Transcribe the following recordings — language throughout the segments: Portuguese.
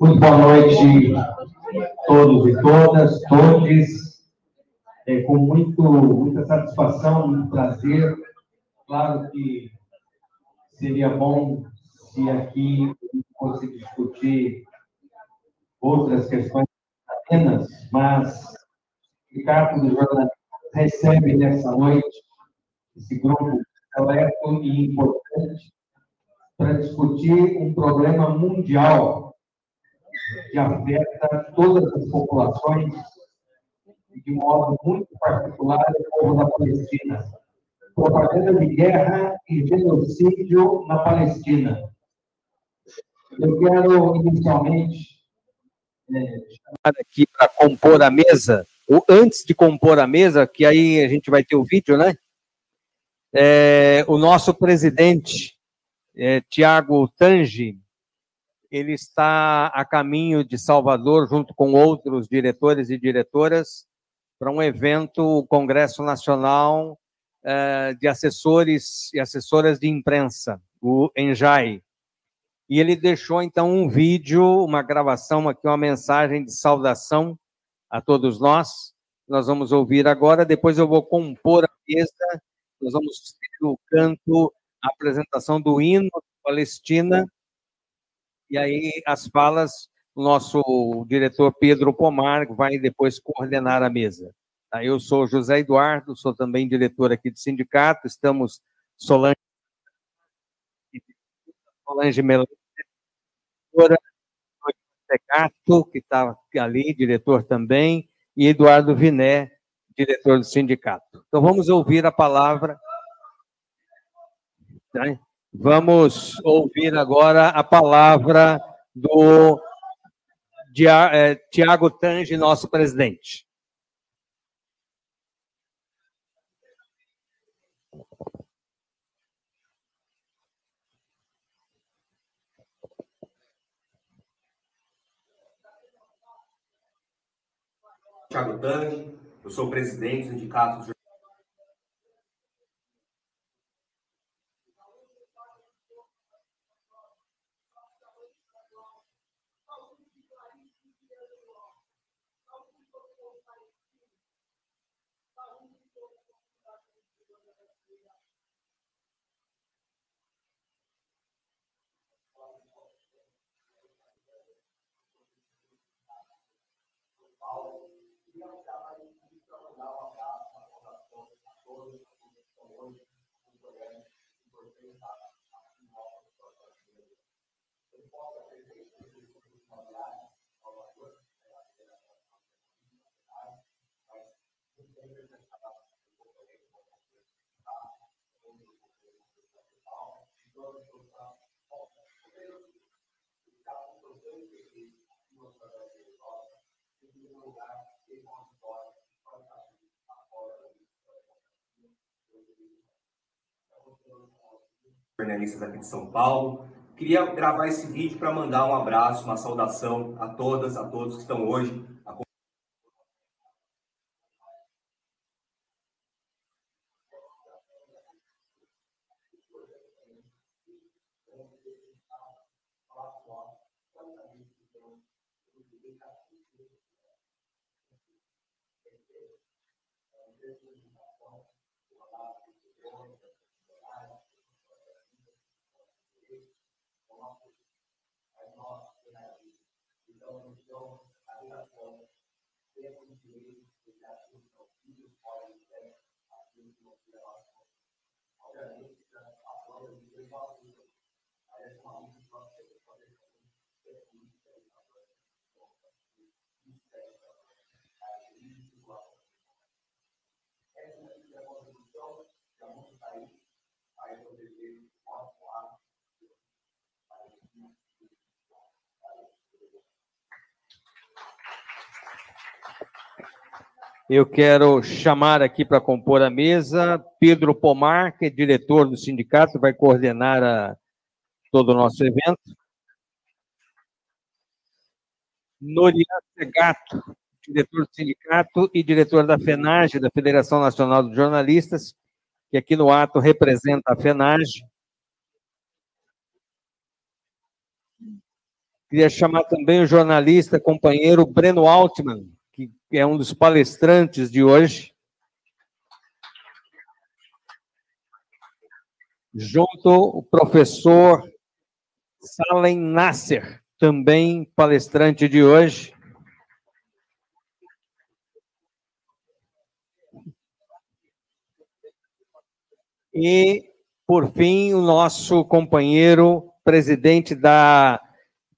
Muito boa noite a todos e todas, todos. É, com muito, muita satisfação, muito prazer. Claro que seria bom se aqui fosse discutir outras questões apenas, mas o Ricardo do jornalismo recebe nessa noite esse grupo seleto e importante para discutir um problema mundial que afeta todas as populações e de modo muito particular o povo da Palestina. Propaganda de guerra e genocídio na Palestina. Eu quero inicialmente é, chamar aqui para compor a mesa, ou antes de compor a mesa, que aí a gente vai ter o vídeo, né? É, o nosso presidente, é, Tiago Tange, ele está a caminho de Salvador, junto com outros diretores e diretoras, para um evento, o Congresso Nacional é, de Assessores e Assessoras de Imprensa, o ENJAI. E ele deixou, então, um vídeo, uma gravação aqui, uma mensagem de saudação a todos nós. Nós vamos ouvir agora, depois eu vou compor a mesa nós vamos ter o canto, a apresentação do hino Palestina, e aí as falas, o nosso diretor Pedro Pomar vai depois coordenar a mesa. Tá? Eu sou José Eduardo, sou também diretor aqui do sindicato, estamos Solange, Solange Melão, diretora que está ali, diretor também, e Eduardo Viné, diretor do sindicato. Então vamos ouvir a palavra. Né? Vamos ouvir agora a palavra do é, Tiago Tange, nosso presidente. Tiago Tange, eu sou presidente do Sindicato jornalistas aqui de São Paulo. Queria gravar esse vídeo para mandar um abraço, uma saudação a todas, a todos que estão hoje Eu quero chamar aqui para compor a mesa Pedro Pomar, que é diretor do sindicato, vai coordenar a, todo o nosso evento. Norian Segato, diretor do sindicato e diretor da FENAGE, da Federação Nacional dos Jornalistas, que aqui no ato representa a FENAGE. Queria chamar também o jornalista companheiro Breno Altman, que é um dos palestrantes de hoje. Junto o professor Salem Nasser, também palestrante de hoje. E, por fim, o nosso companheiro presidente da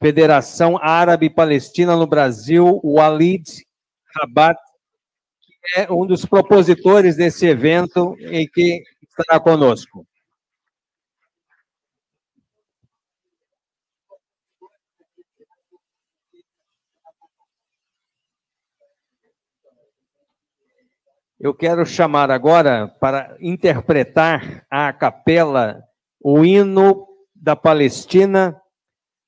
Federação Árabe Palestina no Brasil, Walid Rabat, que é um dos propositores desse evento e que estará conosco. Eu quero chamar agora para interpretar a capela o hino da Palestina,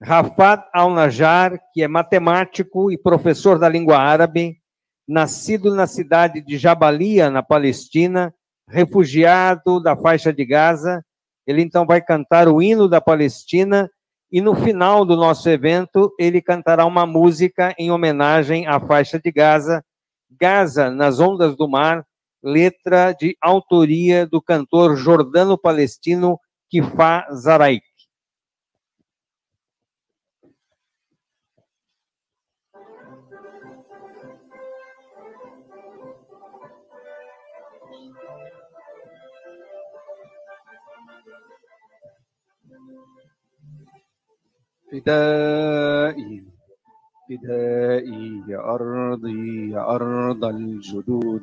Rafat al-Najjar, que é matemático e professor da língua árabe, nascido na cidade de Jabalia, na Palestina, refugiado da faixa de Gaza. Ele então vai cantar o hino da Palestina e no final do nosso evento ele cantará uma música em homenagem à faixa de Gaza Gaza nas Ondas do Mar, letra de autoria do cantor jordano-palestino Kifá Zaraik. فدائي فدائي يا أرضي يا أرض الجدود.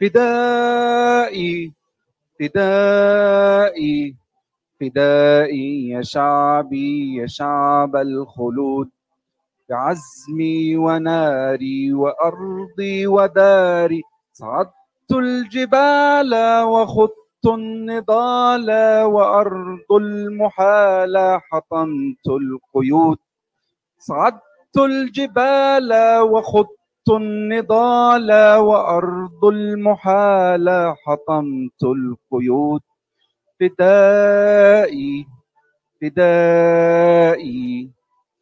فدائي فدائي فدائي يا شعبي يا شعب الخلود. بعزمي وناري وأرضي وداري صعدت الجبال وخضت النضال وأرض المحال حطمت القيود صعدت الجبال وخضت النضال وأرض المحال حطمت القيود. فدائي فدائي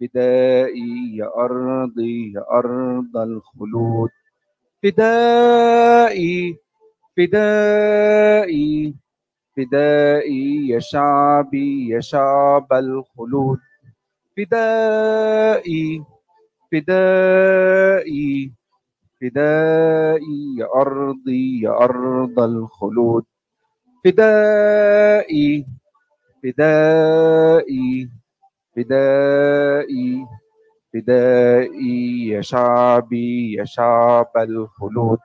فدائي يا أرضي يا أرض الخلود. فدائي فدائي فدائي يا شعبي يا شعب الخلود. فدائي فدائي فدائي يا أرضي يا أرض الخلود. فدائي فدائي فدائي فدائي يا شعبي يا شعب الخلود.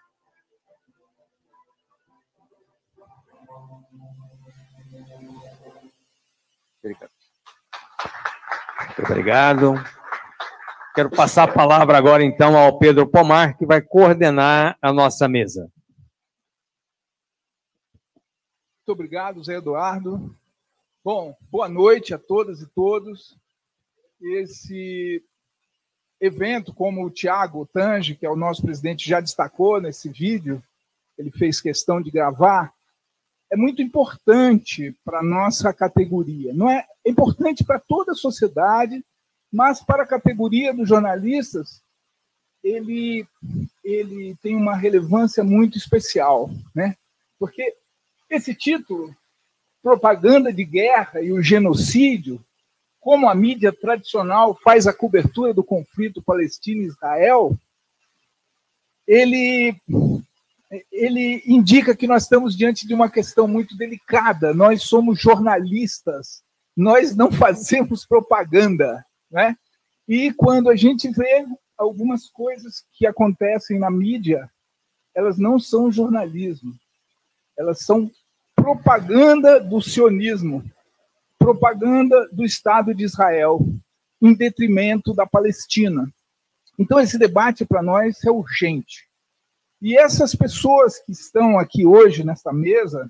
Obrigado. Quero passar a palavra agora, então, ao Pedro Pomar, que vai coordenar a nossa mesa. Muito obrigado, Zé Eduardo. Bom, boa noite a todas e todos. Esse evento, como o Tiago Tange, que é o nosso presidente, já destacou nesse vídeo, ele fez questão de gravar, é muito importante para a nossa categoria. Não é, é importante para toda a sociedade, mas para a categoria dos jornalistas, ele, ele tem uma relevância muito especial, né? Porque esse título, Propaganda de Guerra e o Genocídio, como a mídia tradicional faz a cobertura do conflito Palestina-Israel, ele, ele indica que nós estamos diante de uma questão muito delicada. Nós somos jornalistas, nós não fazemos propaganda. Né? E quando a gente vê algumas coisas que acontecem na mídia, elas não são jornalismo, elas são propaganda do sionismo, propaganda do Estado de Israel, em detrimento da Palestina. Então, esse debate para nós é urgente. E essas pessoas que estão aqui hoje nesta mesa,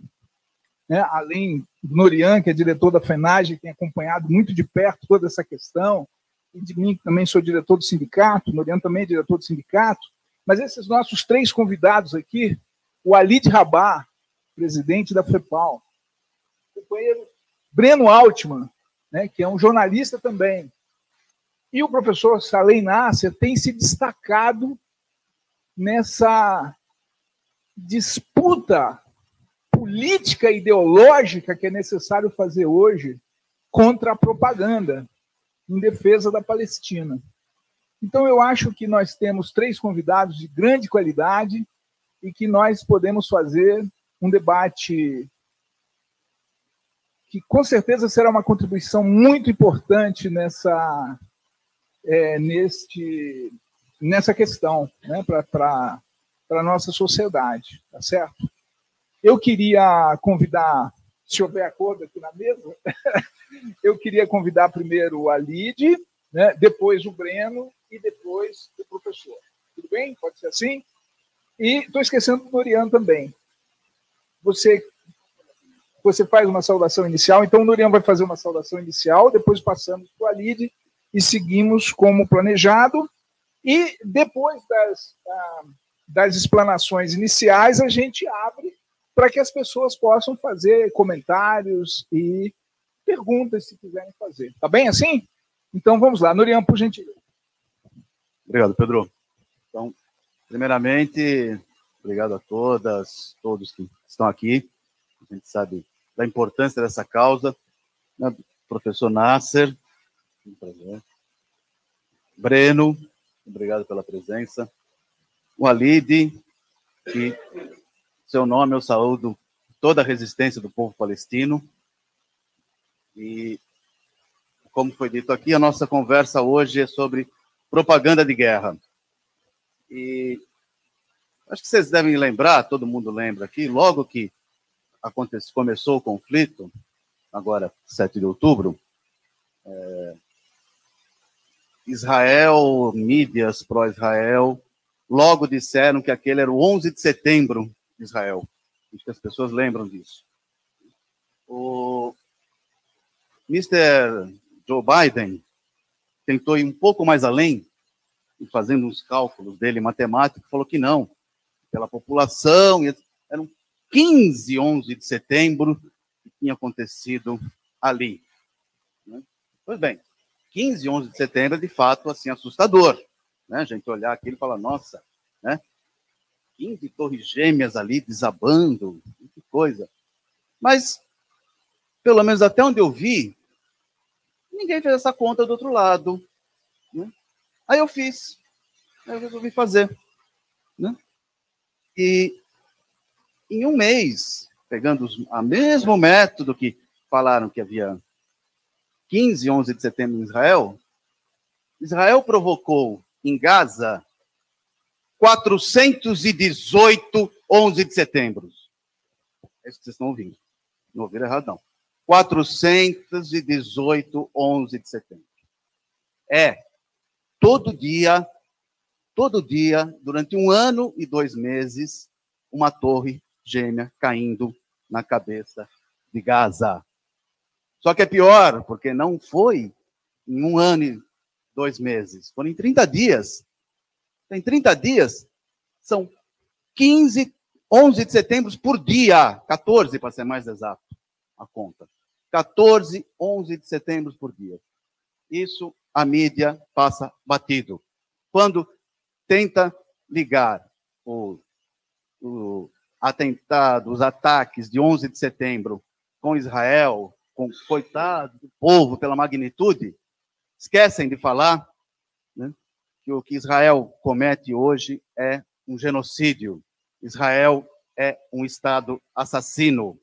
né, além do Norian, que é diretor da FENAGE, que tem acompanhado muito de perto toda essa questão, e de mim, que também sou diretor do sindicato, Norian também é diretor do sindicato, mas esses nossos três convidados aqui, o Alid Rabah, presidente da FEPAL. O companheiro Breno Altman, né, que é um jornalista também. E o professor Salem Nasser tem se destacado nessa disputa política ideológica que é necessário fazer hoje contra a propaganda em defesa da Palestina. Então, eu acho que nós temos três convidados de grande qualidade e que nós podemos fazer um debate que, com certeza, será uma contribuição muito importante nessa, é, neste, nessa questão, né, para a nossa sociedade, tá certo? Eu queria convidar, se houver acordo aqui na mesa, eu queria convidar primeiro a Lide, né, depois o Breno e depois o professor. Tudo bem? Pode ser assim? E estou esquecendo do Noriano também. Você, você faz uma saudação inicial, então o Noriano vai fazer uma saudação inicial, depois passamos para a Lide e seguimos como planejado. E depois das, das explanações iniciais, a gente abre para que as pessoas possam fazer comentários e perguntas se quiserem fazer. Tá bem assim? Então vamos lá. Norian, por gentileza. Obrigado, Pedro. Então, primeiramente, obrigado a todas, todos que estão aqui. A gente sabe da importância dessa causa. Né? Professor Nasser, um prazer. Breno, obrigado pela presença. O Alide, que seu nome eu saúdo toda a resistência do povo palestino. E, como foi dito aqui, a nossa conversa hoje é sobre propaganda de guerra. E acho que vocês devem lembrar, todo mundo lembra aqui, logo que aconteceu, começou o conflito, agora 7 de outubro, é, Israel, mídias pró-Israel, logo disseram que aquele era o 11 de setembro de Israel. Acho que as pessoas lembram disso. O Mr. Joe Biden tentou ir um pouco mais além, e fazendo uns cálculos dele matemáticos, falou que não, pela população, eram 15, 11 de setembro que tinha acontecido ali. Né? Pois bem, 15, 11 de setembro é de fato assim assustador, né? A gente olhar aquilo e falar, nossa, né? 15 torres gêmeas ali desabando, que coisa. Mas, pelo menos até onde eu vi, Ninguém fez essa conta do outro lado. Né? Aí eu fiz. Eu resolvi fazer. Né? E em um mês, pegando o mesmo método que falaram que havia 15, 11 de setembro em Israel, Israel provocou em Gaza 418 11 de setembro. É isso que vocês estão ouvindo. Não ouviram errado, não. 418, 11 de setembro. É, todo dia, todo dia, durante um ano e dois meses, uma torre gêmea caindo na cabeça de Gaza. Só que é pior, porque não foi em um ano e dois meses, foram em 30 dias. Em 30 dias, são 15, 11 de setembro por dia, 14 para ser mais exato a conta. 14, 11 de setembro por dia. Isso a mídia passa batido. Quando tenta ligar o, o atentado, os ataques de 11 de setembro com Israel, com coitado do povo pela magnitude, esquecem de falar né, que o que Israel comete hoje é um genocídio. Israel é um Estado assassino.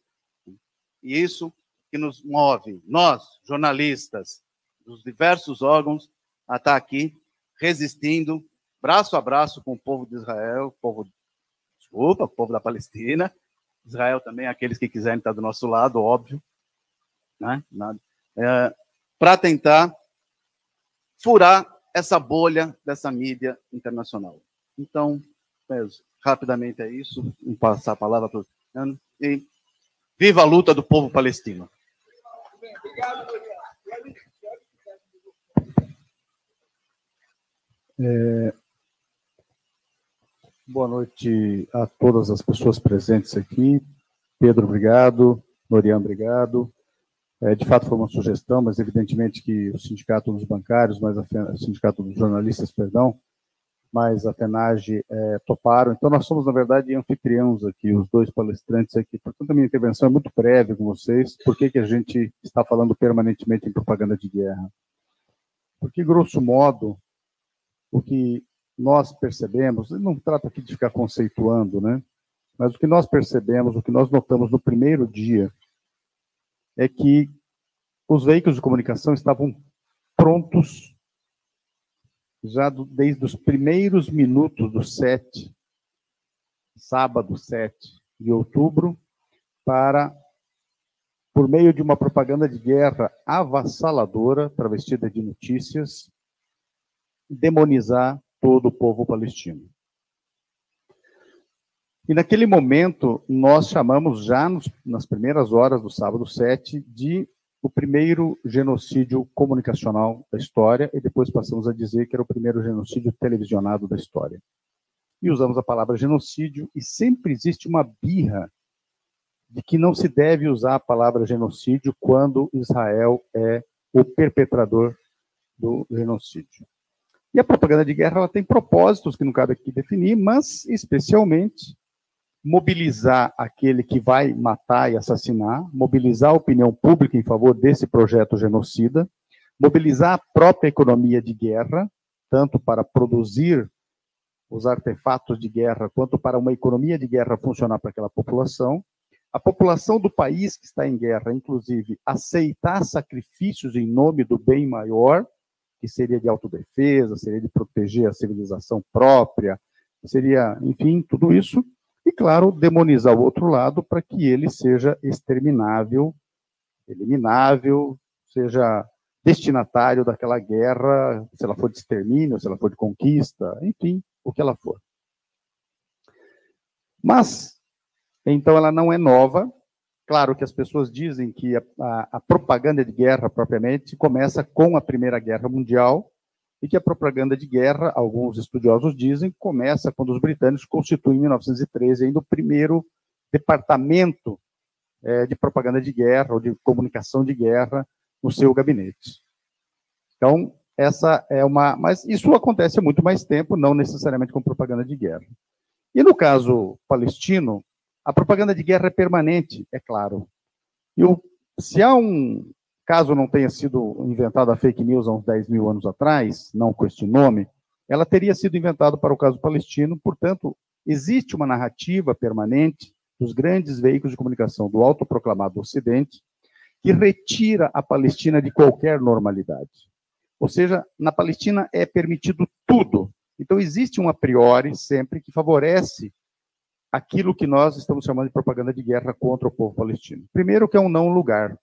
E isso que nos move, nós, jornalistas, dos diversos órgãos, a estar aqui resistindo, braço a braço com o povo de Israel, povo, desculpa, povo da Palestina, Israel também, aqueles que quiserem estar do nosso lado, óbvio, né? É, para tentar furar essa bolha dessa mídia internacional. Então, rapidamente é isso, vou passar a palavra para o e viva a luta do povo palestino. É, boa noite a todas as pessoas presentes aqui. Pedro, obrigado. Norian, obrigado. É, de fato, foi uma sugestão, mas evidentemente que o Sindicato dos Bancários, mas a, o Sindicato dos Jornalistas, perdão, mas a FENAGE é, toparam. Então, nós somos, na verdade, anfitriãos aqui, os dois palestrantes aqui. Portanto, a minha intervenção é muito breve com vocês. Por que, que a gente está falando permanentemente em propaganda de guerra? Porque, grosso modo, o que nós percebemos, não trato aqui de ficar conceituando, né? Mas o que nós percebemos, o que nós notamos no primeiro dia, é que os veículos de comunicação estavam prontos já do, desde os primeiros minutos do 7, sábado 7 de outubro, para, por meio de uma propaganda de guerra avassaladora, travestida de notícias, demonizar todo o povo palestino. E naquele momento, nós chamamos já nos, nas primeiras horas do sábado 7 de o primeiro genocídio comunicacional da história, e depois passamos a dizer que era o primeiro genocídio televisionado da história. E usamos a palavra genocídio, e sempre existe uma birra de que não se deve usar a palavra genocídio quando Israel é o perpetrador do genocídio. E a propaganda de guerra ela tem propósitos que não cabe aqui definir, mas especialmente mobilizar aquele que vai matar e assassinar, mobilizar a opinião pública em favor desse projeto genocida, mobilizar a própria economia de guerra, tanto para produzir os artefatos de guerra, quanto para uma economia de guerra funcionar para aquela população. A população do país que está em guerra, inclusive, aceitar sacrifícios em nome do bem maior, que seria de autodefesa, seria de proteger a civilização própria, seria, enfim, tudo isso. E, claro, demonizar o outro lado para que ele seja exterminável, eliminável, seja destinatário daquela guerra, se ela for de extermínio, se ela for de conquista, enfim, o que ela for. Mas, então, ela não é nova, Claro que as pessoas dizem que a, a, a, propaganda de guerra propriamente começa com a Primeira Guerra Mundial e que a propaganda de guerra, alguns estudiosos dizem, começa quando os britânicos constituem em 1913 ainda o primeiro departamento é, de propaganda de guerra ou de comunicação de guerra no seu gabinete. Então, essa é uma. Mas isso acontece há muito mais tempo, não necessariamente com propaganda de guerra. E no caso palestino, a propaganda de guerra é permanente, é claro. E o, se há um caso não tenha sido inventada a fake news há uns 10 mil anos atrás, não com este nome, ela teria sido inventada para o caso palestino, portanto, existe uma narrativa permanente dos grandes veículos de comunicação do autoproclamado Ocidente que retira a Palestina de qualquer normalidade. Ou seja, na Palestina é permitido tudo. Então, existe um a priori sempre que favorece aquilo que nós estamos chamando de propaganda de guerra contra o povo palestino. Primeiro, que é um não lugar.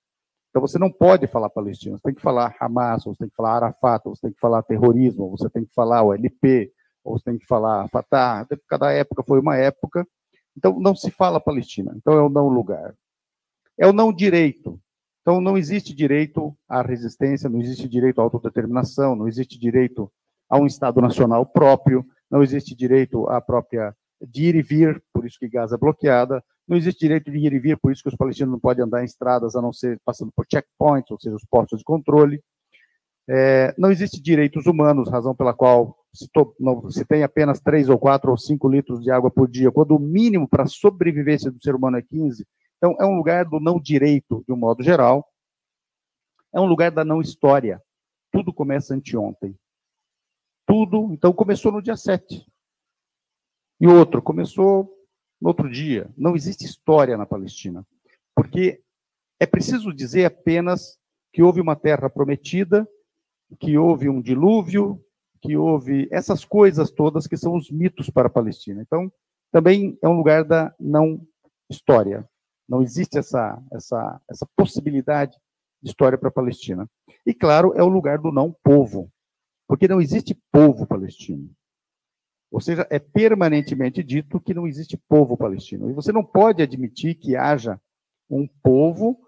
Então, você não pode falar palestino, você tem que falar Hamas, você tem que falar Arafat, você tem que falar terrorismo, você tem que falar OLP, ou você tem que falar Fatah. Cada época foi uma época. Então, não se fala Palestina. Então, é o não lugar. É o não direito. Então, não existe direito à resistência, não existe direito à autodeterminação, não existe direito a um Estado nacional próprio, não existe direito à própria de ir e vir, por isso que Gaza é bloqueada. Não existe direito de ir e vir, por isso que os palestinos não podem andar em estradas a não ser passando por checkpoints, ou seja, os postos de controle. É, não existe direitos humanos, razão pela qual se, to, não, se tem apenas 3 ou 4 ou 5 litros de água por dia, quando o mínimo para a sobrevivência do ser humano é 15. Então, é um lugar do não direito, de um modo geral. É um lugar da não história. Tudo começa anteontem. Tudo, então, começou no dia 7. E outro, começou no outro dia. Não existe história na Palestina. Porque é preciso dizer apenas que houve uma terra prometida, que houve um dilúvio, que houve essas coisas todas que são os mitos para a Palestina. Então, também é um lugar da não história. Não existe essa, essa, essa possibilidade de história para a Palestina. E, claro, é o lugar do não povo, porque não existe povo palestino. Ou seja, é permanentemente dito que não existe povo palestino. E você não pode admitir que haja um povo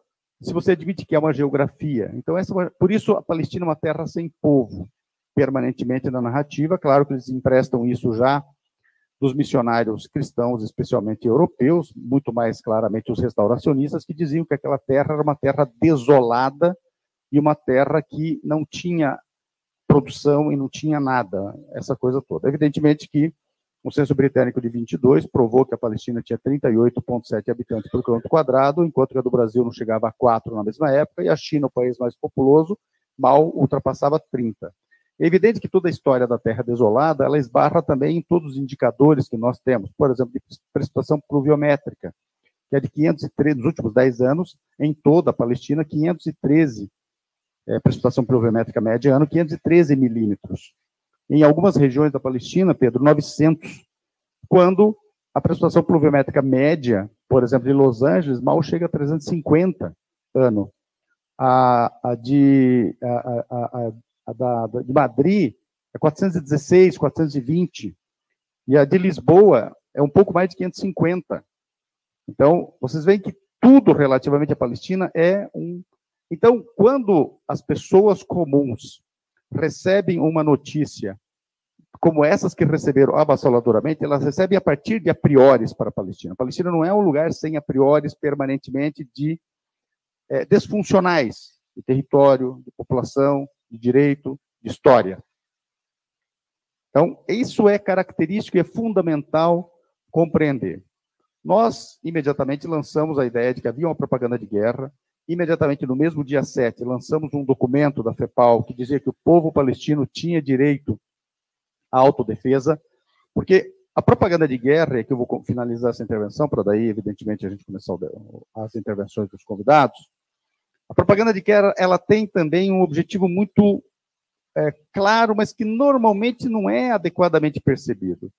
se você admite que é uma geografia. Então, essa, é por isso a Palestina é uma terra sem povo, permanentemente na narrativa. Claro que eles emprestam isso já dos missionários cristãos, especialmente europeus, muito mais claramente os restauracionistas, que diziam que aquela terra era uma terra desolada e uma terra que não tinha produção e não tinha nada, essa coisa toda. Evidentemente que o censo britânico de 22 provou que a Palestina tinha 38,7 habitantes por quilômetro quadrado, enquanto que a do Brasil não chegava a 4 na mesma época, e a China, o país mais populoso, mal ultrapassava 30. É evidente que toda a história da Terra desolada, ela esbarra também em todos os indicadores que nós temos, por exemplo, de precipitação pluviométrica, que é de 513, nos últimos 10 anos, em toda a Palestina, 513, é, precipitação pluviométrica média ano, 513 milímetros. Em algumas regiões da Palestina, Pedro, 900, quando a precipitação pluviométrica média, por exemplo, de Los Angeles, mal chega a 350 ano. A, a de, a, a, a da, de Madrid é 416, 420, e a de Lisboa é um pouco mais de 550. Então, vocês veem que tudo relativamente à Palestina é um. Então, quando as pessoas comuns recebem uma notícia como essas que receberam avassaladoramente, elas recebem a partir de a priori para a Palestina. A Palestina não é um lugar sem a priori permanentemente de é, desfuncionais de território, de população, de direito, de história. Então, isso é característico e é fundamental compreender. Nós, imediatamente, lançamos a ideia de que havia uma propaganda de guerra. Imediatamente, no mesmo dia 7, lançamos um documento da FEPAL que dizia que o povo palestino tinha direito à autodefesa, porque a propaganda de guerra, e aqui eu vou finalizar essa intervenção, para daí, evidentemente, a gente começar as intervenções dos convidados, a propaganda de guerra ela tem também um objetivo muito é, claro, mas que normalmente não é adequadamente percebido.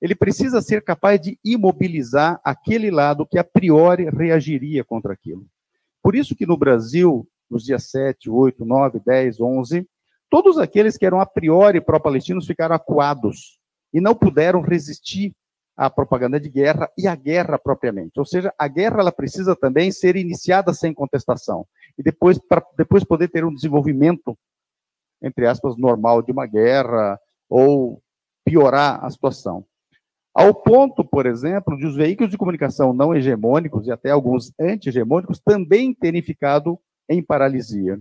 Ele precisa ser capaz de imobilizar aquele lado que a priori reagiria contra aquilo. Por isso que no Brasil, nos dias 7, 8, 9, 10, 11, todos aqueles que eram a priori pró-palestinos ficaram acuados e não puderam resistir à propaganda de guerra e à guerra propriamente. Ou seja, a guerra ela precisa também ser iniciada sem contestação e depois para depois poder ter um desenvolvimento entre aspas normal de uma guerra ou piorar a situação. Ao ponto, por exemplo, de os veículos de comunicação não hegemônicos e até alguns anti-hegemônicos também terem ficado em paralisia.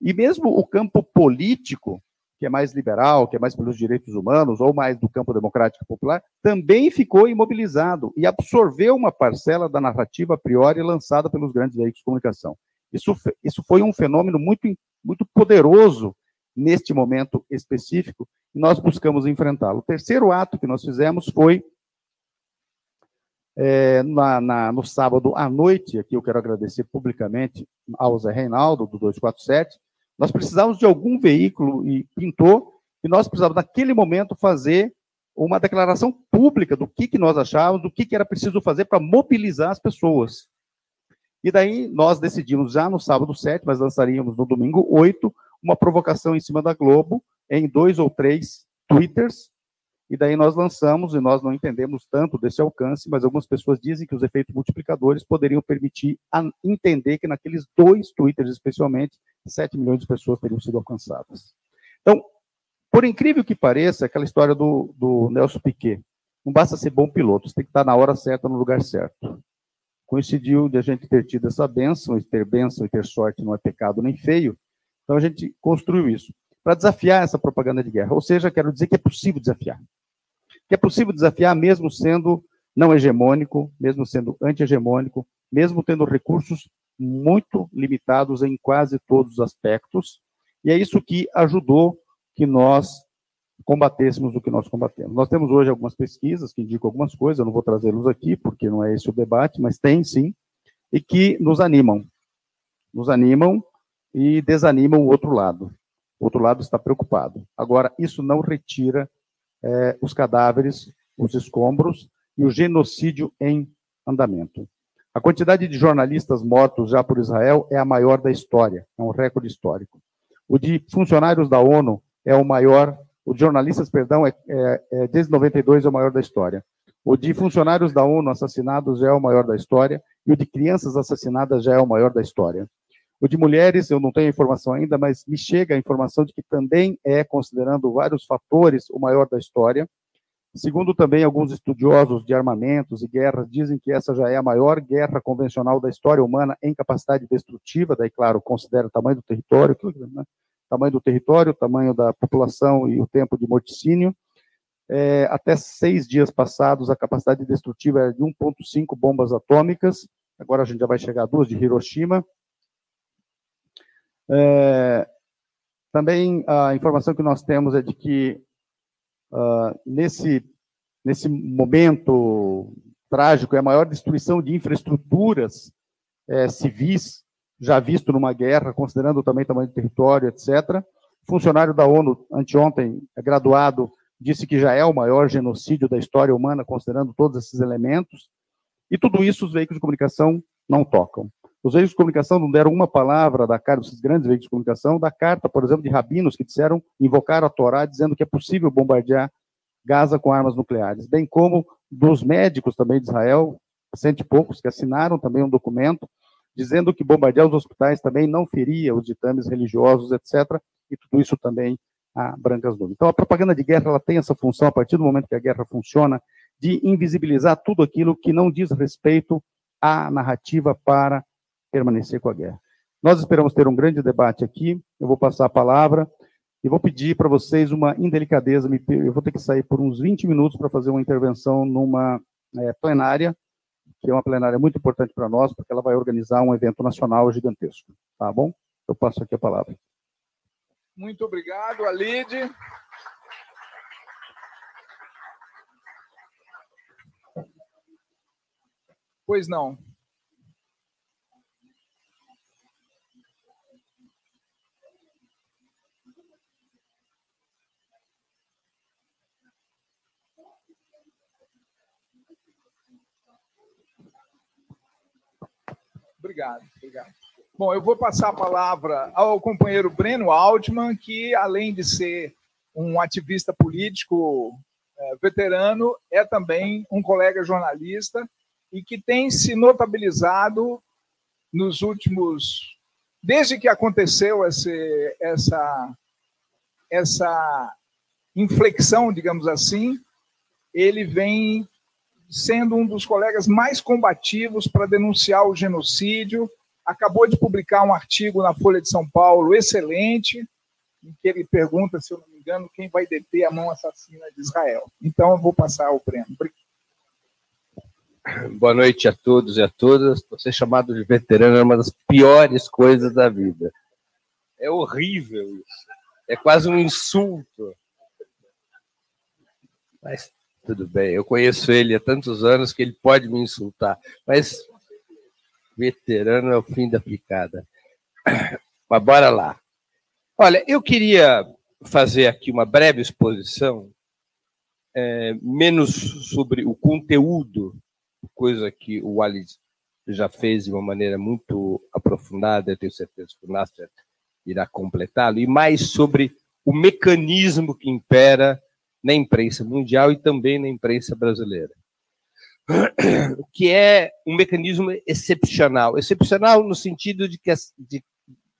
E mesmo o campo político, que é mais liberal, que é mais pelos direitos humanos, ou mais do campo democrático popular, também ficou imobilizado e absorveu uma parcela da narrativa a priori lançada pelos grandes veículos de comunicação. Isso, isso foi um fenômeno muito, muito poderoso neste momento específico e nós buscamos enfrentá-lo. O terceiro ato que nós fizemos foi é, na, na, no sábado à noite, aqui eu quero agradecer publicamente ao Zé Reinaldo, do 247, nós precisávamos de algum veículo e pintou, e nós precisávamos, naquele momento, fazer uma declaração pública do que, que nós achávamos, do que, que era preciso fazer para mobilizar as pessoas. E daí nós decidimos já no sábado 7, mas lançaríamos no domingo 8, uma provocação em cima da Globo, em dois ou três twitters, e daí nós lançamos, e nós não entendemos tanto desse alcance, mas algumas pessoas dizem que os efeitos multiplicadores poderiam permitir entender que naqueles dois twitters, especialmente, 7 milhões de pessoas teriam sido alcançadas. Então, por incrível que pareça, aquela história do, do Nelson Piquet, não basta ser bom piloto, você tem que estar na hora certa, no lugar certo coincidiu de a gente ter tido essa bênção, e ter bênção e ter sorte não é pecado nem feio. Então a gente construiu isso para desafiar essa propaganda de guerra. Ou seja, quero dizer que é possível desafiar. Que é possível desafiar mesmo sendo não hegemônico, mesmo sendo anti-hegemônico, mesmo tendo recursos muito limitados em quase todos os aspectos. E é isso que ajudou que nós combatêssemos o que nós combatemos. Nós temos hoje algumas pesquisas que indicam algumas coisas, eu não vou trazê-los aqui, porque não é esse o debate, mas tem sim, e que nos animam. Nos animam e desanimam o outro lado. O outro lado está preocupado. Agora, isso não retira é, os cadáveres, os escombros e o genocídio em andamento. A quantidade de jornalistas mortos já por Israel é a maior da história, é um recorde histórico. O de funcionários da ONU é o maior o de jornalistas, perdão, é, é, é, desde 92 é o maior da história. O de funcionários da ONU assassinados já é o maior da história, e o de crianças assassinadas já é o maior da história. O de mulheres, eu não tenho informação ainda, mas me chega a informação de que também é, considerando vários fatores, o maior da história. Segundo também alguns estudiosos de armamentos e guerras, dizem que essa já é a maior guerra convencional da história humana em capacidade destrutiva, daí, claro, considera o tamanho do território, né? tamanho do território, tamanho da população e o tempo de morticínio. É, até seis dias passados, a capacidade destrutiva era de 1,5 bombas atômicas, agora a gente já vai chegar a duas de Hiroshima. É, também a informação que nós temos é de que uh, nesse, nesse momento trágico é a maior destruição de infraestruturas é, civis já visto numa guerra, considerando também o tamanho do território, etc. Funcionário da ONU, anteontem, é graduado, disse que já é o maior genocídio da história humana, considerando todos esses elementos. E tudo isso os veículos de comunicação não tocam. Os veículos de comunicação não deram uma palavra da carta, esses grandes veículos de comunicação, da carta, por exemplo, de rabinos que disseram, invocaram a Torá, dizendo que é possível bombardear Gaza com armas nucleares, bem como dos médicos também de Israel, cento e poucos, que assinaram também um documento dizendo que bombardear os hospitais também não feria os ditames religiosos, etc. E tudo isso também a brancas nuvens. Então, a propaganda de guerra ela tem essa função, a partir do momento que a guerra funciona, de invisibilizar tudo aquilo que não diz respeito à narrativa para permanecer com a guerra. Nós esperamos ter um grande debate aqui. Eu vou passar a palavra e vou pedir para vocês uma indelicadeza. Eu vou ter que sair por uns 20 minutos para fazer uma intervenção numa é, plenária que é uma plenária muito importante para nós, porque ela vai organizar um evento nacional gigantesco. Tá bom? Eu passo aqui a palavra. Muito obrigado, Alide. Pois não. Obrigado, obrigado. Bom, eu vou passar a palavra ao companheiro Breno Altman, que, além de ser um ativista político é, veterano, é também um colega jornalista e que tem se notabilizado nos últimos. Desde que aconteceu esse, essa, essa inflexão, digamos assim, ele vem sendo um dos colegas mais combativos para denunciar o genocídio. Acabou de publicar um artigo na Folha de São Paulo excelente, em que ele pergunta, se eu não me engano, quem vai deter a mão assassina de Israel. Então, eu vou passar ao prêmio. Boa noite a todos e a todas. Ser chamado de veterano é uma das piores coisas da vida. É horrível isso. É quase um insulto. Mas tudo bem, eu conheço ele há tantos anos que ele pode me insultar, mas veterano é o fim da picada. Mas bora lá. Olha, eu queria fazer aqui uma breve exposição, é, menos sobre o conteúdo, coisa que o Ali já fez de uma maneira muito aprofundada, eu tenho certeza que o Nasser irá completá-lo, e mais sobre o mecanismo que impera na imprensa mundial e também na imprensa brasileira. Que é um mecanismo excepcional. Excepcional no sentido de que, de,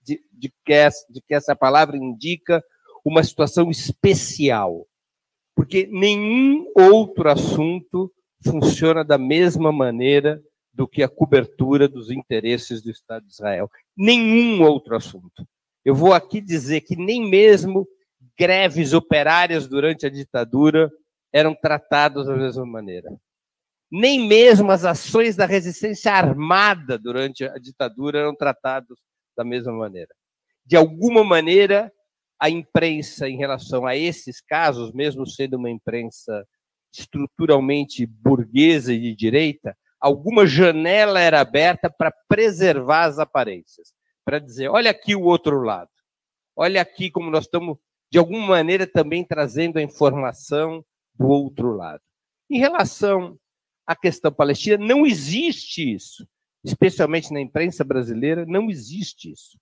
de, de, que, essa, de que essa palavra indica uma situação especial. Porque nenhum outro assunto funciona da mesma maneira do que a cobertura dos interesses do Estado de Israel. Nenhum outro assunto. Eu vou aqui dizer que nem mesmo greves operárias durante a ditadura eram tratadas da mesma maneira. Nem mesmo as ações da resistência armada durante a ditadura eram tratadas da mesma maneira. De alguma maneira, a imprensa, em relação a esses casos, mesmo sendo uma imprensa estruturalmente burguesa e de direita, alguma janela era aberta para preservar as aparências, para dizer: olha aqui o outro lado, olha aqui como nós estamos de alguma maneira também trazendo a informação do outro lado. Em relação à questão palestina, não existe isso, especialmente na imprensa brasileira, não existe isso.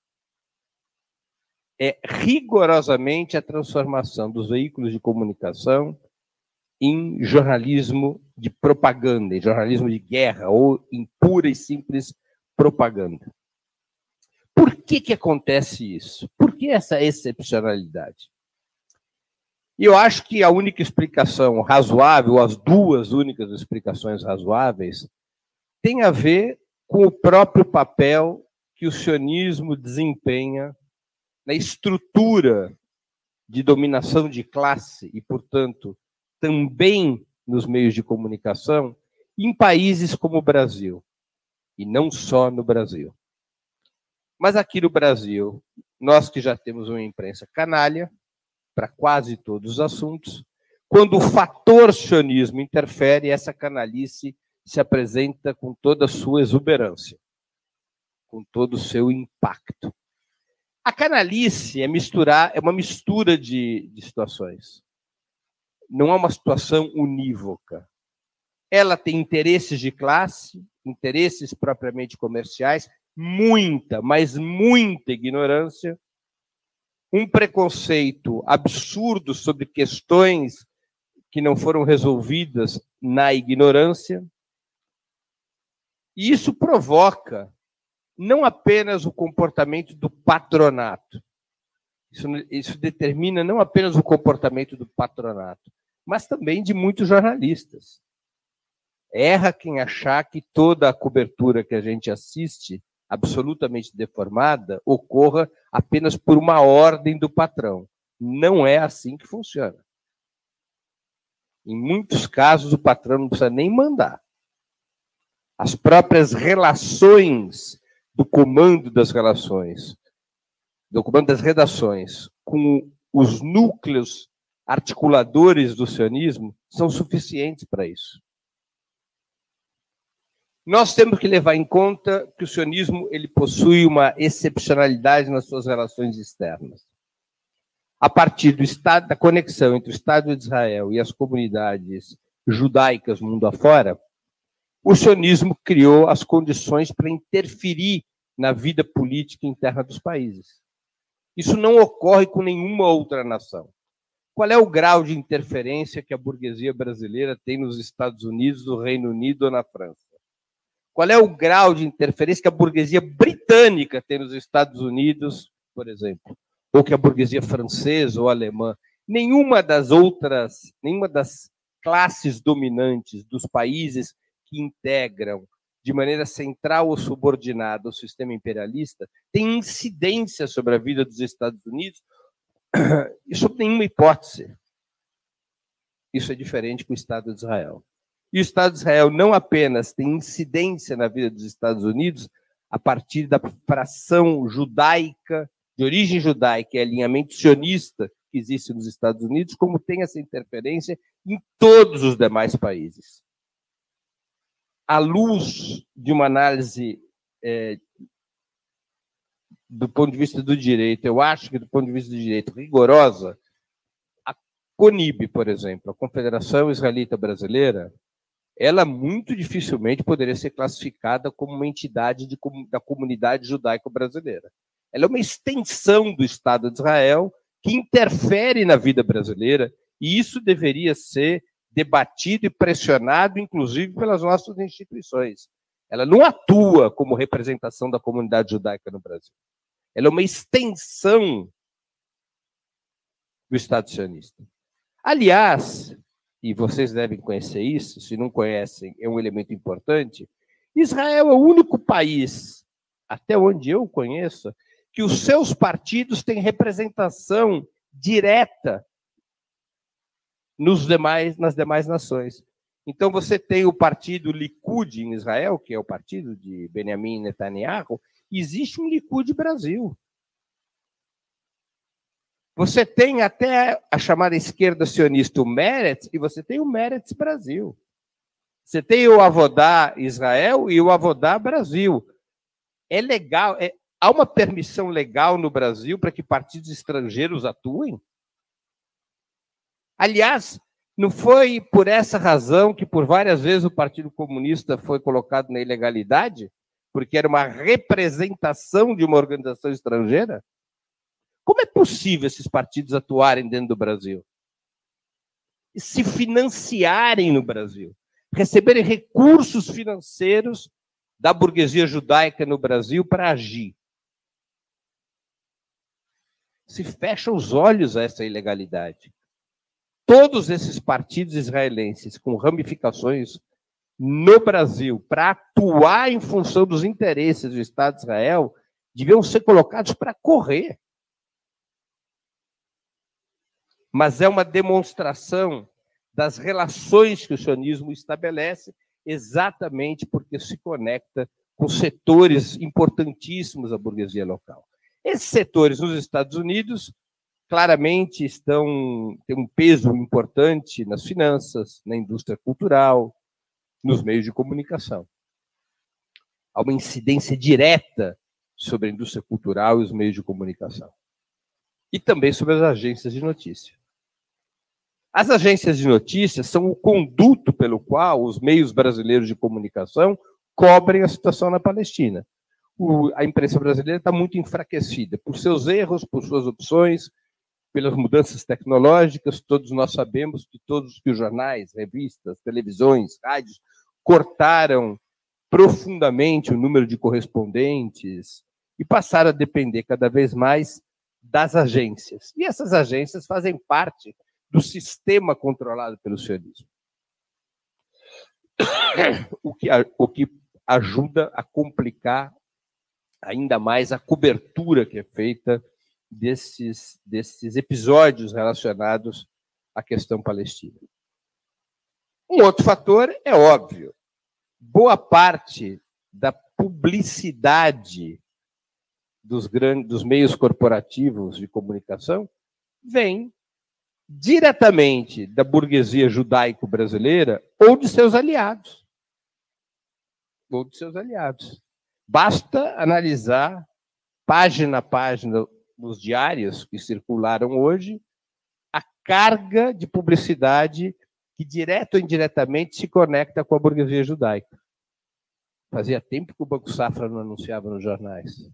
É rigorosamente a transformação dos veículos de comunicação em jornalismo de propaganda, em jornalismo de guerra ou em pura e simples propaganda. Por que, que acontece isso? Por que essa excepcionalidade? E eu acho que a única explicação razoável, as duas únicas explicações razoáveis, tem a ver com o próprio papel que o sionismo desempenha na estrutura de dominação de classe e, portanto, também nos meios de comunicação em países como o Brasil, e não só no Brasil. Mas aqui no Brasil, nós que já temos uma imprensa canalha, para quase todos os assuntos. Quando o fator sionismo interfere, essa canalice se apresenta com toda a sua exuberância, com todo o seu impacto. A canalice é misturar, é uma mistura de, de situações. Não é uma situação unívoca. Ela tem interesses de classe, interesses propriamente comerciais, muita, mas muita ignorância, um preconceito absurdo sobre questões que não foram resolvidas na ignorância. E isso provoca não apenas o comportamento do patronato, isso, isso determina não apenas o comportamento do patronato, mas também de muitos jornalistas. Erra quem achar que toda a cobertura que a gente assiste absolutamente deformada ocorra apenas por uma ordem do patrão. Não é assim que funciona. Em muitos casos, o patrão não precisa nem mandar. As próprias relações do comando das relações, do comando das redações, com os núcleos articuladores do sionismo, são suficientes para isso. Nós temos que levar em conta que o sionismo ele possui uma excepcionalidade nas suas relações externas. A partir do estado da conexão entre o Estado de Israel e as comunidades judaicas mundo afora, o sionismo criou as condições para interferir na vida política interna dos países. Isso não ocorre com nenhuma outra nação. Qual é o grau de interferência que a burguesia brasileira tem nos Estados Unidos, no Reino Unido ou na França? Qual é o grau de interferência que a burguesia britânica tem nos Estados Unidos, por exemplo, ou que a burguesia francesa ou alemã? Nenhuma das outras, nenhuma das classes dominantes dos países que integram de maneira central ou subordinada o sistema imperialista tem incidência sobre a vida dos Estados Unidos e sob nenhuma hipótese. Isso é diferente com o Estado de Israel. E o Estado de Israel não apenas tem incidência na vida dos Estados Unidos a partir da fração judaica, de origem judaica e alinhamento sionista que existe nos Estados Unidos, como tem essa interferência em todos os demais países. À luz de uma análise é, do ponto de vista do direito, eu acho que do ponto de vista do direito rigorosa, a CONIB, por exemplo, a Confederação Israelita Brasileira, ela muito dificilmente poderia ser classificada como uma entidade de, da comunidade judaico-brasileira. Ela é uma extensão do Estado de Israel que interfere na vida brasileira, e isso deveria ser debatido e pressionado, inclusive, pelas nossas instituições. Ela não atua como representação da comunidade judaica no Brasil. Ela é uma extensão do Estado sionista. Aliás, e vocês devem conhecer isso, se não conhecem, é um elemento importante. Israel é o único país, até onde eu conheço, que os seus partidos têm representação direta nos demais, nas demais nações. Então você tem o partido Likud em Israel, que é o partido de Benjamin Netanyahu, existe um Likud Brasil. Você tem até a chamada esquerda sionista, o Meretz, e você tem o Meretz Brasil. Você tem o Avodá Israel e o Avodá Brasil. É legal, é, há uma permissão legal no Brasil para que partidos estrangeiros atuem? Aliás, não foi por essa razão que por várias vezes o Partido Comunista foi colocado na ilegalidade? Porque era uma representação de uma organização estrangeira? Como é possível esses partidos atuarem dentro do Brasil? E se financiarem no Brasil? Receberem recursos financeiros da burguesia judaica no Brasil para agir? Se fecha os olhos a essa ilegalidade. todos esses partidos israelenses com ramificações no Brasil para atuar em função dos interesses do Estado de Israel deviam ser colocados para correr. Mas é uma demonstração das relações que o sionismo estabelece, exatamente porque se conecta com setores importantíssimos da burguesia local. Esses setores nos Estados Unidos claramente estão têm um peso importante nas finanças, na indústria cultural, nos meios de comunicação. Há uma incidência direta sobre a indústria cultural e os meios de comunicação. E também sobre as agências de notícia. As agências de notícias são o conduto pelo qual os meios brasileiros de comunicação cobrem a situação na Palestina. O, a imprensa brasileira está muito enfraquecida por seus erros, por suas opções, pelas mudanças tecnológicas. Todos nós sabemos que todos que os jornais, revistas, televisões, rádios cortaram profundamente o número de correspondentes e passaram a depender cada vez mais das agências. E essas agências fazem parte do sistema controlado pelo sionismo. O que, o que ajuda a complicar ainda mais a cobertura que é feita desses, desses episódios relacionados à questão palestina. Um outro fator é óbvio. Boa parte da publicidade dos, grandes, dos meios corporativos de comunicação vem diretamente da burguesia judaico-brasileira ou de seus aliados. Ou de seus aliados. Basta analisar página a página nos diários que circularam hoje a carga de publicidade que, direto ou indiretamente, se conecta com a burguesia judaica. Fazia tempo que o Banco Safra não anunciava nos jornais.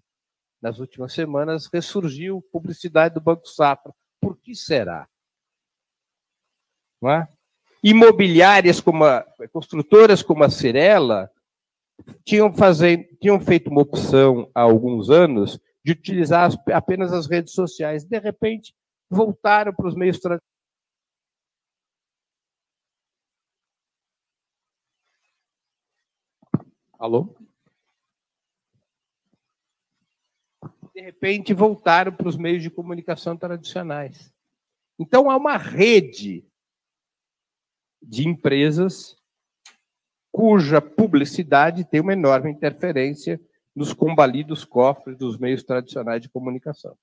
Nas últimas semanas ressurgiu publicidade do Banco Safra. Por que será? É? Imobiliárias como a, construtoras como a Cirela tinham, fazer, tinham feito uma opção há alguns anos de utilizar apenas as redes sociais. De repente, voltaram para os meios tradicionais. Alô? De repente, voltaram para os meios de comunicação tradicionais. Então, há uma rede de empresas cuja publicidade tem uma enorme interferência nos combalidos cofres dos meios tradicionais de comunicação.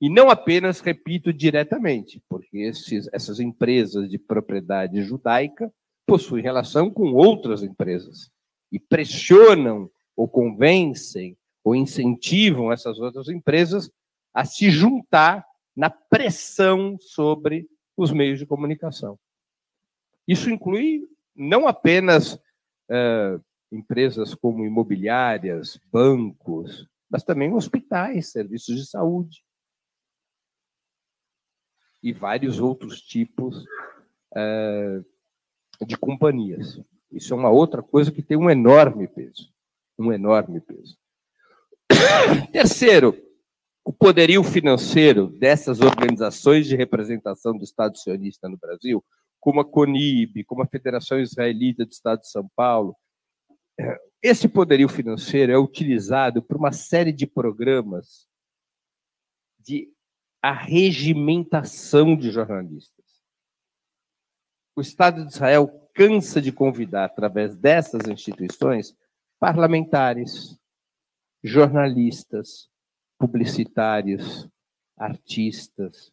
E não apenas, repito, diretamente, porque esses, essas empresas de propriedade judaica possuem relação com outras empresas e pressionam ou convencem ou incentivam essas outras empresas a se juntar na pressão sobre os meios de comunicação. Isso inclui não apenas uh, empresas como imobiliárias, bancos, mas também hospitais, serviços de saúde e vários outros tipos uh, de companhias. Isso é uma outra coisa que tem um enorme peso, um enorme peso. Terceiro, o poderio financeiro dessas organizações de representação do Estado sionista no Brasil, como a CONIB, como a Federação Israelita do Estado de São Paulo, esse poderio financeiro é utilizado por uma série de programas de arregimentação de jornalistas. O Estado de Israel cansa de convidar, através dessas instituições, parlamentares, jornalistas, publicitários, artistas,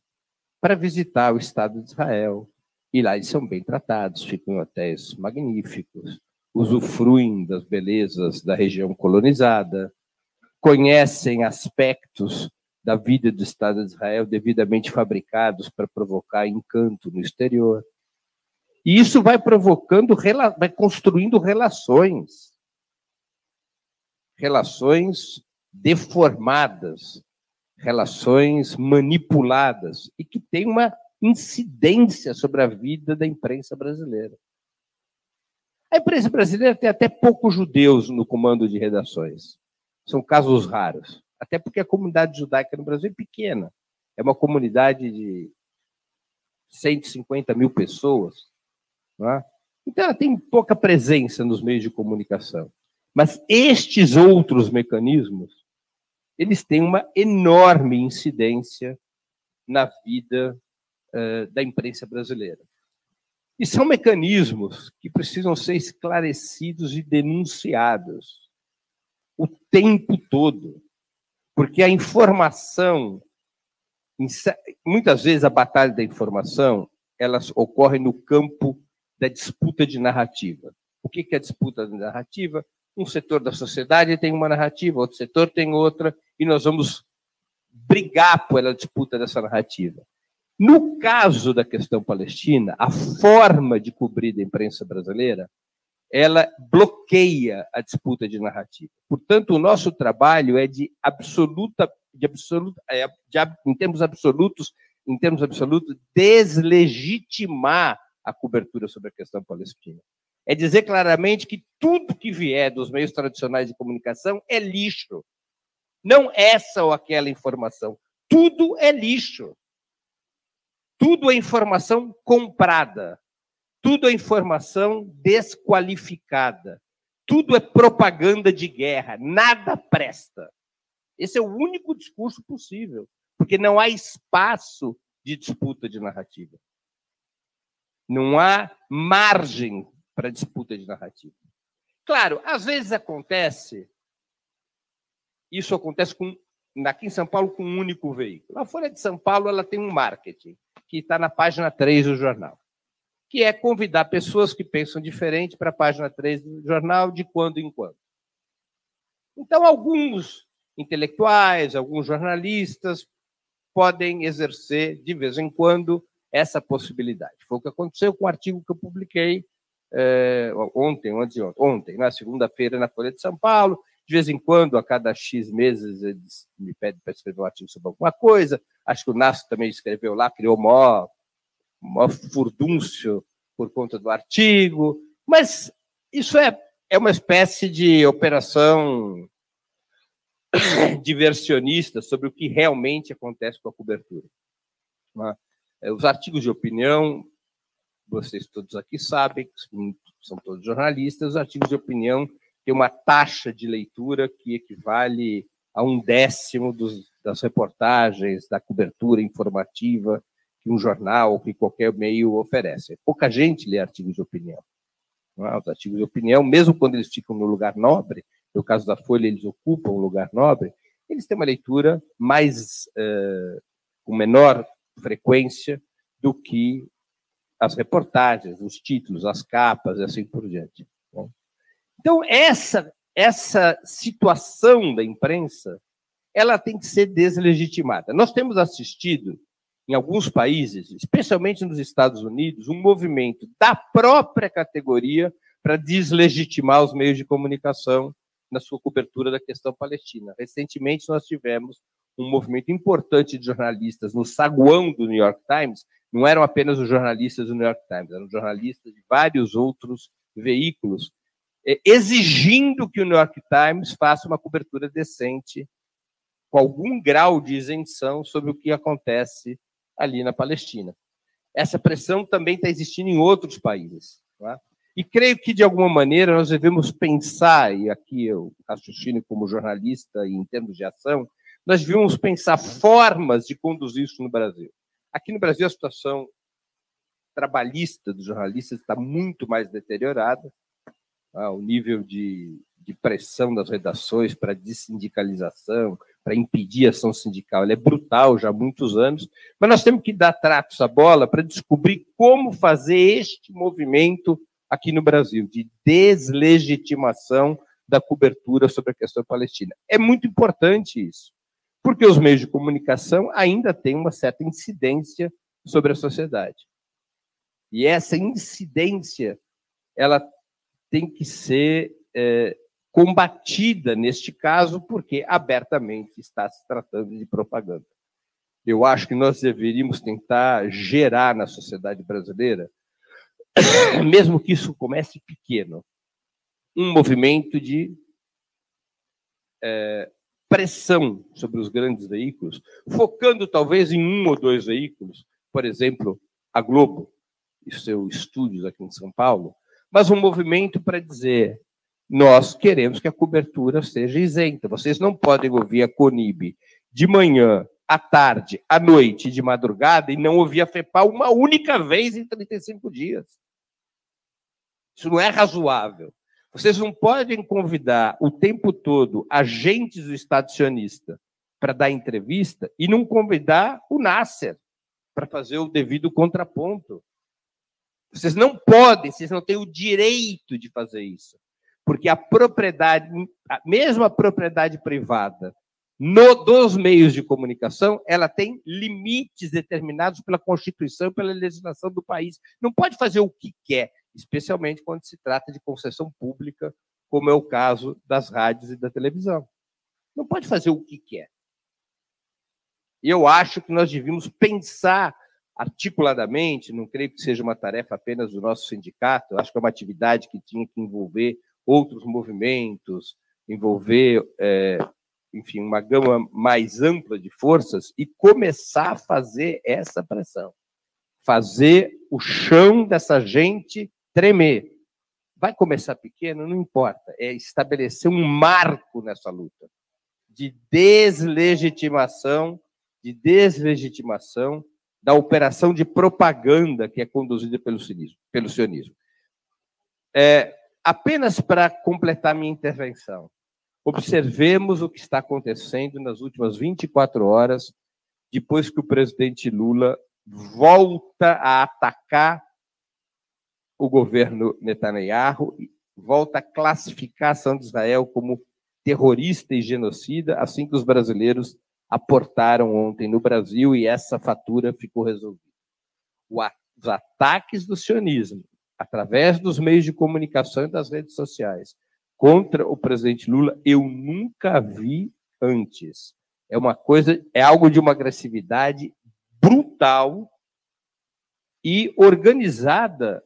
para visitar o Estado de Israel. E lá eles são bem tratados, ficam em hotéis magníficos, usufruem das belezas da região colonizada, conhecem aspectos da vida do Estado de Israel devidamente fabricados para provocar encanto no exterior. E isso vai provocando, vai construindo relações. Relações deformadas, relações manipuladas e que tem uma incidência sobre a vida da imprensa brasileira. A imprensa brasileira tem até poucos judeus no comando de redações. São casos raros. Até porque a comunidade judaica no Brasil é pequena. É uma comunidade de 150 mil pessoas. É? Então, ela tem pouca presença nos meios de comunicação. Mas estes outros mecanismos, eles têm uma enorme incidência na vida da imprensa brasileira. E são mecanismos que precisam ser esclarecidos e denunciados o tempo todo, porque a informação, muitas vezes a batalha da informação, elas ocorre no campo da disputa de narrativa. O que é a disputa de narrativa? Um setor da sociedade tem uma narrativa, outro setor tem outra, e nós vamos brigar pela disputa dessa narrativa. No caso da questão palestina, a forma de cobrir da imprensa brasileira, ela bloqueia a disputa de narrativa. Portanto, o nosso trabalho é de absoluta, de absoluta, é, de, em termos absolutos, em termos absolutos, deslegitimar a cobertura sobre a questão palestina. É dizer claramente que tudo que vier dos meios tradicionais de comunicação é lixo. Não essa ou aquela informação. Tudo é lixo. Tudo é informação comprada. Tudo é informação desqualificada. Tudo é propaganda de guerra. Nada presta. Esse é o único discurso possível, porque não há espaço de disputa de narrativa. Não há margem para disputa de narrativa. Claro, às vezes acontece, isso acontece com, aqui em São Paulo com um único veículo. A Folha de São Paulo ela tem um marketing que está na página 3 do jornal, que é convidar pessoas que pensam diferente para a página 3 do jornal de quando em quando. Então, alguns intelectuais, alguns jornalistas podem exercer, de vez em quando, essa possibilidade. Foi o que aconteceu com o artigo que eu publiquei é, ontem, ontem, ontem, na segunda-feira, na Folha de São Paulo. De vez em quando, a cada X meses, eles me pedem para escrever um artigo sobre alguma coisa. Acho que o Nasso também escreveu lá, criou maior, maior furdúncio por conta do artigo. Mas isso é, é uma espécie de operação diversionista sobre o que realmente acontece com a cobertura. É? Os artigos de opinião, vocês todos aqui sabem, são todos jornalistas, os artigos de opinião têm uma taxa de leitura que equivale a um décimo dos, das reportagens, da cobertura informativa que um jornal que qualquer meio oferece. Pouca gente lê artigos de opinião. É? Os artigos de opinião, mesmo quando eles ficam no lugar nobre, no caso da Folha, eles ocupam um lugar nobre, eles têm uma leitura mais uh, com menor frequência do que as reportagens, os títulos, as capas e assim por diante. Então, essa, essa situação da imprensa ela tem que ser deslegitimada. Nós temos assistido em alguns países, especialmente nos Estados Unidos, um movimento da própria categoria para deslegitimar os meios de comunicação na sua cobertura da questão palestina. Recentemente, nós tivemos um movimento importante de jornalistas no saguão do New York Times, não eram apenas os jornalistas do New York Times, eram jornalistas de vários outros veículos, eh, exigindo que o New York Times faça uma cobertura decente com algum grau de isenção sobre o que acontece ali na Palestina. Essa pressão também está existindo em outros países. É? E creio que, de alguma maneira, nós devemos pensar, e aqui eu raciocínio como jornalista e em termos de ação, nós devemos pensar formas de conduzir isso no Brasil. Aqui no Brasil, a situação trabalhista dos jornalistas está muito mais deteriorada. Tá? O nível de, de pressão das redações para dessindicalização, para impedir a ação sindical. Ele é brutal já há muitos anos, mas nós temos que dar tratos à bola para descobrir como fazer este movimento aqui no Brasil, de deslegitimação da cobertura sobre a questão palestina. É muito importante isso, porque os meios de comunicação ainda têm uma certa incidência sobre a sociedade. E essa incidência, ela tem que ser é, combatida neste caso, porque abertamente está se tratando de propaganda. Eu acho que nós deveríamos tentar gerar na sociedade brasileira, mesmo que isso comece pequeno, um movimento de é, pressão sobre os grandes veículos, focando talvez em um ou dois veículos, por exemplo, a Globo e seus estúdios aqui em São Paulo, mas um movimento para dizer: nós queremos que a cobertura seja isenta. Vocês não podem ouvir a Conib de manhã, à tarde, à noite, de madrugada e não ouvir a FEPAL uma única vez em 35 dias. Isso não é razoável. Vocês não podem convidar o tempo todo agentes do Estado sionista para dar entrevista e não convidar o Nasser para fazer o devido contraponto. Vocês não podem, vocês não têm o direito de fazer isso. Porque a propriedade, a propriedade privada no, dos meios de comunicação, ela tem limites determinados pela Constituição, pela legislação do país. Não pode fazer o que quer especialmente quando se trata de concessão pública, como é o caso das rádios e da televisão. Não pode fazer o que quer. E eu acho que nós devíamos pensar articuladamente, não creio que seja uma tarefa apenas do nosso sindicato, acho que é uma atividade que tinha que envolver outros movimentos, envolver, é, enfim, uma gama mais ampla de forças e começar a fazer essa pressão. Fazer o chão dessa gente tremer. Vai começar pequeno, não importa. É estabelecer um marco nessa luta de deslegitimação, de deslegitimação da operação de propaganda que é conduzida pelo sionismo. Pelo sionismo. É, apenas para completar minha intervenção, observemos o que está acontecendo nas últimas 24 horas, depois que o presidente Lula volta a atacar o governo Netanyahu volta a classificar a ação de Israel como terrorista e genocida, assim que os brasileiros aportaram ontem no Brasil e essa fatura ficou resolvida. Os ataques do sionismo, através dos meios de comunicação e das redes sociais, contra o presidente Lula, eu nunca vi antes. É uma coisa, é algo de uma agressividade brutal e organizada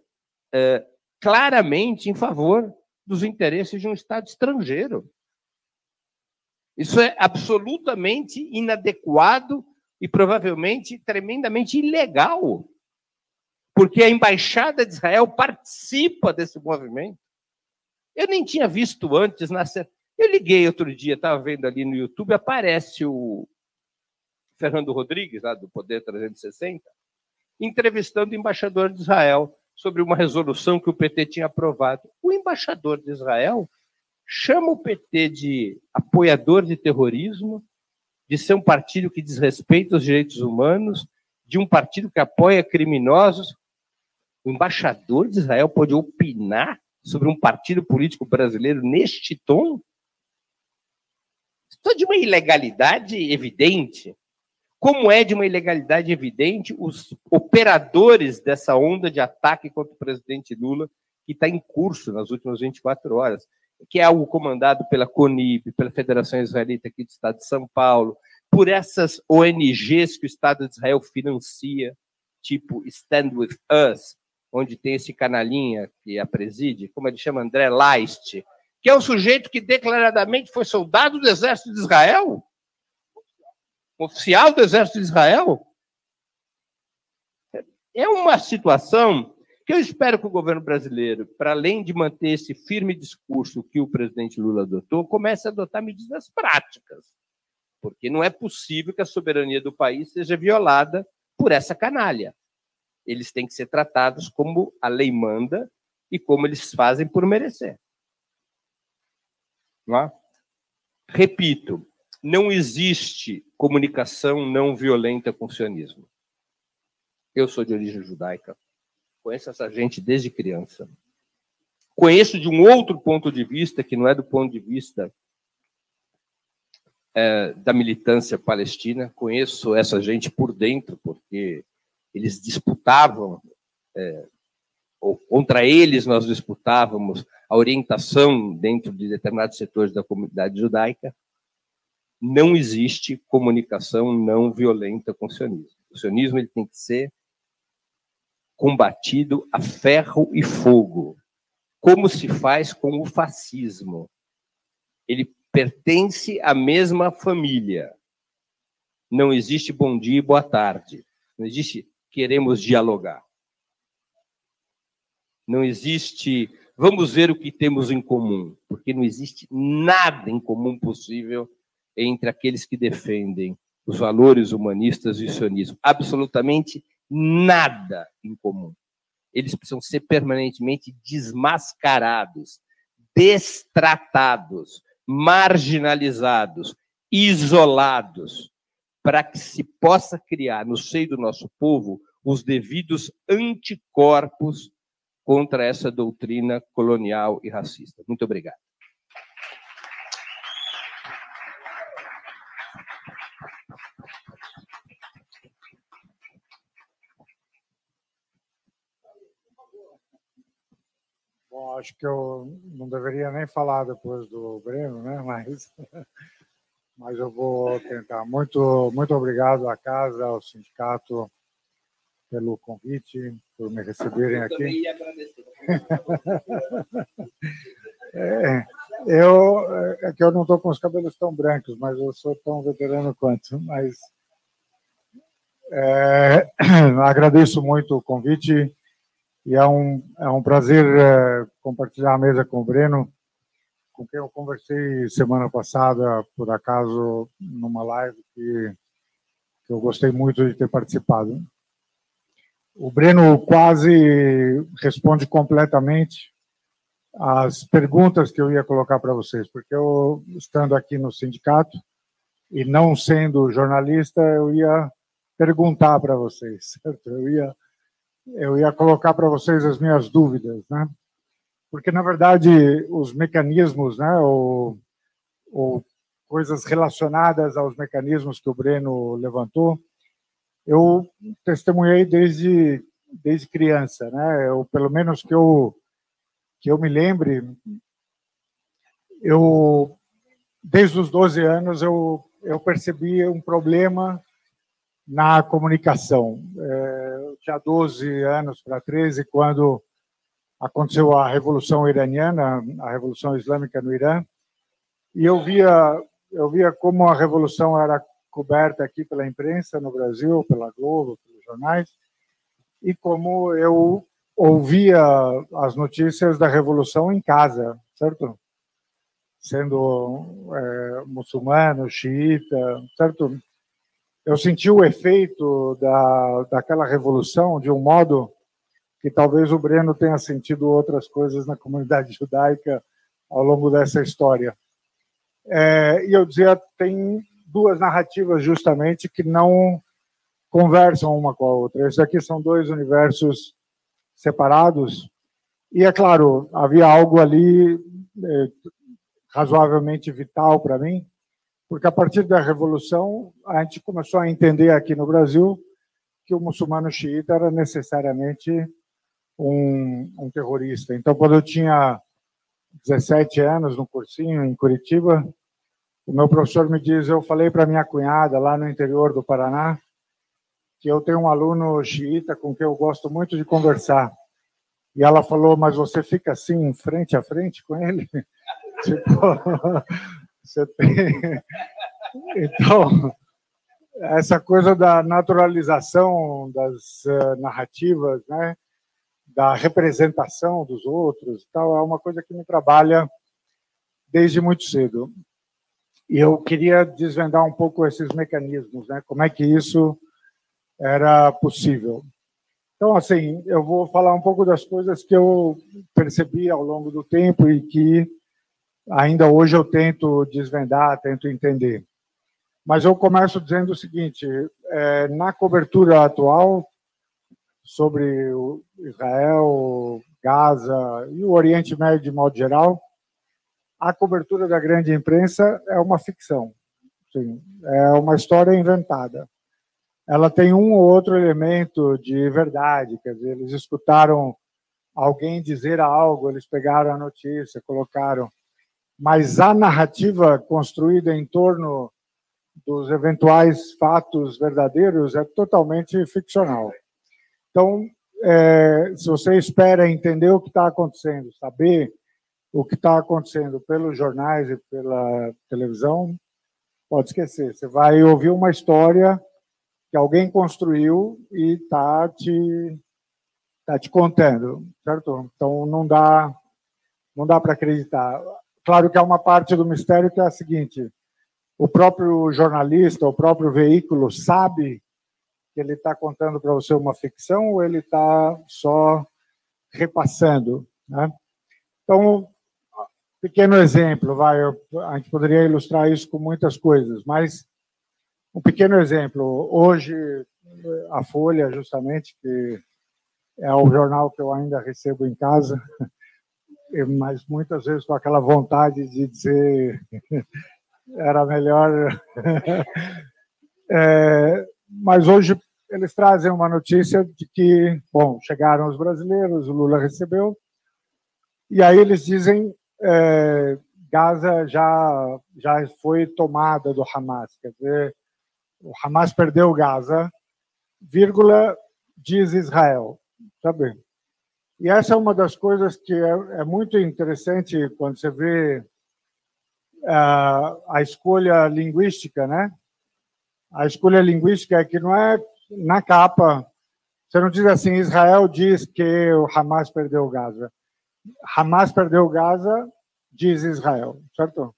é, claramente em favor dos interesses de um Estado estrangeiro. Isso é absolutamente inadequado e provavelmente tremendamente ilegal, porque a embaixada de Israel participa desse movimento. Eu nem tinha visto antes na eu liguei outro dia, estava vendo ali no YouTube, aparece o Fernando Rodrigues, lá do Poder 360, entrevistando o embaixador de Israel sobre uma resolução que o PT tinha aprovado. O embaixador de Israel chama o PT de apoiador de terrorismo, de ser um partido que desrespeita os direitos humanos, de um partido que apoia criminosos. O embaixador de Israel pode opinar sobre um partido político brasileiro neste tom? É de uma ilegalidade evidente como é de uma ilegalidade evidente os operadores dessa onda de ataque contra o presidente Lula, que está em curso nas últimas 24 horas, que é algo comandado pela CONIB, pela Federação Israelita aqui do Estado de São Paulo, por essas ONGs que o Estado de Israel financia, tipo Stand With Us, onde tem esse canalinha que a preside, como ele chama, André Leist, que é um sujeito que declaradamente foi soldado do Exército de Israel, oficial do exército de Israel. É uma situação que eu espero que o governo brasileiro, para além de manter esse firme discurso que o presidente Lula adotou, comece a adotar medidas práticas. Porque não é possível que a soberania do país seja violada por essa canalha. Eles têm que ser tratados como a lei manda e como eles fazem por merecer. É? Repito, não existe comunicação não violenta com o sionismo. Eu sou de origem judaica, conheço essa gente desde criança. Conheço de um outro ponto de vista, que não é do ponto de vista é, da militância palestina, conheço essa gente por dentro, porque eles disputavam, é, ou contra eles nós disputávamos a orientação dentro de determinados setores da comunidade judaica não existe comunicação não violenta com o sionismo. O sionismo ele tem que ser combatido a ferro e fogo, como se faz com o fascismo. Ele pertence à mesma família. Não existe bom dia e boa tarde. Não existe queremos dialogar. Não existe, vamos ver o que temos em comum, porque não existe nada em comum possível entre aqueles que defendem os valores humanistas e o sionismo. Absolutamente nada em comum. Eles precisam ser permanentemente desmascarados, destratados, marginalizados, isolados, para que se possa criar no seio do nosso povo os devidos anticorpos contra essa doutrina colonial e racista. Muito obrigado. Bom, acho que eu não deveria nem falar depois do Breno, né? Mas, mas eu vou tentar. Muito, muito obrigado à casa, ao sindicato pelo convite, por me receberem eu aqui. Também ia agradecer. é, eu é que eu não estou com os cabelos tão brancos, mas eu sou tão veterano quanto. Mas é, agradeço muito o convite e é um, é um prazer é, compartilhar a mesa com o Breno, com quem eu conversei semana passada, por acaso, numa live que, que eu gostei muito de ter participado. O Breno quase responde completamente as perguntas que eu ia colocar para vocês, porque eu, estando aqui no sindicato e não sendo jornalista, eu ia perguntar para vocês, certo? Eu ia eu ia colocar para vocês as minhas dúvidas, né? Porque na verdade os mecanismos, né, ou, ou coisas relacionadas aos mecanismos que o Breno levantou, eu testemunhei desde desde criança, né? Eu pelo menos que eu que eu me lembre, eu desde os 12 anos eu eu percebi um problema na comunicação. É, eu tinha 12 anos para 13 quando aconteceu a Revolução Iraniana, a Revolução Islâmica no Irã, e eu via eu via como a revolução era coberta aqui pela imprensa no Brasil, pela Globo, pelos jornais, e como eu ouvia as notícias da revolução em casa, certo? Sendo é, muçulmano, xiita, certo? eu senti o efeito da, daquela revolução de um modo que talvez o Breno tenha sentido outras coisas na comunidade judaica ao longo dessa história. É, e eu dizia, tem duas narrativas justamente que não conversam uma com a outra. Esses aqui são dois universos separados. E é claro, havia algo ali é, razoavelmente vital para mim, porque a partir da Revolução a gente começou a entender aqui no Brasil que o muçulmano xiita era necessariamente um, um terrorista. Então, quando eu tinha 17 anos no cursinho em Curitiba, o meu professor me diz, eu falei para minha cunhada lá no interior do Paraná que eu tenho um aluno xiita com quem eu gosto muito de conversar. E ela falou, mas você fica assim, frente a frente com ele? tipo, você tem. Então, essa coisa da naturalização das uh, narrativas, né? Da representação dos outros, tal, é uma coisa que me trabalha desde muito cedo. E eu queria desvendar um pouco esses mecanismos, né? Como é que isso era possível? Então, assim, eu vou falar um pouco das coisas que eu percebi ao longo do tempo e que ainda hoje eu tento desvendar, tento entender. Mas eu começo dizendo o seguinte: é, na cobertura atual sobre Israel, Gaza e o Oriente Médio de modo geral, a cobertura da grande imprensa é uma ficção, sim, é uma história inventada. Ela tem um ou outro elemento de verdade, quer dizer, eles escutaram alguém dizer algo, eles pegaram a notícia, colocaram mas a narrativa construída em torno dos eventuais fatos verdadeiros é totalmente ficcional. Então, é, se você espera entender o que está acontecendo, saber o que está acontecendo pelos jornais e pela televisão, pode esquecer. Você vai ouvir uma história que alguém construiu e está te, tá te contando, certo? Então não dá, não dá para acreditar. Claro que há uma parte do mistério que é a seguinte: o próprio jornalista, o próprio veículo sabe que ele está contando para você uma ficção ou ele está só repassando, né? Então, pequeno exemplo, vai, a gente poderia ilustrar isso com muitas coisas, mas um pequeno exemplo. Hoje, a Folha, justamente, que é o jornal que eu ainda recebo em casa, mas muitas vezes com aquela vontade de dizer era melhor. é, mas hoje eles trazem uma notícia de que, bom, chegaram os brasileiros, o Lula recebeu, e aí eles dizem é, Gaza já já foi tomada do Hamas, quer dizer, o Hamas perdeu Gaza, vírgula, diz Israel, sabe? E essa é uma das coisas que é, é muito interessante quando você vê uh, a escolha linguística, né? A escolha linguística é que não é na capa, você não diz assim, Israel diz que o Hamas perdeu Gaza. Hamas perdeu Gaza, diz Israel, certo?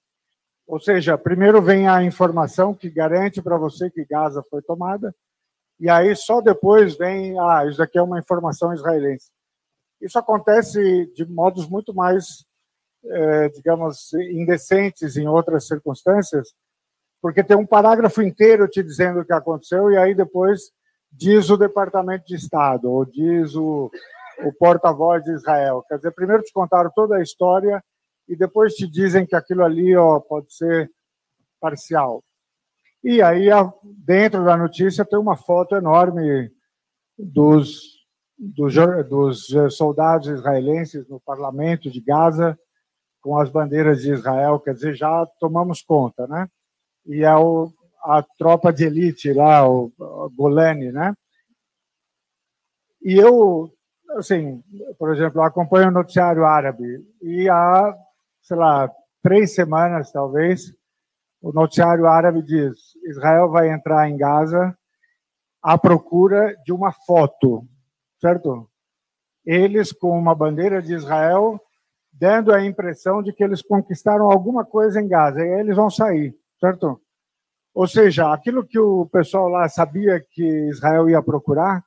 Ou seja, primeiro vem a informação que garante para você que Gaza foi tomada, e aí só depois vem, ah, isso aqui é uma informação israelense. Isso acontece de modos muito mais, eh, digamos, indecentes em outras circunstâncias, porque tem um parágrafo inteiro te dizendo o que aconteceu, e aí depois diz o Departamento de Estado, ou diz o, o porta-voz de Israel. Quer dizer, primeiro te contaram toda a história e depois te dizem que aquilo ali ó, pode ser parcial. E aí, dentro da notícia, tem uma foto enorme dos, dos, dos soldados israelenses no parlamento de Gaza, com as bandeiras de Israel, quer dizer, já tomamos conta, né? E é a tropa de elite lá, o, o Golani, né? E eu, assim, por exemplo, acompanho o noticiário árabe e há sei lá, três semanas, talvez, o noticiário árabe diz: Israel vai entrar em Gaza à procura de uma foto, certo? Eles com uma bandeira de Israel, dando a impressão de que eles conquistaram alguma coisa em Gaza, e aí eles vão sair, certo? Ou seja, aquilo que o pessoal lá sabia que Israel ia procurar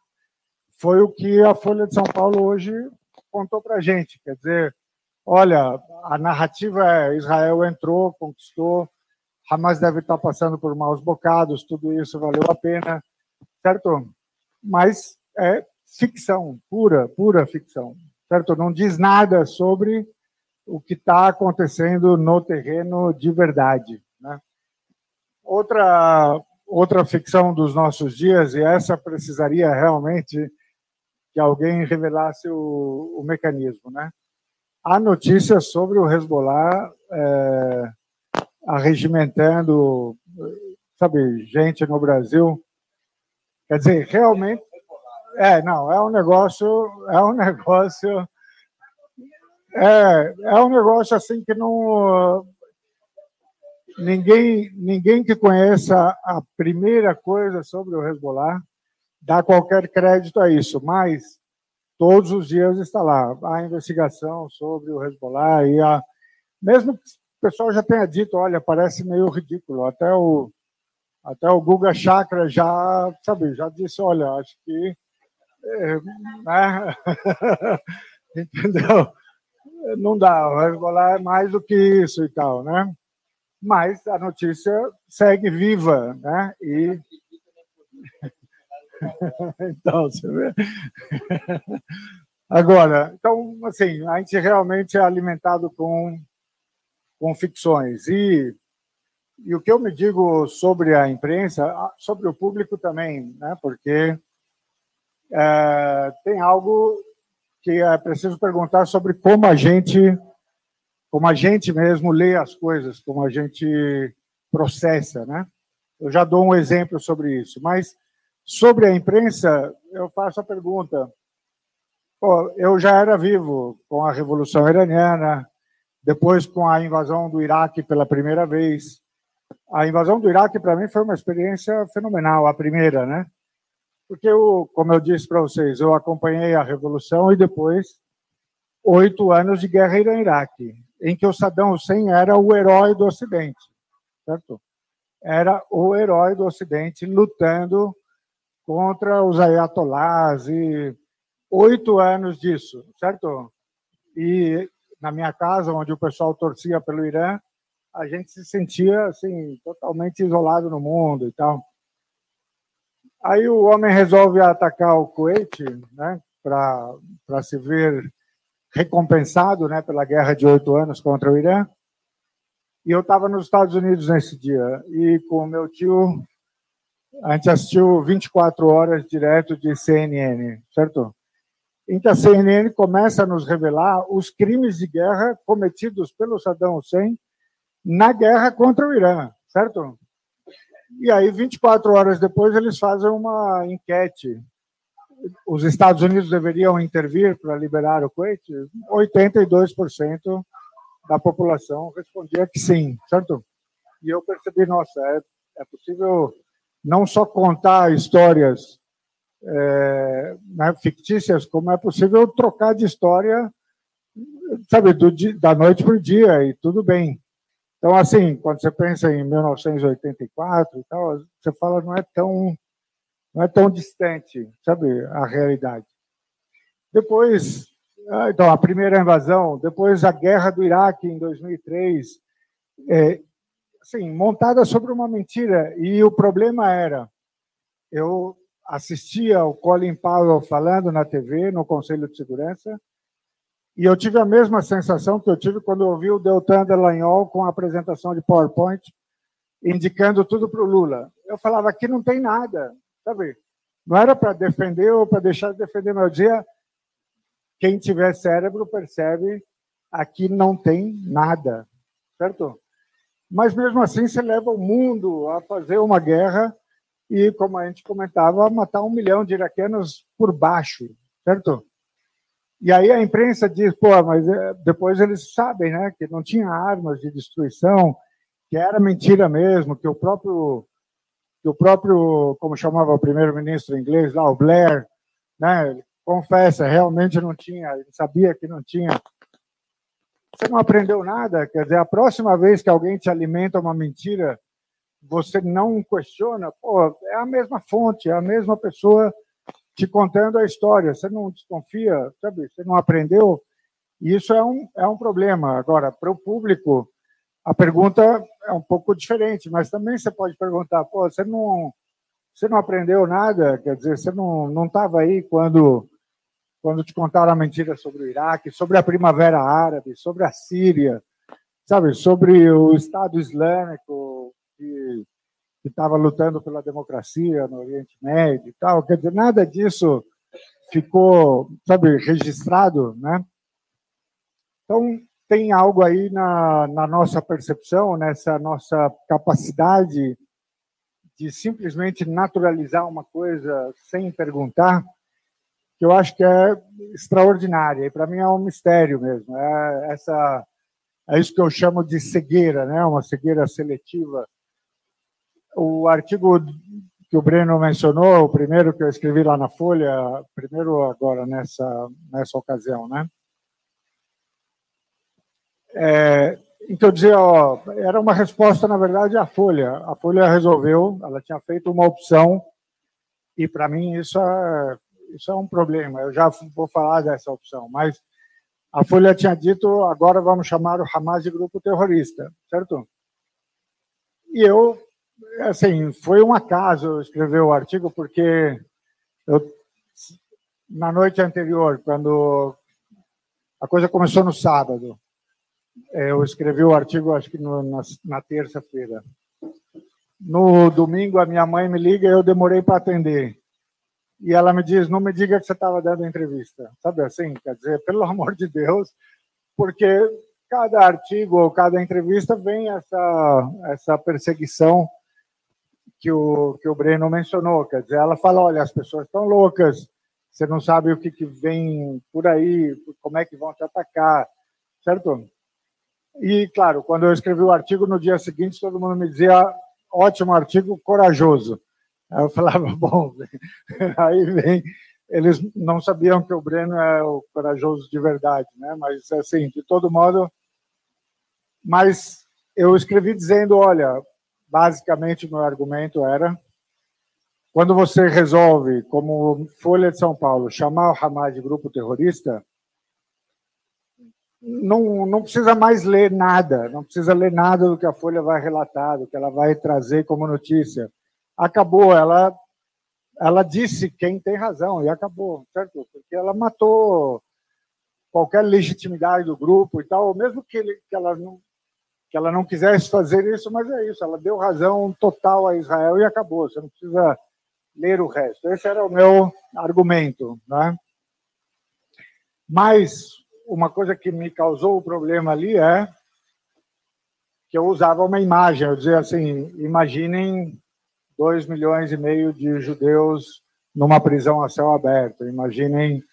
foi o que a Folha de São Paulo hoje contou para gente. Quer dizer, olha, a narrativa é Israel entrou, conquistou, Hamas deve estar passando por maus bocados, tudo isso valeu a pena, certo? Mas é ficção, pura, pura ficção, certo? Não diz nada sobre o que está acontecendo no terreno de verdade? Outra outra ficção dos nossos dias e essa precisaria realmente que alguém revelasse o, o mecanismo, né? há notícias sobre o Hezbollah é, arregimentando, sabe, gente no Brasil. Quer dizer, realmente. É, não, é um negócio. É um negócio. É, é um negócio assim que não. Ninguém, ninguém que conheça a primeira coisa sobre o Hezbollah dá qualquer crédito a isso, mas todos os dias está lá a investigação sobre o Hezbollah e a mesmo que o pessoal já tenha dito, olha, parece meio ridículo, até o até o Guga Chakra já, sabe, já disse, olha, acho que é, né? entendeu? Não dá, o Hezbollah é mais do que isso e tal, né? Mas a notícia segue viva, né? E então, você vê. Agora, então, assim, a gente realmente é alimentado com, com ficções. E, e o que eu me digo sobre a imprensa, sobre o público também, né? porque é, tem algo que é preciso perguntar sobre como a gente, como a gente mesmo lê as coisas, como a gente processa, né? Eu já dou um exemplo sobre isso, mas Sobre a imprensa, eu faço a pergunta. Pô, eu já era vivo com a Revolução Iraniana, depois com a invasão do Iraque pela primeira vez. A invasão do Iraque, para mim, foi uma experiência fenomenal, a primeira, né? Porque, eu, como eu disse para vocês, eu acompanhei a Revolução e depois oito anos de guerra Irã-Iraque, em que o Saddam Hussein era o herói do Ocidente, certo? Era o herói do Ocidente lutando contra os ayatollahs e oito anos disso, certo? E na minha casa, onde o pessoal torcia pelo Irã, a gente se sentia assim totalmente isolado no mundo e tal. Aí o homem resolve atacar o Kuwait, né, para se ver recompensado, né, pela guerra de oito anos contra o Irã. E eu estava nos Estados Unidos nesse dia e com meu tio a gente assistiu 24 horas direto de CNN, certo? Então a CNN começa a nos revelar os crimes de guerra cometidos pelo Saddam Hussein na guerra contra o Irã, certo? E aí, 24 horas depois, eles fazem uma enquete. Os Estados Unidos deveriam intervir para liberar o Kuwait? 82% da população respondia que sim, certo? E eu percebi, nossa, é, é possível não só contar histórias é, né, fictícias, como é possível trocar de história, sabe, do, da noite para o dia, e tudo bem. Então, assim, quando você pensa em 1984 e tal, você fala não é tão não é tão distante, sabe, a realidade. Depois, ah, então, a primeira invasão, depois a guerra do Iraque em 2003, é, assim, montada sobre uma mentira. E o problema era, eu assistia o Colin Powell falando na TV, no Conselho de Segurança, e eu tive a mesma sensação que eu tive quando eu ouvi o Deltan Delagnol com a apresentação de PowerPoint, indicando tudo para o Lula. Eu falava, aqui não tem nada, sabe? Não era para defender ou para deixar de defender, mas eu dizia, quem tiver cérebro percebe, aqui não tem nada, certo? Mas mesmo assim, você leva o mundo a fazer uma guerra e, como a gente comentava, matar um milhão de iraquianos por baixo, certo? E aí a imprensa diz, pô, mas eh, depois eles sabem, né, que não tinha armas de destruição, que era mentira mesmo, que o próprio, que o próprio, como chamava o primeiro-ministro inglês lá, o Blair, né, confessa, realmente não tinha, ele sabia que não tinha. Você não aprendeu nada, quer dizer, a próxima vez que alguém te alimenta uma mentira, você não questiona, pô, é a mesma fonte, é a mesma pessoa te contando a história. Você não desconfia, sabe? Você não aprendeu. E isso é um, é um problema. Agora, para o público, a pergunta é um pouco diferente, mas também você pode perguntar: pô, você não, você não aprendeu nada? Quer dizer, você não estava aí quando, quando te contaram a mentira sobre o Iraque, sobre a Primavera Árabe, sobre a Síria, sabe? Sobre o Estado Islâmico, que estava lutando pela democracia no Oriente Médio e tal. Quer dizer, nada disso ficou, sabe, registrado, né? Então, tem algo aí na, na nossa percepção, nessa nossa capacidade de simplesmente naturalizar uma coisa sem perguntar, que eu acho que é extraordinária. E para mim é um mistério mesmo. É essa é isso que eu chamo de cegueira, né? Uma cegueira seletiva o artigo que o Breno mencionou, o primeiro que eu escrevi lá na Folha, primeiro agora nessa, nessa ocasião, né? É, então, dizia, ó, era uma resposta, na verdade, à Folha. A Folha resolveu, ela tinha feito uma opção, e para mim isso é, isso é um problema. Eu já vou falar dessa opção, mas a Folha tinha dito, agora vamos chamar o Hamas de grupo terrorista, certo? E eu assim, foi um acaso escrever o artigo, porque eu, na noite anterior, quando a coisa começou no sábado, eu escrevi o artigo, acho que no, na, na terça-feira. No domingo, a minha mãe me liga e eu demorei para atender. E ela me diz: Não me diga que você estava dando entrevista. Sabe assim? Quer dizer, pelo amor de Deus, porque cada artigo ou cada entrevista vem essa, essa perseguição que o, que o Breno mencionou. Quer dizer, ela fala: olha, as pessoas estão loucas, você não sabe o que, que vem por aí, como é que vão te atacar, certo? E, claro, quando eu escrevi o artigo, no dia seguinte, todo mundo me dizia: ótimo artigo, corajoso. Aí eu falava, bom, aí vem. Eles não sabiam que o Breno é o corajoso de verdade, né? Mas, assim, de todo modo. Mas eu escrevi dizendo: olha, basicamente, meu argumento era quando você resolve, como Folha de São Paulo, chamar o Hamas de grupo terrorista, não, não precisa mais ler nada, não precisa ler nada do que a Folha vai relatar, do que ela vai trazer como notícia. Acabou, ela, ela disse quem tem razão, e acabou, certo? Porque ela matou qualquer legitimidade do grupo e tal, mesmo que, ele, que, ela não, que ela não quisesse fazer isso, mas é isso, ela deu razão total a Israel e acabou, você não precisa ler o resto. Esse era o meu argumento. Né? Mas uma coisa que me causou o problema ali é que eu usava uma imagem. Eu dizia assim: imaginem dois milhões e meio de judeus numa prisão a céu aberto. Imaginem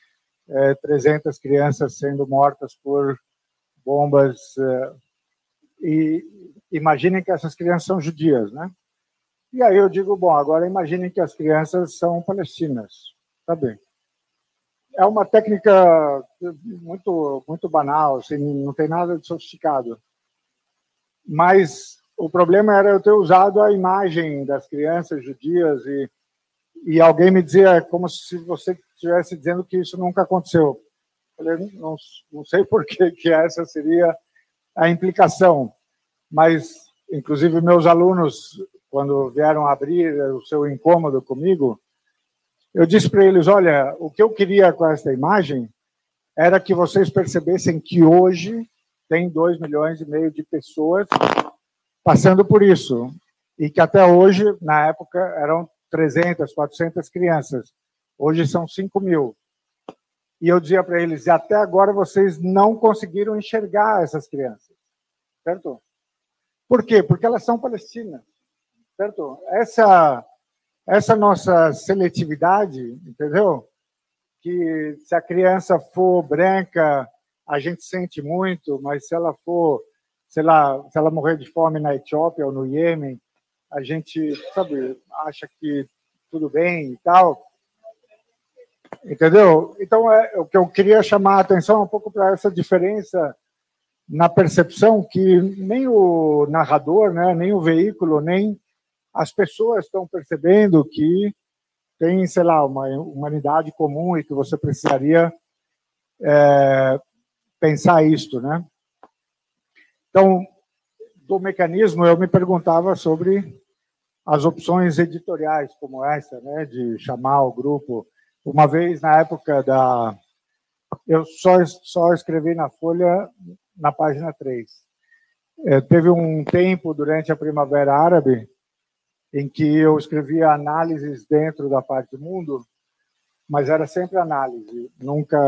é, 300 crianças sendo mortas por bombas. É, e imaginem que essas crianças são judias, né? E aí eu digo, bom, agora imaginem que as crianças são palestinas, tá bem? É uma técnica muito muito banal, assim, não tem nada de sofisticado. Mas o problema era eu ter usado a imagem das crianças judias e e alguém me dizia como se você estivesse dizendo que isso nunca aconteceu. Eu falei, não, não sei por que, que essa seria a implicação, mas inclusive meus alunos quando vieram abrir o seu incômodo comigo, eu disse para eles: olha, o que eu queria com esta imagem era que vocês percebessem que hoje tem 2 milhões e meio de pessoas passando por isso. E que até hoje, na época, eram 300, 400 crianças. Hoje são 5 mil. E eu dizia para eles: até agora vocês não conseguiram enxergar essas crianças. Certo? Por quê? Porque elas são palestinas certo? Essa, essa nossa seletividade, entendeu? Que se a criança for branca, a gente sente muito, mas se ela for, sei lá, se ela morrer de fome na Etiópia ou no Iêmen, a gente, sabe, acha que tudo bem e tal. Entendeu? Então, é, o que eu queria chamar a atenção um pouco para essa diferença na percepção que nem o narrador, né, nem o veículo, nem as pessoas estão percebendo que tem, sei lá, uma humanidade comum e que você precisaria é, pensar isto, né? Então, do mecanismo, eu me perguntava sobre as opções editoriais como essa, né, de chamar o grupo. Uma vez, na época da... Eu só, só escrevi na Folha, na página 3. É, teve um tempo, durante a Primavera Árabe, em que eu escrevia análises dentro da parte do mundo, mas era sempre análise, nunca.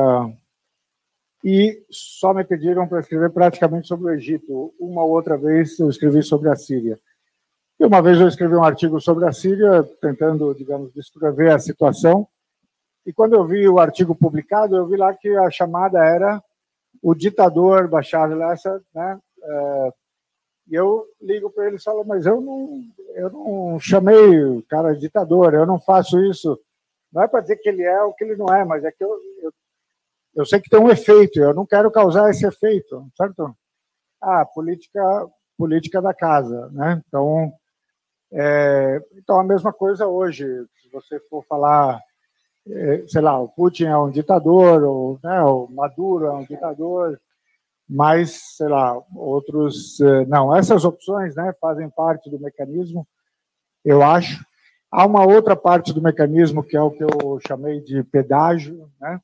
E só me pediram para escrever praticamente sobre o Egito. Uma ou outra vez eu escrevi sobre a Síria. E uma vez eu escrevi um artigo sobre a Síria, tentando, digamos, descrever a situação. E quando eu vi o artigo publicado, eu vi lá que a chamada era o ditador Bashar al-Assad, né, é, e eu ligo para ele e falo, mas eu não, eu não chamei o cara de ditador, eu não faço isso. Não é para dizer que ele é ou que ele não é, mas é que eu, eu, eu sei que tem um efeito, eu não quero causar esse efeito, certo? Ah, política, política da casa, né? Então, é, então a mesma coisa hoje. Se você for falar, é, sei lá, o Putin é um ditador, ou né, o Maduro é um ditador, mas, sei lá, outros. Eh, não, essas opções né, fazem parte do mecanismo, eu acho. Há uma outra parte do mecanismo que é o que eu chamei de pedágio, né?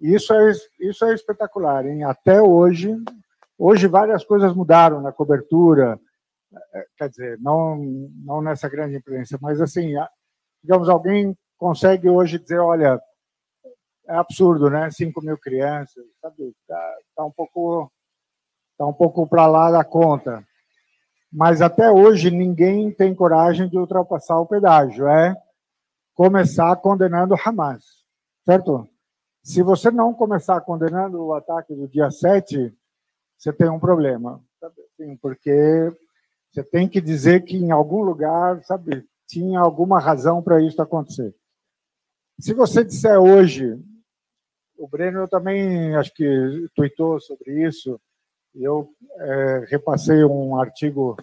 Isso é, isso é espetacular, hein? Até hoje, hoje várias coisas mudaram na cobertura, eh, quer dizer, não, não nessa grande imprensa, mas assim, digamos, alguém consegue hoje dizer, olha, é absurdo, né? 5 mil crianças, sabe? Tá, tá um pouco, tá um pouco para lá da conta. Mas até hoje ninguém tem coragem de ultrapassar o pedágio. É começar condenando Hamas, certo? Se você não começar condenando o ataque do dia 7, você tem um problema, sabe? Assim, porque você tem que dizer que em algum lugar, sabe, tinha alguma razão para isso acontecer. Se você disser hoje, o Breno também acho que tweetou sobre isso, eu é, repassei um artigo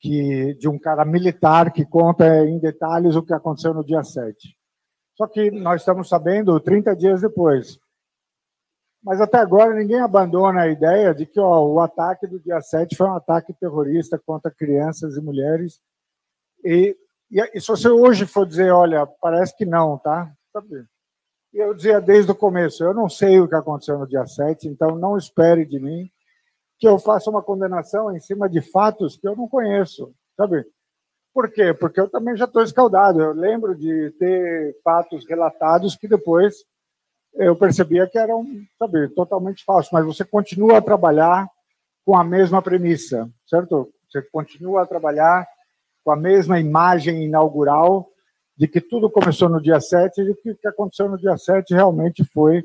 que de um cara militar que conta em detalhes o que aconteceu no dia 7. Só que nós estamos sabendo 30 dias depois. Mas até agora ninguém abandona a ideia de que ó, o ataque do dia 7 foi um ataque terrorista contra crianças e mulheres. E, e, e se você hoje for dizer, olha, parece que não, tá? E eu dizia desde o começo, eu não sei o que aconteceu no dia 7, então não espere de mim que eu faça uma condenação em cima de fatos que eu não conheço, sabe? Por quê? Porque eu também já estou escaldado. Eu lembro de ter fatos relatados que depois eu percebia que eram, sabe, totalmente falsos. Mas você continua a trabalhar com a mesma premissa, certo? Você continua a trabalhar com a mesma imagem inaugural de que tudo começou no dia 7 e o que aconteceu no dia 7 realmente foi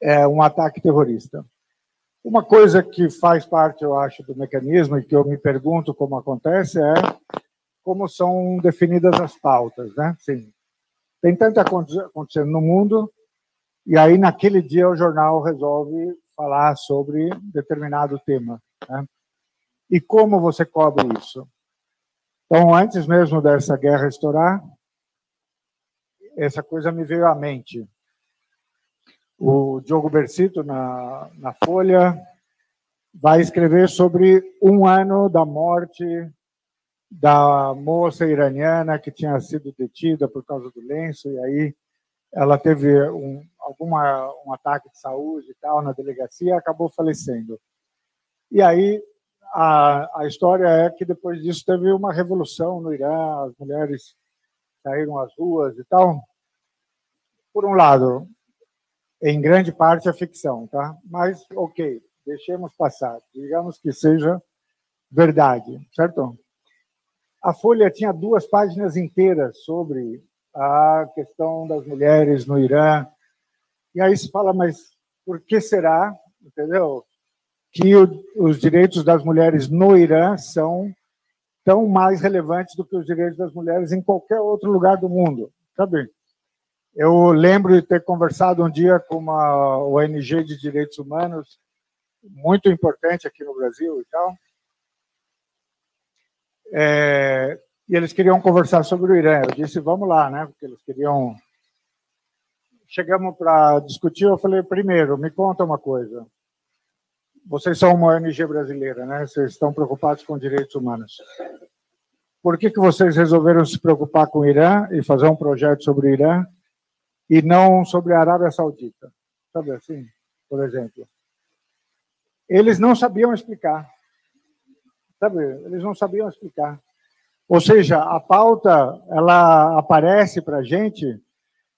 é, um ataque terrorista. Uma coisa que faz parte, eu acho, do mecanismo e que eu me pergunto como acontece é como são definidas as pautas, né? Sim, tem tanta acontecendo no mundo e aí naquele dia o jornal resolve falar sobre determinado tema, né? E como você cobre isso? Então, antes mesmo dessa guerra estourar, essa coisa me veio à mente o Diogo Bersito, na, na Folha, vai escrever sobre um ano da morte da moça iraniana que tinha sido detida por causa do lenço, e aí ela teve um, alguma, um ataque de saúde e tal na delegacia e acabou falecendo. E aí a, a história é que depois disso teve uma revolução no Irã, as mulheres saíram às ruas e tal. Por um lado, em grande parte é ficção, tá? Mas, ok, deixemos passar. Digamos que seja verdade, certo? A Folha tinha duas páginas inteiras sobre a questão das mulheres no Irã. E aí se fala, mas por que será, entendeu? Que o, os direitos das mulheres no Irã são tão mais relevantes do que os direitos das mulheres em qualquer outro lugar do mundo, sabe? Eu lembro de ter conversado um dia com uma ONG de direitos humanos, muito importante aqui no Brasil e tal. É, e eles queriam conversar sobre o Irã. Eu disse, vamos lá, né? Porque eles queriam. Chegamos para discutir. Eu falei, primeiro, me conta uma coisa. Vocês são uma ONG brasileira, né? Vocês estão preocupados com direitos humanos. Por que, que vocês resolveram se preocupar com o Irã e fazer um projeto sobre o Irã e não sobre a Arábia Saudita. Sabe assim, por exemplo. Eles não sabiam explicar. Sabe, eles não sabiam explicar. Ou seja, a pauta ela aparece para a gente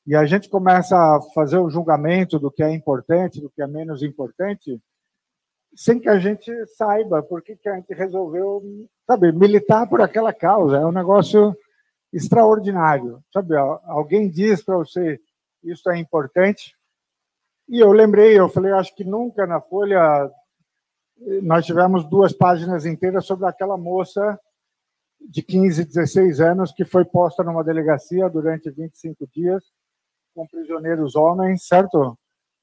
e a gente começa a fazer o julgamento do que é importante, do que é menos importante, sem que a gente saiba por que, a gente resolveu, sabe, militar por aquela causa. É um negócio extraordinário. Sabe, alguém diz para você, isso é importante. E eu lembrei, eu falei, acho que nunca na Folha nós tivemos duas páginas inteiras sobre aquela moça de 15, 16 anos que foi posta numa delegacia durante 25 dias com prisioneiros homens, certo?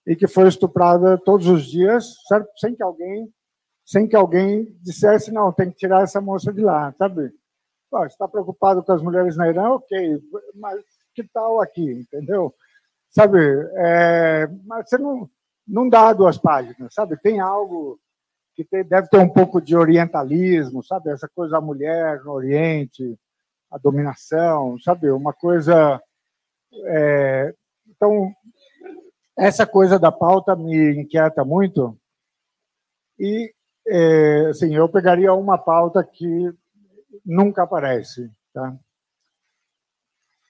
E que foi estuprada todos os dias, certo? Sem que alguém, sem que alguém dissesse não, tem que tirar essa moça de lá, sabe? Está preocupado com as mulheres na Irã, ok, mas que tal aqui, entendeu? sabe? É, mas você não, não dá duas páginas, sabe? Tem algo que tem, deve ter um pouco de orientalismo, sabe? Essa coisa da mulher no Oriente, a dominação, sabe? Uma coisa. É, então, essa coisa da pauta me inquieta muito. E, é, assim, eu pegaria uma pauta que nunca aparece, tá?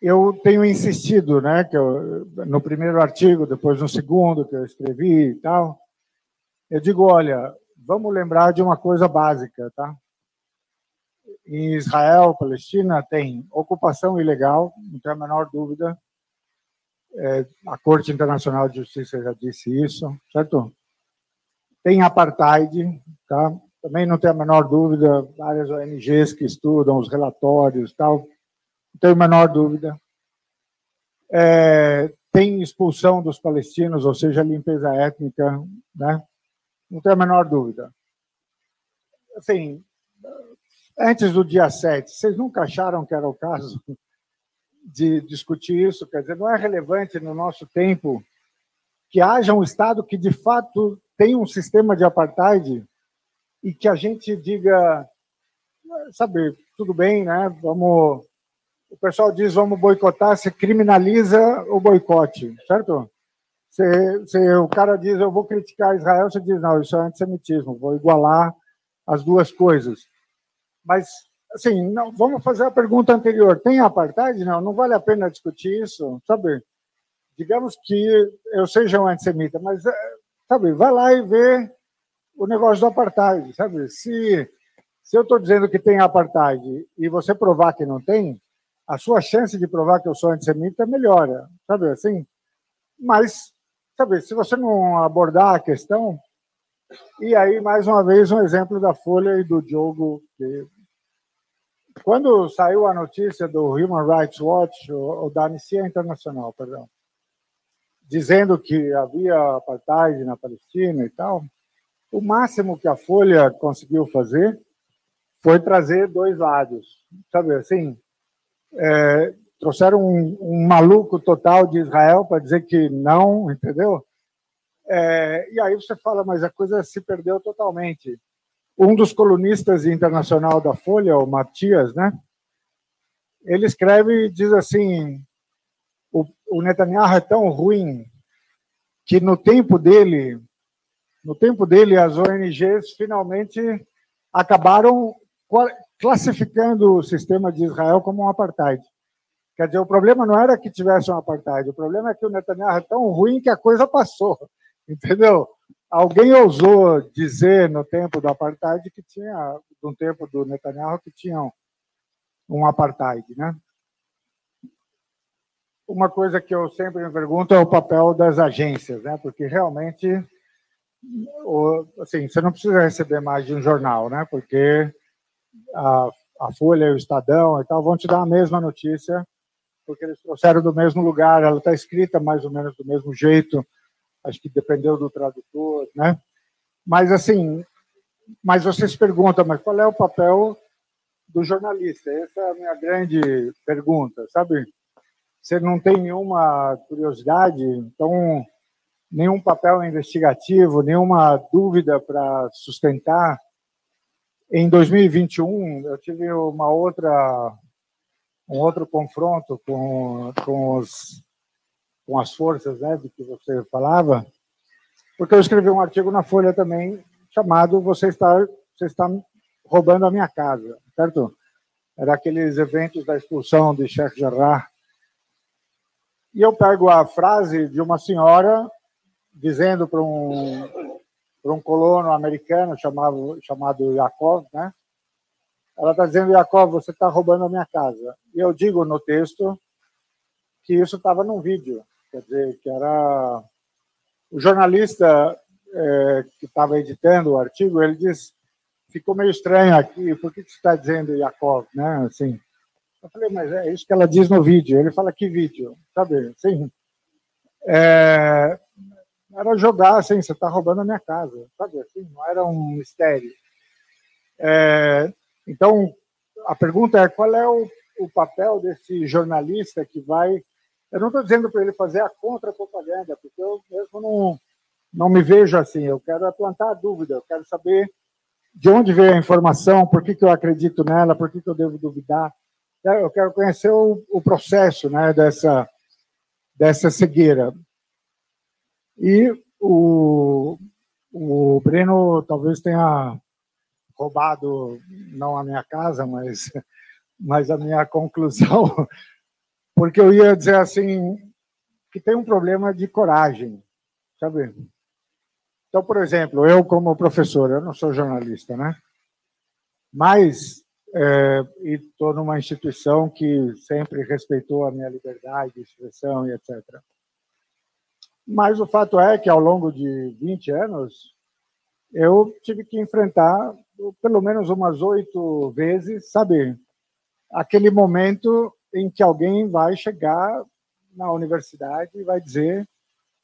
eu tenho insistido, né, que eu, no primeiro artigo, depois no segundo que eu escrevi e tal, eu digo, olha, vamos lembrar de uma coisa básica, tá? Em Israel, Palestina, tem ocupação ilegal, não tem a menor dúvida. É, a Corte Internacional de Justiça já disse isso, certo? Tem apartheid, tá? também não tenho a menor dúvida, várias ONGs que estudam os relatórios tal, não tenho a menor dúvida. É, tem expulsão dos palestinos, ou seja, limpeza étnica, né? não tenho a menor dúvida. Assim, antes do dia 7, vocês nunca acharam que era o caso de discutir isso? Quer dizer, não é relevante no nosso tempo que haja um Estado que, de fato, tem um sistema de apartheid e que a gente diga, sabe, tudo bem, né? Vamos. O pessoal diz vamos boicotar, se criminaliza o boicote, certo? Se, se o cara diz eu vou criticar Israel, você diz não, isso é antissemitismo, vou igualar as duas coisas. Mas, assim, não, vamos fazer a pergunta anterior: tem apartheid? Não, não vale a pena discutir isso, sabe? Digamos que eu seja um antissemita, mas, sabe, vai lá e vê o negócio do apartheid, sabe? Se, se eu estou dizendo que tem apartheid e você provar que não tem, a sua chance de provar que eu sou antissemita melhora, sabe assim? Mas, sabe, se você não abordar a questão, e aí, mais uma vez, um exemplo da Folha e do Diogo. Que... Quando saiu a notícia do Human Rights Watch, ou da Anistia Internacional, perdão, dizendo que havia apartheid na Palestina e tal, o máximo que a Folha conseguiu fazer foi trazer dois lados. Sabe assim? É, trouxeram um, um, maluco total de Israel para dizer que não, entendeu? É, e aí você fala, mas a coisa se perdeu totalmente. Um dos colunistas internacional da Folha, o Matias, né? Ele escreve e diz assim: o, o Netanyahu é tão ruim que no tempo dele no tempo dele, as ONGs finalmente acabaram classificando o sistema de Israel como um apartheid. Quer dizer, o problema não era que tivesse um apartheid, o problema é que o Netanyahu é tão ruim que a coisa passou, entendeu? Alguém ousou dizer no tempo do apartheid que tinha, no tempo do Netanyahu, que tinha um apartheid, né? Uma coisa que eu sempre me pergunto é o papel das agências, né? Porque realmente assim, você não precisa receber mais de um jornal, né? Porque a, a Folha, o Estadão e tal vão te dar a mesma notícia, porque eles trouxeram do mesmo lugar, ela está escrita mais ou menos do mesmo jeito, acho que dependeu do tradutor, né? Mas assim, mas você se pergunta, mas qual é o papel do jornalista? Essa é a minha grande pergunta, sabe? Você não tem nenhuma curiosidade, então nenhum papel investigativo, nenhuma dúvida para sustentar. Em 2021, eu tive uma outra um outro confronto com, com, os, com as forças né, de que você falava, porque eu escrevi um artigo na Folha também chamado Você está, você está roubando a minha casa, certo? Era aqueles eventos da expulsão de Sheikh Jarrah. E eu pego a frase de uma senhora dizendo para um, para um colono americano chamado, chamado Yakov, né? Ela está dizendo, Yakov, você está roubando a minha casa. E eu digo no texto que isso estava num vídeo, quer dizer, que era o jornalista é, que estava editando o artigo, ele diz, ficou meio estranho aqui, por que você está dizendo Yakov, né? Assim, eu falei, mas é isso que ela diz no vídeo. Ele fala, que vídeo? Sabe, assim, é, era jogar assim, você está roubando a minha casa, sabe assim, não era um mistério. É, então, a pergunta é qual é o, o papel desse jornalista que vai... Eu não estou dizendo para ele fazer a contra-propaganda, porque eu mesmo não, não me vejo assim, eu quero plantar a dúvida, eu quero saber de onde veio a informação, por que, que eu acredito nela, por que, que eu devo duvidar. Eu quero conhecer o, o processo né, dessa, dessa cegueira. E o, o Breno talvez tenha roubado, não a minha casa, mas, mas a minha conclusão, porque eu ia dizer assim, que tem um problema de coragem, sabe? Então, por exemplo, eu como professor, eu não sou jornalista, né? Mas é, estou numa instituição que sempre respeitou a minha liberdade de expressão e etc. Mas o fato é que, ao longo de 20 anos, eu tive que enfrentar pelo menos umas oito vezes, sabe, aquele momento em que alguém vai chegar na universidade e vai dizer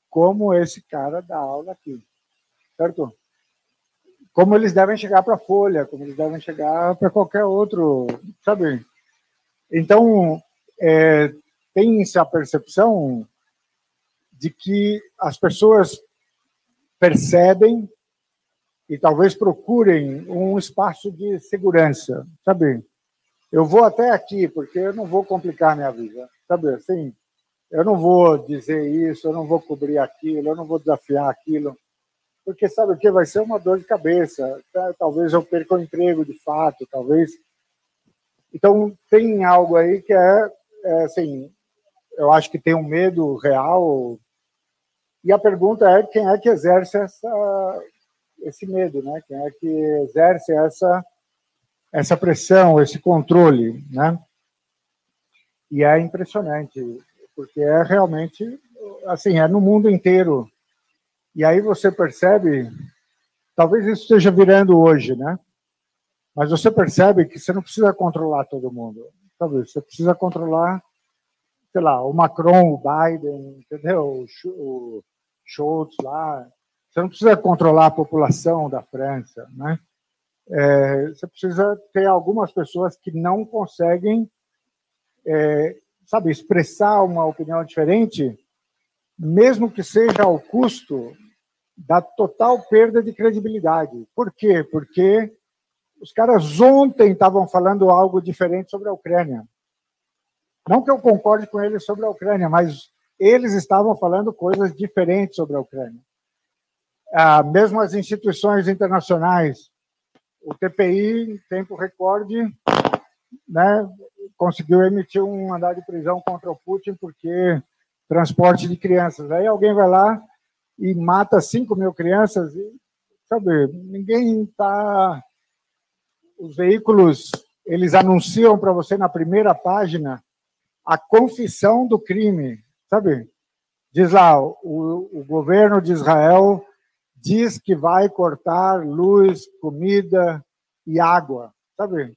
como esse cara dá aula aqui, certo? Como eles devem chegar para a Folha, como eles devem chegar para qualquer outro, sabe? Então, é, tem-se a percepção de que as pessoas percebem e talvez procurem um espaço de segurança, sabe? Eu vou até aqui porque eu não vou complicar minha vida, sabe? Assim, eu não vou dizer isso, eu não vou cobrir aquilo, eu não vou desafiar aquilo, porque sabe o que vai ser uma dor de cabeça. Tá? Talvez eu perca o emprego de fato, talvez. Então tem algo aí que é, é assim, eu acho que tem um medo real. E a pergunta é quem é que exerce essa, esse medo, né? Quem é que exerce essa essa pressão, esse controle, né? E é impressionante porque é realmente assim, é no mundo inteiro. E aí você percebe, talvez isso esteja virando hoje, né? Mas você percebe que você não precisa controlar todo mundo. Talvez você precisa controlar, sei lá, o Macron, o Biden, entendeu? O Schultz lá. Você não precisa controlar a população da França, né? É, você precisa ter algumas pessoas que não conseguem é, sabe, expressar uma opinião diferente, mesmo que seja ao custo da total perda de credibilidade. Por quê? Porque os caras ontem estavam falando algo diferente sobre a Ucrânia. Não que eu concorde com eles sobre a Ucrânia, mas eles estavam falando coisas diferentes sobre a Ucrânia. Ah, mesmo as instituições internacionais, o TPI, em tempo recorde, né, conseguiu emitir um mandado de prisão contra o Putin porque transporte de crianças. Aí alguém vai lá e mata 5 mil crianças e, sabe, ninguém está... Os veículos, eles anunciam para você na primeira página a confissão do crime, sabe? Diz lá, o, o governo de Israel diz que vai cortar luz, comida e água, sabe?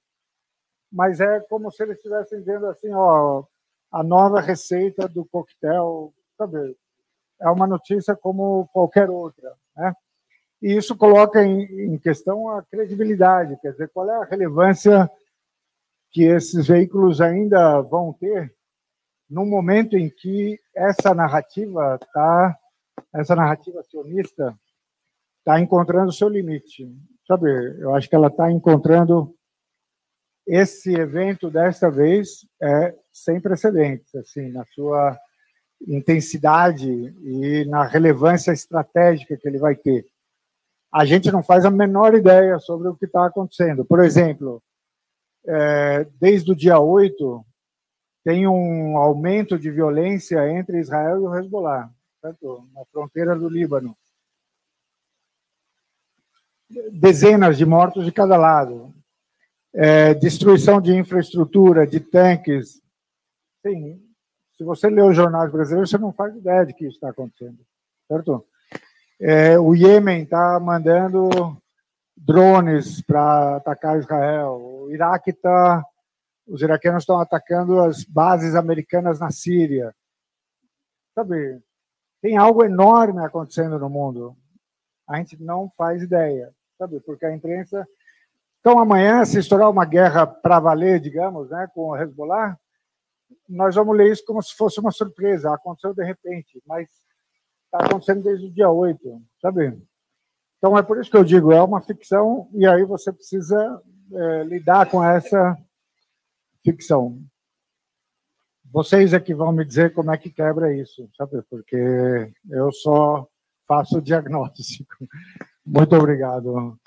mas é como se eles estivessem dizendo assim, ó, a nova receita do coquetel, sabe? É uma notícia como qualquer outra, né? E isso coloca em, em questão a credibilidade, quer dizer, qual é a relevância que esses veículos ainda vão ter no momento em que essa narrativa está, essa narrativa sionista está encontrando o seu limite, sabe? Eu acho que ela está encontrando esse evento desta vez é sem precedentes, assim, na sua intensidade e na relevância estratégica que ele vai ter. A gente não faz a menor ideia sobre o que está acontecendo. Por exemplo, é, desde o dia 8, tem um aumento de violência entre Israel e o Hezbollah, certo? na fronteira do Líbano. Dezenas de mortos de cada lado é, destruição de infraestrutura, de tanques. Sim, se você lê os jornais brasileiros, você não faz ideia de que isso está acontecendo, certo? É, o Iêmen está mandando drones para atacar Israel. O Iraque está, os iraquianos estão atacando as bases americanas na Síria. Sabe, tem algo enorme acontecendo no mundo. A gente não faz ideia, sabe? Porque a imprensa então, amanhã, se estourar uma guerra para valer, digamos, né, com o Hezbollah, nós vamos ler isso como se fosse uma surpresa. Aconteceu de repente, mas está acontecendo desde o dia 8, sabe? Então, é por isso que eu digo, é uma ficção, e aí você precisa é, lidar com essa ficção. Vocês é que vão me dizer como é que quebra isso, sabe? Porque eu só faço o diagnóstico. Muito obrigado.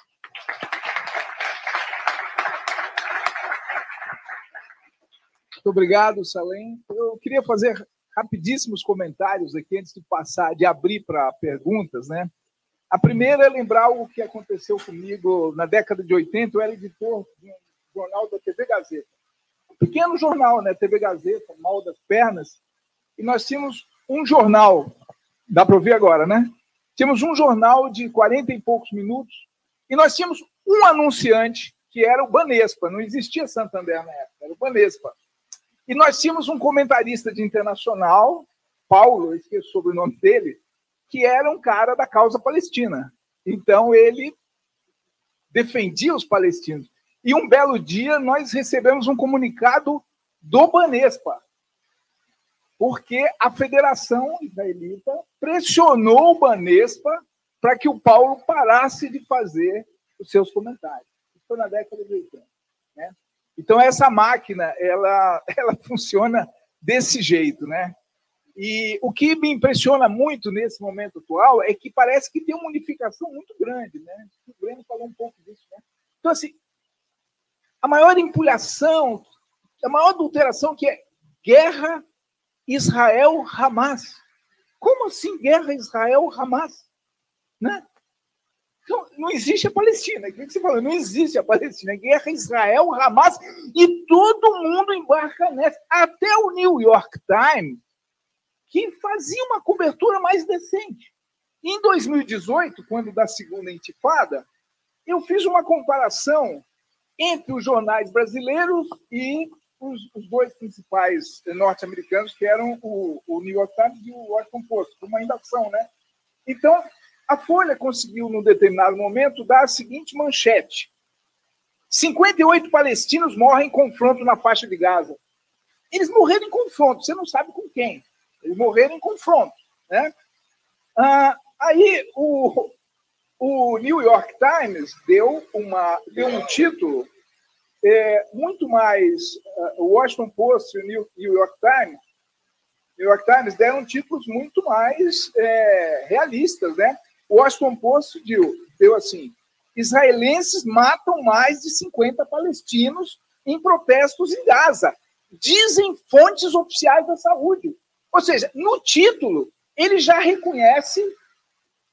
Muito obrigado, Salem. Eu queria fazer rapidíssimos comentários aqui antes de passar, de abrir para perguntas, né? A primeira é lembrar o que aconteceu comigo na década de 80. Eu era editor de um jornal da TV Gazeta. Um pequeno jornal, né? TV Gazeta, mal das pernas. E nós tínhamos um jornal, dá para ouvir agora, né? Tínhamos um jornal de 40 e poucos minutos, E nós tínhamos um anunciante, que era o Banespa, não existia Santander na época, era o Banespa. E nós tínhamos um comentarista de internacional, Paulo, esqueci o sobrenome dele, que era um cara da causa palestina. Então ele defendia os palestinos. E um belo dia nós recebemos um comunicado do Banespa, porque a Federação Israelita pressionou o Banespa para que o Paulo parasse de fazer os seus comentários. Isso foi na década de 80. Né? Então, essa máquina, ela, ela funciona desse jeito, né? E o que me impressiona muito nesse momento atual é que parece que tem uma unificação muito grande, né? O Breno falou um pouco disso, né? Então, assim, a maior empulhação, a maior adulteração que é guerra Israel-Hamas. Como assim guerra Israel-Hamas? Né? Então, não existe a Palestina. O que você falou? Não existe a Palestina. Guerra Israel, Hamas, e todo mundo embarca nessa. Até o New York Times, que fazia uma cobertura mais decente. Em 2018, quando da segunda intifada, eu fiz uma comparação entre os jornais brasileiros e os, os dois principais norte-americanos, que eram o, o, New York Times e o Washington Post, uma ainda são, né? Então, a Folha conseguiu, num determinado momento, dar a seguinte manchete: 58 palestinos morrem em confronto na faixa de Gaza. Eles morreram em confronto, você não sabe com quem. Eles morreram em confronto. Né? Ah, aí o, o New York Times deu, uma, deu um título é, muito mais. Uh, o Washington Post e o New, New York Times New York Times deram títulos muito mais é, realistas, né? O Washington Post deu, deu assim: israelenses matam mais de 50 palestinos em protestos em Gaza, dizem fontes oficiais da saúde. Ou seja, no título, ele já reconhece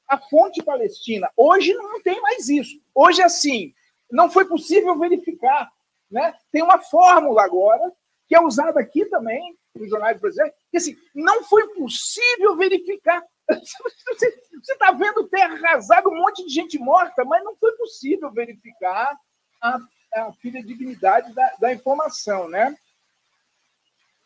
a fonte palestina. Hoje não tem mais isso. Hoje, assim, não foi possível verificar. Né? Tem uma fórmula agora, que é usada aqui também, nos jornais brasileiros, que assim, não foi possível verificar você está vendo terra arrasada, um monte de gente morta, mas não foi possível verificar a, a fidedignidade da, da informação, né?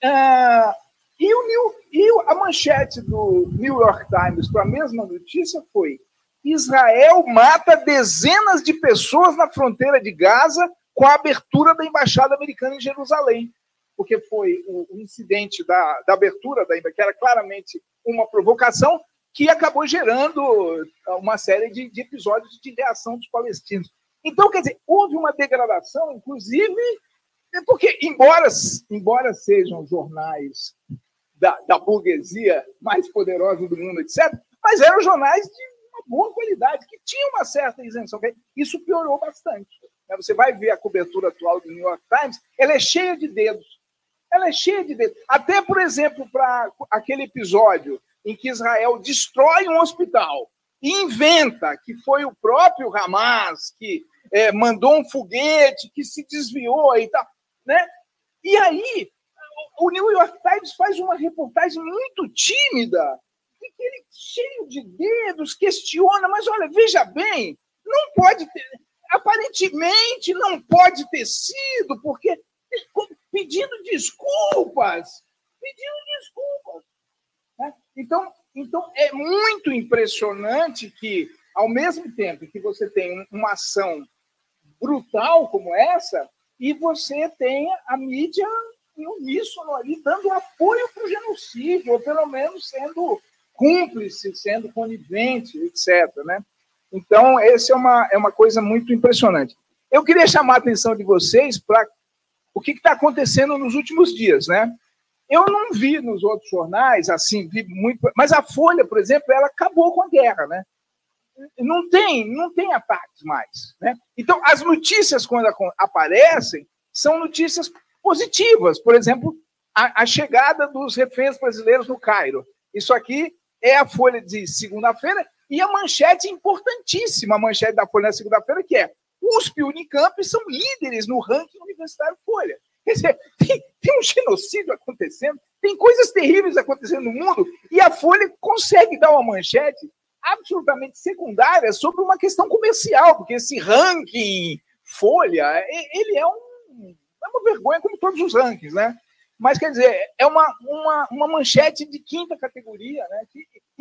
Ah, e, o New, e a manchete do New York Times para a mesma notícia foi: Israel mata dezenas de pessoas na fronteira de Gaza com a abertura da embaixada americana em Jerusalém, porque foi o, incidente da, da abertura da que era claramente uma provocação, que acabou gerando uma série de, de episódios de reação dos palestinos. Então, quer dizer, houve uma degradação, inclusive, porque, embora, embora sejam jornais da, da burguesia mais poderosa do mundo, etc., mas eram jornais de uma boa qualidade, que tinham uma certa isenção. Isso piorou bastante. Né? Você vai ver a cobertura atual do New York Times, ela é cheia de dedos. Ela é cheia de dedos. Até, por exemplo, para aquele episódio em que Israel destrói um hospital e inventa que foi o próprio Hamas que é, mandou um foguete que se desviou e tal, né? E aí o New York Times faz uma reportagem muito tímida, ele cheio de dedos, questiona, mas olha, veja bem, não pode ter, aparentemente não pode ter sido, porque pedindo desculpas, pedindo desculpas. Né? Então, então, é muito impressionante que, ao mesmo tempo que você tem uma ação brutal como essa, e você tenha a mídia em uníssono ali dando apoio para o genocídio, ou pelo menos sendo cúmplice, sendo conivente, etc. Né? Então, essa é uma, é uma coisa muito impressionante. Eu queria chamar a atenção de vocês para o que está acontecendo nos últimos dias. Né? Eu não vi nos outros jornais, assim, vi muito. Mas a Folha, por exemplo, ela acabou com a guerra, né? Não tem, não tem ataques mais. Né? Então, as notícias, quando aparecem, são notícias positivas. Por exemplo, a, a chegada dos reféns brasileiros no Cairo. Isso aqui é a Folha de segunda-feira e a manchete importantíssima, a manchete da Folha na segunda-feira, que é USP e Unicamp são líderes no ranking universitário Folha. Quer dizer, tem, tem um genocídio acontecendo, tem coisas terríveis acontecendo no mundo, e a Folha consegue dar uma manchete absolutamente secundária sobre uma questão comercial, porque esse ranking Folha, ele é, um, é uma vergonha como todos os rankings, né? Mas, quer dizer, é uma, uma, uma manchete de quinta categoria, né?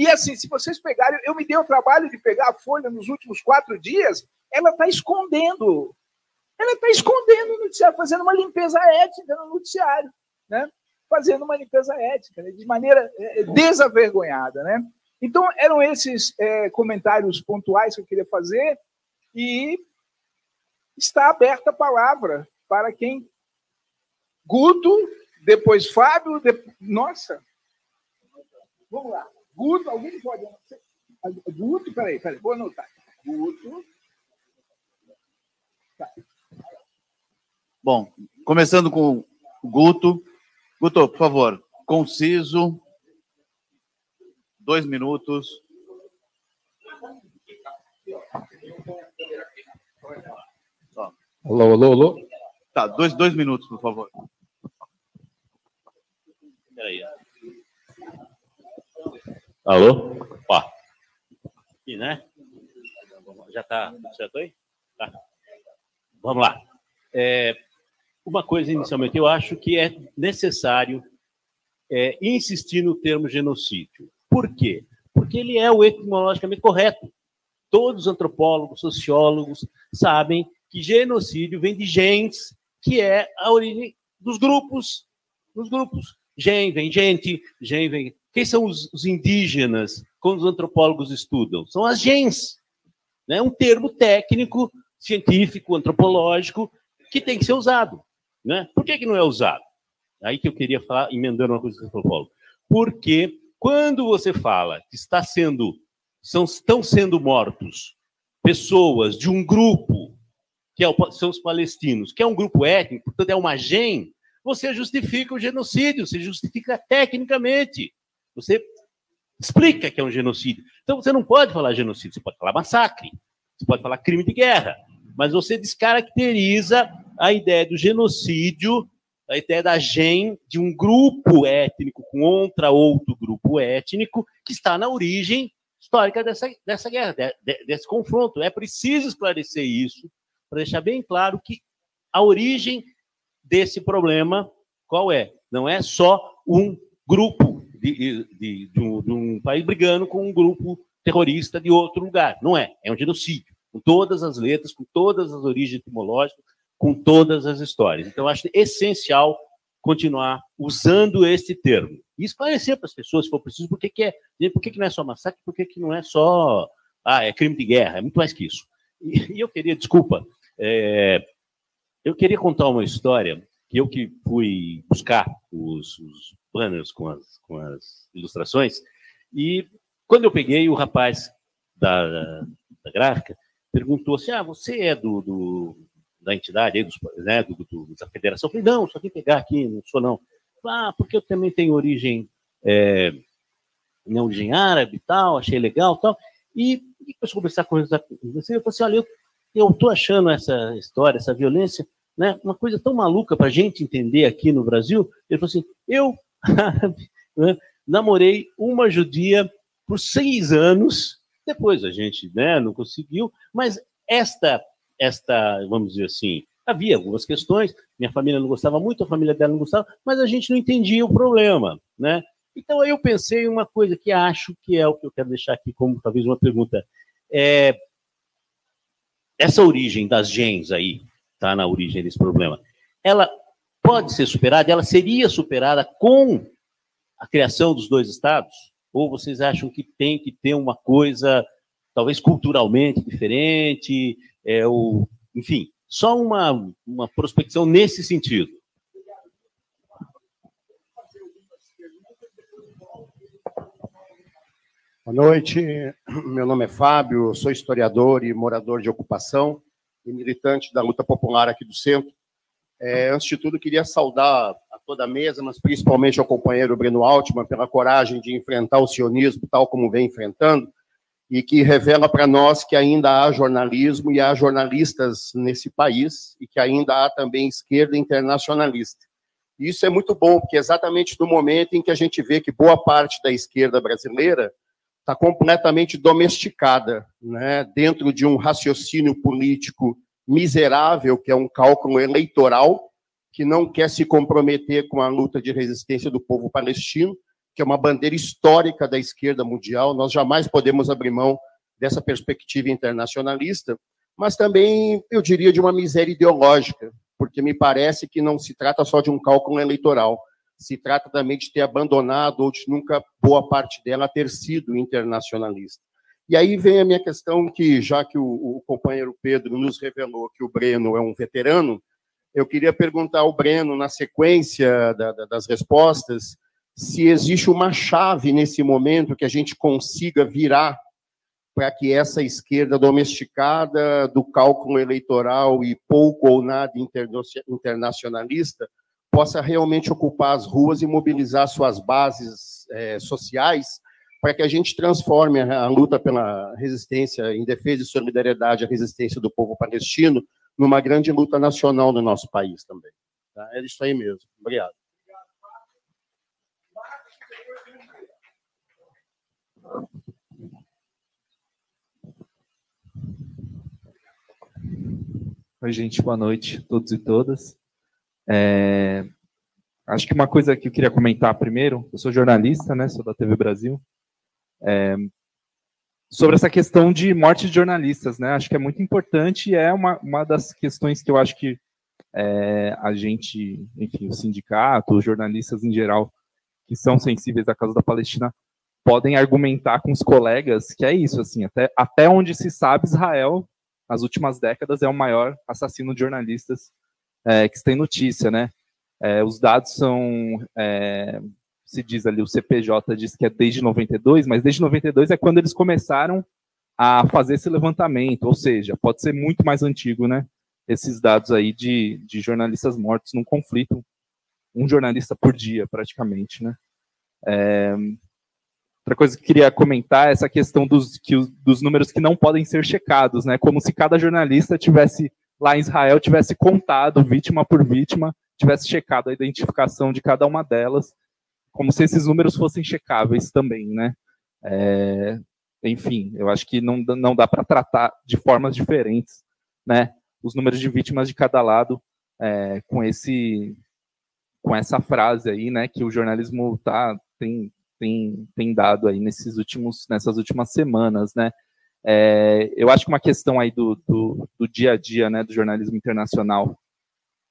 E, assim, se vocês pegarem, eu me dei o trabalho de pegar a Folha nos últimos quatro dias, ela está escondendo. Ela está escondendo o noticiário, fazendo uma limpeza ética no noticiário, né? Fazendo uma limpeza ética, né? de maneira é, desavergonhada, né? Então, eram esses é, comentários pontuais que eu queria fazer e está aberta a palavra para quem. Guto, depois Fábio, nossa. Vamos lá. Guto, alguém pode. Guto, peraí, peraí, vou anotar. Guto. Tá. Bom, começando com o Guto. Guto, por favor, conciso, dois minutos. Alô, alô, alô. Tá, dois, dois minutos, por favor. Peraí. Alô? Ó. Aqui, né? Já tá certo aí? Tá. Vamos lá. É, uma coisa, inicialmente, eu acho que é necessário é, insistir no termo genocídio. Por quê? Porque ele é o etimologicamente correto. Todos os antropólogos, sociólogos sabem que genocídio vem de gens, que é a origem dos grupos, dos grupos. Gen vem gente, gen vem. Quem são os, os indígenas quando os antropólogos estudam? São as gens. Né? Um termo técnico, científico, antropológico, que tem que ser usado. Né? Por que, que não é usado? Aí que eu queria falar, emendando uma coisa do antropólogo. Porque quando você fala que está sendo, são, estão sendo mortos pessoas de um grupo, que é o, são os palestinos, que é um grupo étnico, portanto é uma gen, você justifica o genocídio, você justifica tecnicamente. Você explica que é um genocídio. Então você não pode falar genocídio, você pode falar massacre, você pode falar crime de guerra, mas você descaracteriza a ideia do genocídio a ideia da gen de um grupo étnico contra outro grupo étnico que está na origem histórica dessa, dessa guerra, de, de, desse confronto. É preciso esclarecer isso para deixar bem claro que a origem desse problema qual é? Não é só um grupo de, de, de, um, de um país brigando com um grupo terrorista de outro lugar. Não é. É um genocídio, com todas as letras, com todas as origens etimológicas, com todas as histórias. Então, acho essencial continuar usando esse termo e esclarecer para as pessoas, se for preciso, por que, que é, por que, que não é só massacre, por que, que não é só ah, é crime de guerra, é muito mais que isso. E, e eu queria, desculpa, é, eu queria contar uma história que eu que fui buscar os, os banners com as, com as ilustrações, e quando eu peguei, o rapaz da, da gráfica perguntou assim, ah, você é do, do da entidade, aí, dos, né, do, do, da federação. Eu falei, não, só vim pegar aqui, não sou não. Ah, porque eu também tenho origem, é, minha origem árabe e tal, achei legal tal. E, e conversar com eles. Eu falei assim, olha, eu estou achando essa história, essa violência, né, uma coisa tão maluca para a gente entender aqui no Brasil. Ele falou assim, eu né, namorei uma judia por seis anos, depois a gente né, não conseguiu, mas esta esta, vamos dizer assim, havia algumas questões, minha família não gostava muito, a família dela não gostava, mas a gente não entendia o problema, né? Então aí eu pensei em uma coisa que acho que é o que eu quero deixar aqui como talvez uma pergunta. É, essa origem das gens aí, tá na origem desse problema, ela pode ser superada, ela seria superada com a criação dos dois estados? Ou vocês acham que tem que ter uma coisa talvez culturalmente diferente, é o, enfim, só uma, uma prospecção nesse sentido. Boa noite, meu nome é Fábio, sou historiador e morador de ocupação e militante da luta popular aqui do centro. É, antes de tudo, queria saudar a toda a mesa, mas principalmente ao companheiro Breno Altman pela coragem de enfrentar o sionismo tal como vem enfrentando, e que revela para nós que ainda há jornalismo e há jornalistas nesse país e que ainda há também esquerda internacionalista. Isso é muito bom, porque é exatamente no momento em que a gente vê que boa parte da esquerda brasileira está completamente domesticada, né, dentro de um raciocínio político miserável, que é um cálculo eleitoral, que não quer se comprometer com a luta de resistência do povo palestino, que é uma bandeira histórica da esquerda mundial. Nós jamais podemos abrir mão dessa perspectiva internacionalista, mas também, eu diria, de uma miséria ideológica, porque me parece que não se trata só de um cálculo eleitoral, se trata também de ter abandonado, ou de nunca boa parte dela ter sido internacionalista. E aí vem a minha questão que, já que o, o companheiro Pedro nos revelou que o Breno é um veterano, eu queria perguntar ao Breno, na sequência da, da, das respostas, se existe uma chave nesse momento que a gente consiga virar para que essa esquerda domesticada do cálculo eleitoral e pouco ou nada internacionalista possa realmente ocupar as ruas e mobilizar suas bases é, sociais para que a gente transforme a luta pela resistência, em defesa e solidariedade à resistência do povo palestino, numa grande luta nacional no nosso país também. Tá? É isso aí mesmo. Obrigado. Oi, gente, boa noite, todos e todas. É, acho que uma coisa que eu queria comentar primeiro, eu sou jornalista, né, sou da TV Brasil, é, sobre essa questão de morte de jornalistas, né? Acho que é muito importante e é uma, uma das questões que eu acho que é, a gente, enfim, o sindicato, os jornalistas em geral, que são sensíveis à causa da Palestina, podem argumentar com os colegas que é isso, assim, até, até onde se sabe, Israel, nas últimas décadas, é o maior assassino de jornalistas é, que se tem notícia, né? É, os dados são é, se diz ali, o CPJ diz que é desde 92, mas desde 92 é quando eles começaram a fazer esse levantamento, ou seja, pode ser muito mais antigo, né? Esses dados aí de, de jornalistas mortos num conflito, um jornalista por dia, praticamente, né? É, outra coisa que queria comentar é essa questão dos, que, dos números que não podem ser checados, né? Como se cada jornalista tivesse lá em Israel tivesse contado vítima por vítima, tivesse checado a identificação de cada uma delas como se esses números fossem checáveis também, né? É, enfim, eu acho que não, não dá para tratar de formas diferentes, né? Os números de vítimas de cada lado é, com esse com essa frase aí, né? Que o jornalismo tá tem tem, tem dado aí nesses últimos nessas últimas semanas, né? É, eu acho que uma questão aí do, do, do dia a dia, né, do jornalismo internacional,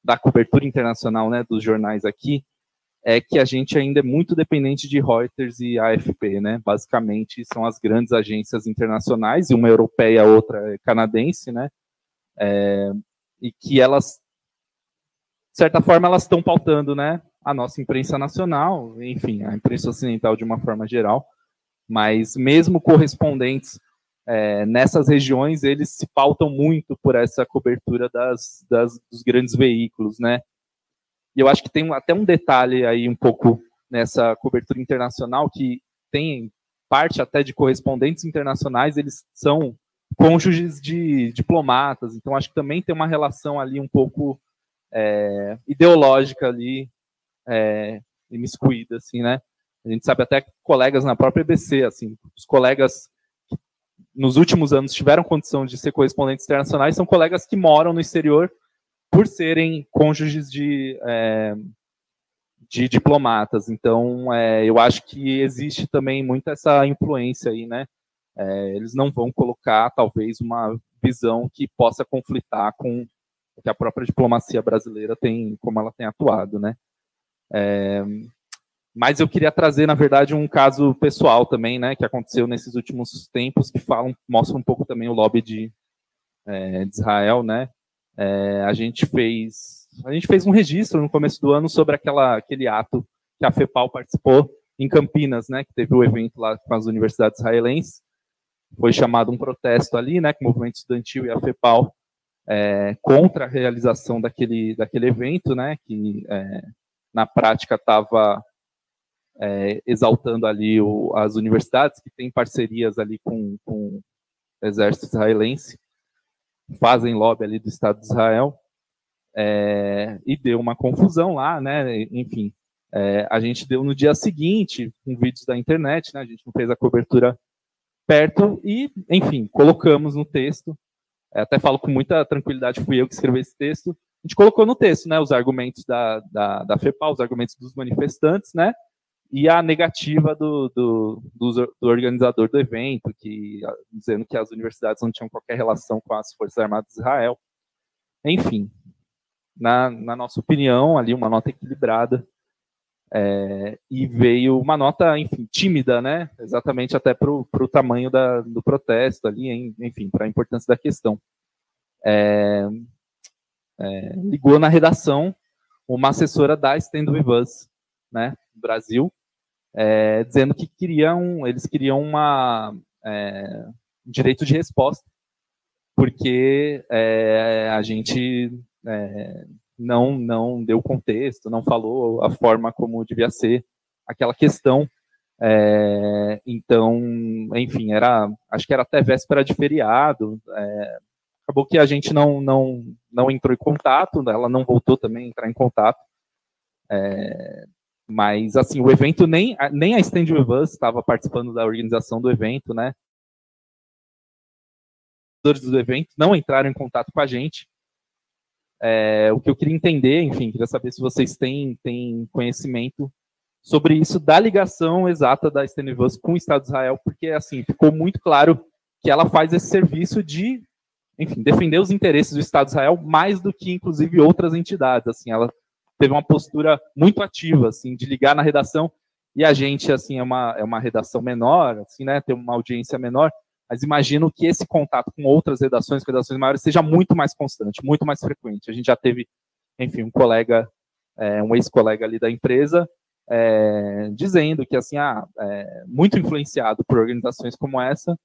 da cobertura internacional, né, dos jornais aqui, é que a gente ainda é muito dependente de Reuters e AFP, né? Basicamente são as grandes agências internacionais, e uma europeia, outra canadense, né? É, e que elas, de certa forma, elas estão pautando, né? A nossa imprensa nacional, enfim, a imprensa ocidental de uma forma geral, mas mesmo correspondentes é, nessas regiões, eles se pautam muito por essa cobertura das, das, dos grandes veículos, né? E eu acho que tem até um detalhe aí um pouco nessa cobertura internacional que tem parte até de correspondentes internacionais, eles são cônjuges de diplomatas, então acho que também tem uma relação ali um pouco é, ideológica ali, é, imiscuída, assim, né? A gente sabe até colegas na própria EBC, assim, os colegas que nos últimos anos tiveram condição de ser correspondentes internacionais são colegas que moram no exterior por serem cônjuges de, é, de diplomatas. Então, é, eu acho que existe também muita essa influência aí, né? É, eles não vão colocar, talvez, uma visão que possa conflitar com o que a própria diplomacia brasileira tem, como ela tem atuado, né? É, mas eu queria trazer, na verdade, um caso pessoal também, né, que aconteceu nesses últimos tempos, que falam, mostra um pouco também o lobby de, é, de Israel, né? É, a gente fez a gente fez um registro no começo do ano sobre aquela, aquele ato que a FEPAL participou em Campinas, né, que teve o evento lá com as universidades israelenses. Foi chamado um protesto ali, né, com o movimento estudantil e a FEPAL é, contra a realização daquele, daquele evento, né, que é, na prática estava é, exaltando ali o, as universidades que têm parcerias ali com, com o exército israelense fazem lobby ali do Estado de Israel, é, e deu uma confusão lá, né? Enfim, é, a gente deu no dia seguinte, com vídeos da internet, né? A gente não fez a cobertura perto e, enfim, colocamos no texto. É, até falo com muita tranquilidade, fui eu que escrevi esse texto. A gente colocou no texto, né, os argumentos da, da, da FEPAL, os argumentos dos manifestantes, né, e a negativa do, do, do, do, organizador do evento, que dizendo que as universidades não tinham qualquer relação com as Forças Armadas de Israel. Enfim, na, na nossa opinião, ali uma nota equilibrada, é, e veio uma nota, enfim, tímida, né? Exatamente até para o tamanho da, do protesto ali, enfim, para a importância da questão. É, é, ligou na redação uma assessora da Stand With Us, né, Brasil, é, dizendo que queriam, eles queriam uma é, direito de resposta, porque é, a gente não, não deu contexto, não falou a forma como devia ser aquela questão. É, então, enfim, era, acho que era até véspera de feriado. É, acabou que a gente não, não, não entrou em contato, ela não voltou também a entrar em contato. É, mas, assim, o evento nem, nem a Stand With Us estava participando da organização do evento, né? Os do evento não entraram em contato com a gente. É, o que eu queria entender, enfim, queria saber se vocês têm, têm conhecimento sobre isso, da ligação exata da Stenivus com o Estado de Israel, porque, assim, ficou muito claro que ela faz esse serviço de, enfim, defender os interesses do Estado de Israel mais do que, inclusive, outras entidades, assim, ela teve uma postura muito ativa, assim, de ligar na redação, e a gente, assim, é uma, é uma redação menor, assim, né, tem uma audiência menor, mas imagino que esse contato com outras redações, com redações maiores, seja muito mais constante, muito mais frequente. A gente já teve, enfim, um colega, é, um ex-colega ali da empresa, é, dizendo que, assim, ah, é, muito influenciado por organizações como essa,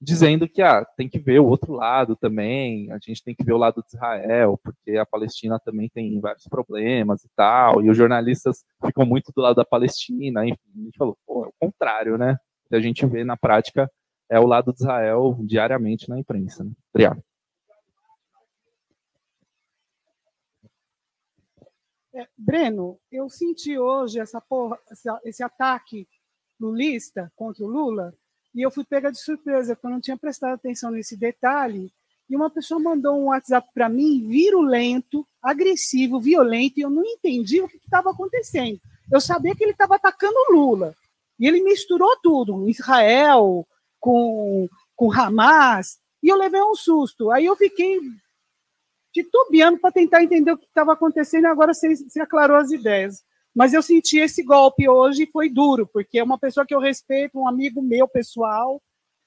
dizendo que ah, tem que ver o outro lado também, a gente tem que ver o lado de Israel, porque a Palestina também tem vários problemas e tal, e os jornalistas ficam muito do lado da Palestina, enfim, a gente falou, pô, é o contrário, né? Que a gente vê na prática é o lado de Israel diariamente na imprensa. Né? Obrigado. É, Breno, eu senti hoje essa porra, esse ataque lulista contra o Lula e eu fui pega de surpresa, porque eu não tinha prestado atenção nesse detalhe. E uma pessoa mandou um WhatsApp para mim, virulento, agressivo, violento, e eu não entendi o que estava acontecendo. Eu sabia que ele estava atacando o Lula. E ele misturou tudo, Israel, com, com Hamas, e eu levei um susto. Aí eu fiquei titubeando para tentar entender o que estava acontecendo, e agora você, você aclarou as ideias. Mas eu senti esse golpe hoje e foi duro, porque é uma pessoa que eu respeito, um amigo meu pessoal,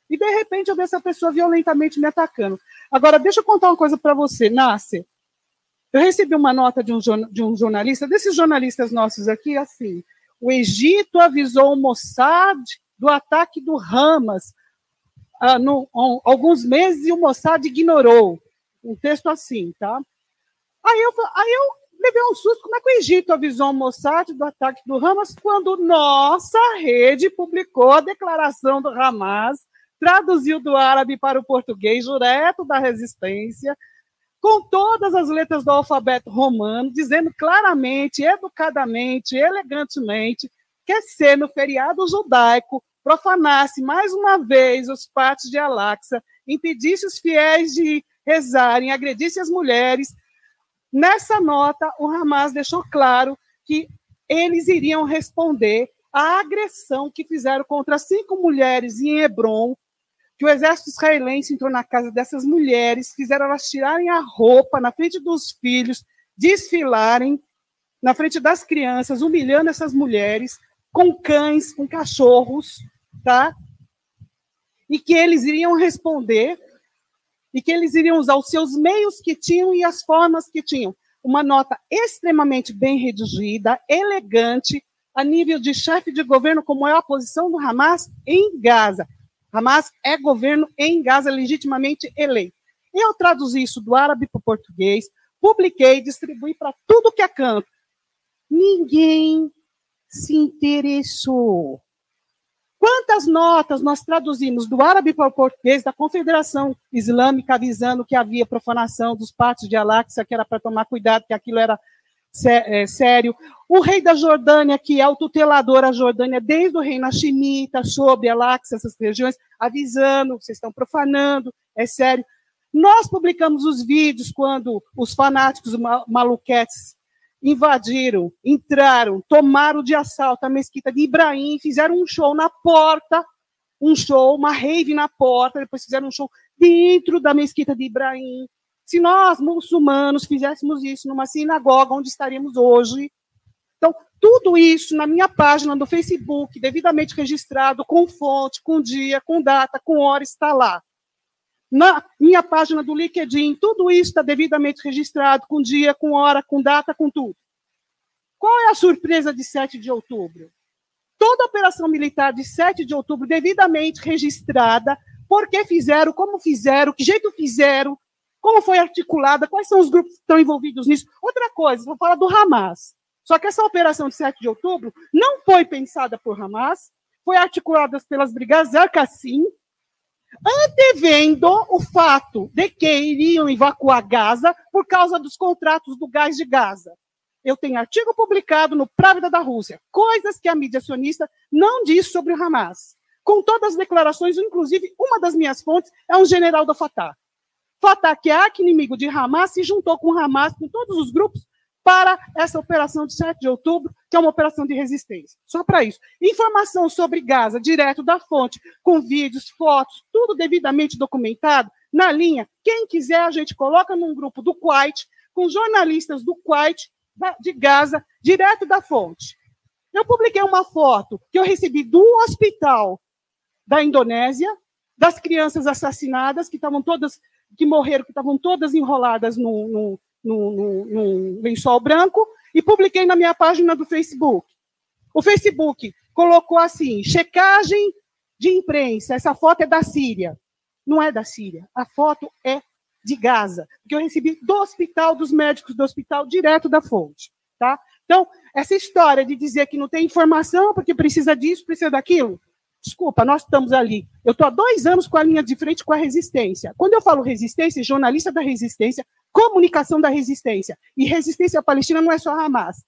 e de repente eu vi essa pessoa violentamente me atacando. Agora, deixa eu contar uma coisa para você, Nasser. Eu recebi uma nota de um, de um jornalista, desses jornalistas nossos aqui, assim, o Egito avisou o Mossad do ataque do Hamas ah, no, um, alguns meses e o Mossad ignorou. Um texto assim, tá? Aí eu, aí eu levei um susto. Como é que o Egito avisou o Mossad do ataque do Hamas quando nossa rede publicou a declaração do Hamas, traduziu do árabe para o português, direto da resistência, com todas as letras do alfabeto romano, dizendo claramente, educadamente, elegantemente, que ser no feriado judaico profanasse mais uma vez os pátios de Alaxa, impedisse os fiéis de rezarem, agredisse as mulheres. Nessa nota, o Hamas deixou claro que eles iriam responder à agressão que fizeram contra cinco mulheres em Hebron, que o exército israelense entrou na casa dessas mulheres, fizeram elas tirarem a roupa na frente dos filhos, desfilarem na frente das crianças, humilhando essas mulheres, com cães, com cachorros, tá? E que eles iriam responder e que eles iriam usar os seus meios que tinham e as formas que tinham. Uma nota extremamente bem redigida, elegante, a nível de chefe de governo, como é a posição do Hamas em Gaza. Hamas é governo em Gaza legitimamente eleito. Eu traduzi isso do árabe para o português, publiquei, distribuí para tudo que é canto. Ninguém se interessou. Quantas notas nós traduzimos do árabe para o português da Confederação Islâmica avisando que havia profanação dos pátios de Al-Aqsa, que era para tomar cuidado, que aquilo era é, sério. O rei da Jordânia, que é o tutelador à Jordânia desde o reino Hashemita, sobre Alax, essas regiões, avisando, vocês estão profanando, é sério. Nós publicamos os vídeos quando os fanáticos ma- maluquetes invadiram, entraram, tomaram de assalto a mesquita de Ibrahim, fizeram um show na porta, um show, uma rave na porta, depois fizeram um show dentro da mesquita de Ibrahim. Se nós, muçulmanos, fizéssemos isso numa sinagoga, onde estaríamos hoje? Então, tudo isso na minha página do Facebook, devidamente registrado, com fonte, com dia, com data, com hora, está lá. Na minha página do LinkedIn, tudo isso está devidamente registrado, com dia, com hora, com data, com tudo. Qual é a surpresa de 7 de outubro? Toda operação militar de 7 de outubro, devidamente registrada, por que fizeram, como fizeram, que jeito fizeram, como foi articulada, quais são os grupos que estão envolvidos nisso. Outra coisa, vou falar do Hamas. Só que essa operação de 7 de outubro não foi pensada por Hamas, foi articulada pelas brigadas Al-Qassim, antevendo o fato de que iriam evacuar Gaza por causa dos contratos do gás de Gaza. Eu tenho artigo publicado no Právida da Rússia, coisas que a mídia sionista não diz sobre o Hamas. Com todas as declarações, inclusive uma das minhas fontes é um general do Fatah. Fatah, que é arqui-inimigo de Hamas, se juntou com Hamas, com todos os grupos, para essa operação de 7 de outubro, que é uma operação de resistência. Só para isso. Informação sobre Gaza, direto da fonte, com vídeos, fotos, tudo devidamente documentado, na linha. Quem quiser, a gente coloca num grupo do Kuwait, com jornalistas do Kuwait, de Gaza, direto da fonte. Eu publiquei uma foto que eu recebi do hospital da Indonésia, das crianças assassinadas, que estavam todas, que morreram, que estavam todas enroladas no, no, no, no- num lençol branco, e publiquei na minha página do Facebook. O Facebook colocou assim: checagem de imprensa. Essa foto é da Síria. Não é da Síria. A foto é de Gaza, que eu recebi do hospital, dos médicos do hospital, direto da fonte. Tá? Então, essa história de dizer que não tem informação porque precisa disso, precisa daquilo, desculpa, nós estamos ali. Eu estou há dois anos com a linha de frente com a resistência. Quando eu falo resistência, jornalista da resistência, comunicação da resistência. E resistência palestina não é só Hamas.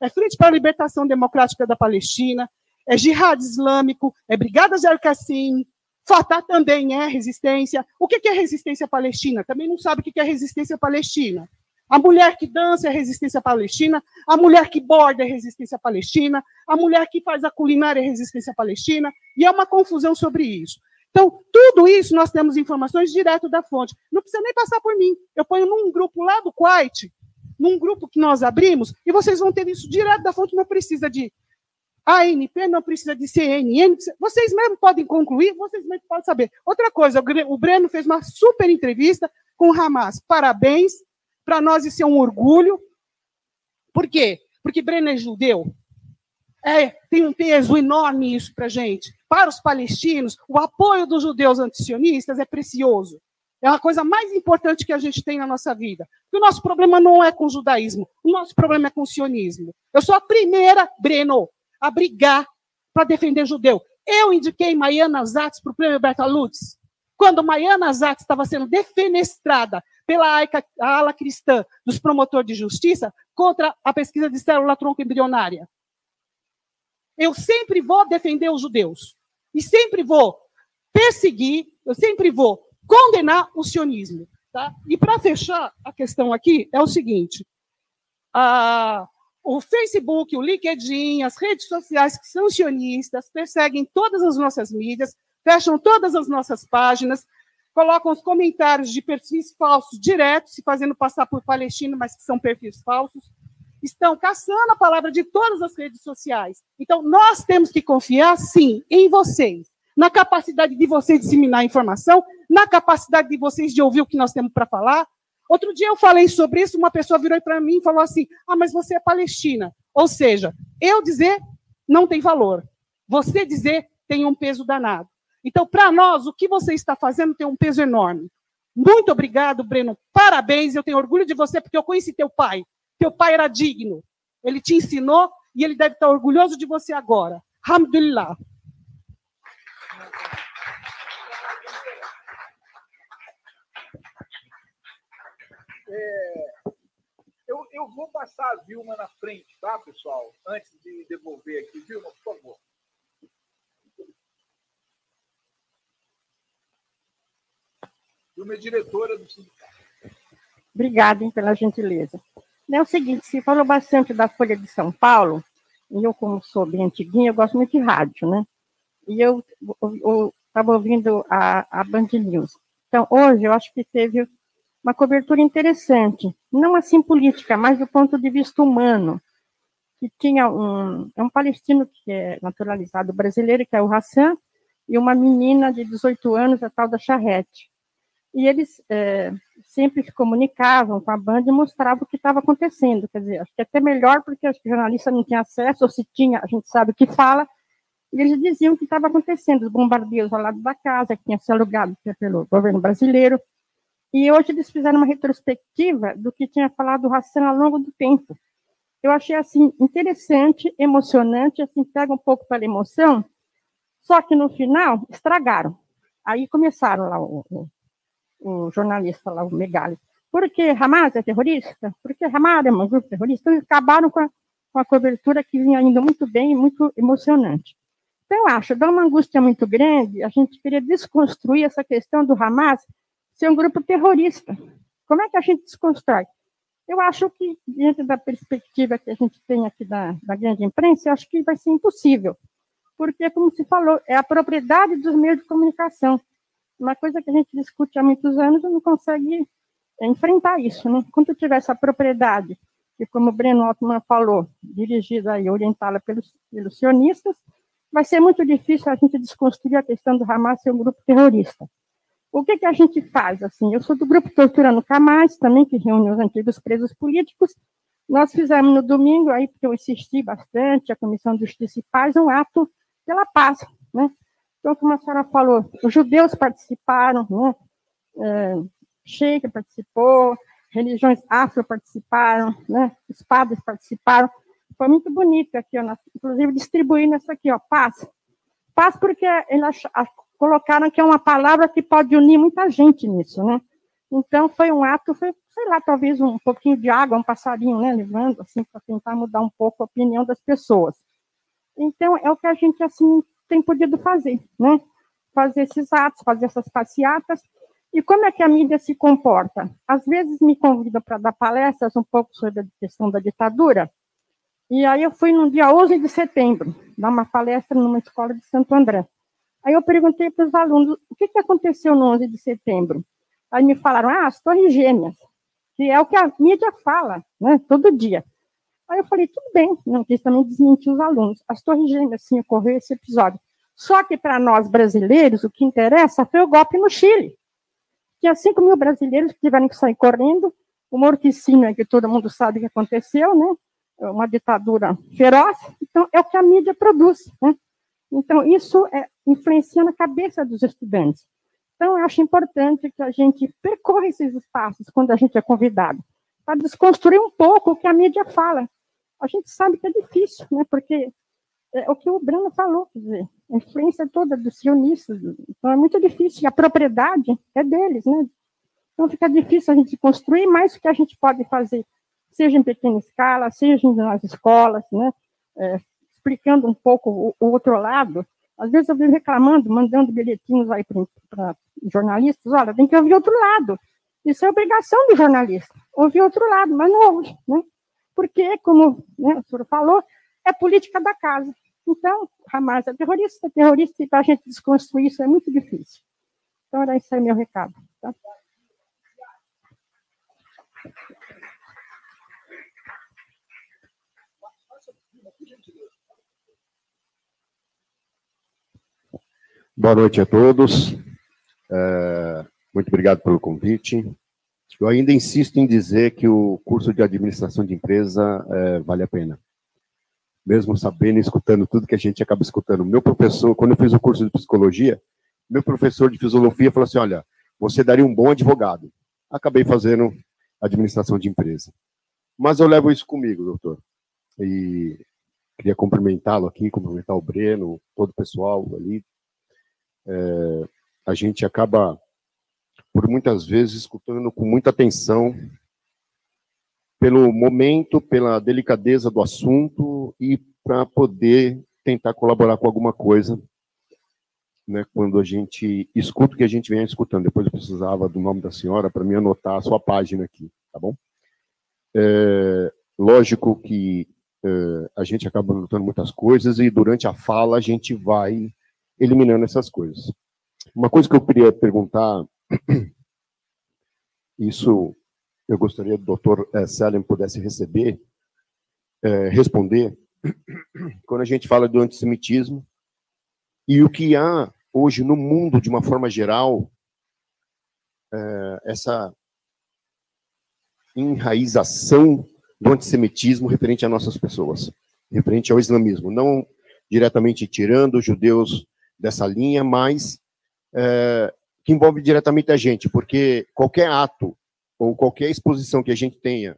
É Frente para a Libertação Democrática da Palestina, é Jihad Islâmico, é Brigadas de Al-Qassim, Fatah também é resistência. O que é resistência palestina? Também não sabe o que é resistência palestina. A mulher que dança é resistência palestina, a mulher que borda é resistência palestina, a mulher que faz a culinária é resistência palestina, e é uma confusão sobre isso. Então, tudo isso nós temos informações direto da fonte. Não precisa nem passar por mim. Eu ponho num grupo lá do Kuwait, num grupo que nós abrimos, e vocês vão ter isso direto da fonte, não precisa de ANP, não precisa de CNN. Vocês mesmo podem concluir, vocês mesmo podem saber. Outra coisa, o Breno fez uma super entrevista com o Hamas. Parabéns. Para nós isso é um orgulho. Por quê? Porque Breno é judeu. É, tem um peso enorme isso para a gente. Para os palestinos, o apoio dos judeus antisionistas é precioso. É a coisa mais importante que a gente tem na nossa vida. Porque o nosso problema não é com o judaísmo, o nosso problema é com o sionismo. Eu sou a primeira, Breno, a brigar para defender judeu. Eu indiquei Maiana Zatz para o prêmio Berta Lutz. Quando Maiana Zatz estava sendo defenestrada pela ala cristã dos promotores de justiça contra a pesquisa de célula tronco embrionária. Eu sempre vou defender os judeus. E sempre vou perseguir, eu sempre vou condenar o sionismo. Tá? E para fechar a questão aqui, é o seguinte: a- o Facebook, o LinkedIn, as redes sociais que são sionistas perseguem todas as nossas mídias, fecham todas as nossas páginas, colocam os comentários de perfis falsos diretos, se fazendo passar por palestino, mas que são perfis falsos. Estão caçando a palavra de todas as redes sociais. Então, nós temos que confiar, sim, em vocês, na capacidade de vocês disseminar informação, na capacidade de vocês de ouvir o que nós temos para falar. Outro dia eu falei sobre isso, uma pessoa virou para mim e falou assim: Ah, mas você é palestina. Ou seja, eu dizer não tem valor. Você dizer tem um peso danado. Então, para nós, o que você está fazendo tem um peso enorme. Muito obrigado, Breno. Parabéns. Eu tenho orgulho de você porque eu conheci teu pai. Teu pai era digno. Ele te ensinou e ele deve estar orgulhoso de você agora. Alhamdulillah. É, eu, eu vou passar a Vilma na frente, tá, pessoal? Antes de devolver aqui. Vilma, por favor. Vilma é diretora do sindicato. Obrigada hein, pela gentileza. É o seguinte, você falou bastante da Folha de São Paulo, e eu, como sou bem antiguinha, eu gosto muito de rádio, né? E eu estava ouvindo a, a Band News. Então, hoje, eu acho que teve uma cobertura interessante, não assim política, mas do ponto de vista humano, que tinha um, é um palestino que é naturalizado brasileiro, que é o Hassan, e uma menina de 18 anos, a tal da Charrete. E eles é, sempre se comunicavam com a banda e mostravam o que estava acontecendo. Quer dizer, acho que até melhor, porque acho que o jornalista não tinha acesso, ou se tinha, a gente sabe o que fala, e eles diziam o que estava acontecendo, os bombardeios ao lado da casa, que tinha sido alugado pelo governo brasileiro, e hoje eles fizeram uma retrospectiva do que tinha falado o Hassan ao longo do tempo. Eu achei assim interessante, emocionante, assim pega um pouco pela emoção. Só que no final estragaram. Aí começaram lá o, o, jornalista lá, o Megali. Por que Hamas é terrorista? Porque Hamas é um grupo terrorista. Então, acabaram com a, com a cobertura que vinha indo muito bem muito emocionante. Então, acho, dá uma angústia muito grande a gente querer desconstruir essa questão do Hamas ser um grupo terrorista. Como é que a gente desconstrói? Eu acho que, diante da perspectiva que a gente tem aqui da, da grande imprensa, acho que vai ser impossível. Porque, como se falou, é a propriedade dos meios de comunicação. Uma coisa que a gente discute há muitos anos não consegue enfrentar isso. Né? Quando tiver essa propriedade, que, como o Breno Altman falou, dirigida e orientada pelos, pelos sionistas, vai ser muito difícil a gente desconstruir a questão do Hamas ser um grupo terrorista. O que, que a gente faz? Assim, eu sou do grupo Tortura no Camais, também, que reúne os antigos presos políticos. Nós fizemos no domingo, aí, porque eu insisti bastante, a Comissão de Justiça e Paz, um ato pela paz. Né? Então, como a senhora falou, os judeus participaram, né? é, Sheik participou, religiões afro participaram, né? os padres participaram. Foi muito bonito aqui, ó, inclusive distribuindo essa aqui, ó, paz. Paz porque ele colocaram que é uma palavra que pode unir muita gente nisso, né? Então, foi um ato, foi, sei lá, talvez um pouquinho de água, um passarinho, né, levando, assim, para tentar mudar um pouco a opinião das pessoas. Então, é o que a gente, assim, tem podido fazer, né? Fazer esses atos, fazer essas passeatas. E como é que a mídia se comporta? Às vezes me convidam para dar palestras um pouco sobre a questão da ditadura, e aí eu fui no dia 11 de setembro, dar uma palestra numa escola de Santo André. Aí eu perguntei para os alunos o que, que aconteceu no 11 de setembro. Aí me falaram, ah, as torres gêmeas, que é o que a mídia fala, né, todo dia. Aí eu falei, tudo bem, não quis também desmentir os alunos. As torres gêmeas, sim, ocorreu esse episódio. Só que para nós brasileiros, o que interessa foi o golpe no Chile. Tinha 5 mil brasileiros que tiveram que sair correndo. O morticínio é que todo mundo sabe o que aconteceu, né? Uma ditadura feroz. Então, é o que a mídia produz, né? Então, isso é, influencia na cabeça dos estudantes. Então, eu acho importante que a gente percorra esses espaços quando a gente é convidado, para desconstruir um pouco o que a mídia fala. A gente sabe que é difícil, né? porque é o que o Bruno falou, quer dizer, a influência toda dos sionistas, então é muito difícil, a propriedade é deles, né? Então fica difícil a gente construir, mas o que a gente pode fazer, seja em pequena escala, seja nas escolas, né? É, explicando um pouco o, o, outro lado. Às vezes eu venho reclamando, mandando bilhetinhos aí para jornalistas, olha, tem que ouvir outro lado. Isso é obrigação do jornalista, ouvir outro lado, mas não ouve, né? Porque, como né, o senhor falou, é política da casa. Então, Hamas é terrorista, é terrorista, e para a gente desconstruir isso é muito difícil. Então, era esse aí meu recado. Tá? Boa noite a todos. É, muito obrigado pelo convite. Eu ainda insisto em dizer que o curso de administração de empresa é, vale a pena. Mesmo sabendo e escutando tudo que a gente acaba escutando. Meu professor, quando eu fiz o curso de psicologia, meu professor de filosofia falou assim: olha, você daria um bom advogado. Acabei fazendo administração de empresa. Mas eu levo isso comigo, doutor. E queria cumprimentá-lo aqui, cumprimentar o Breno, todo o pessoal ali, é, a gente acaba, por muitas vezes, escutando com muita atenção pelo momento, pela delicadeza do assunto e para poder tentar colaborar com alguma coisa, né, quando a gente escuta o que a gente vem escutando. Depois eu precisava do nome da senhora para me anotar a sua página aqui, tá bom? É, lógico que é, a gente acaba lutando muitas coisas e durante a fala a gente vai eliminando essas coisas. Uma coisa que eu queria perguntar, isso eu gostaria que o doutor eh, Selim pudesse receber, é, responder, quando a gente fala do antissemitismo e o que há hoje no mundo, de uma forma geral, é, essa enraização do antissemitismo referente a nossas pessoas, referente ao islamismo, não diretamente tirando os judeus dessa linha, mas é, que envolve diretamente a gente, porque qualquer ato ou qualquer exposição que a gente tenha,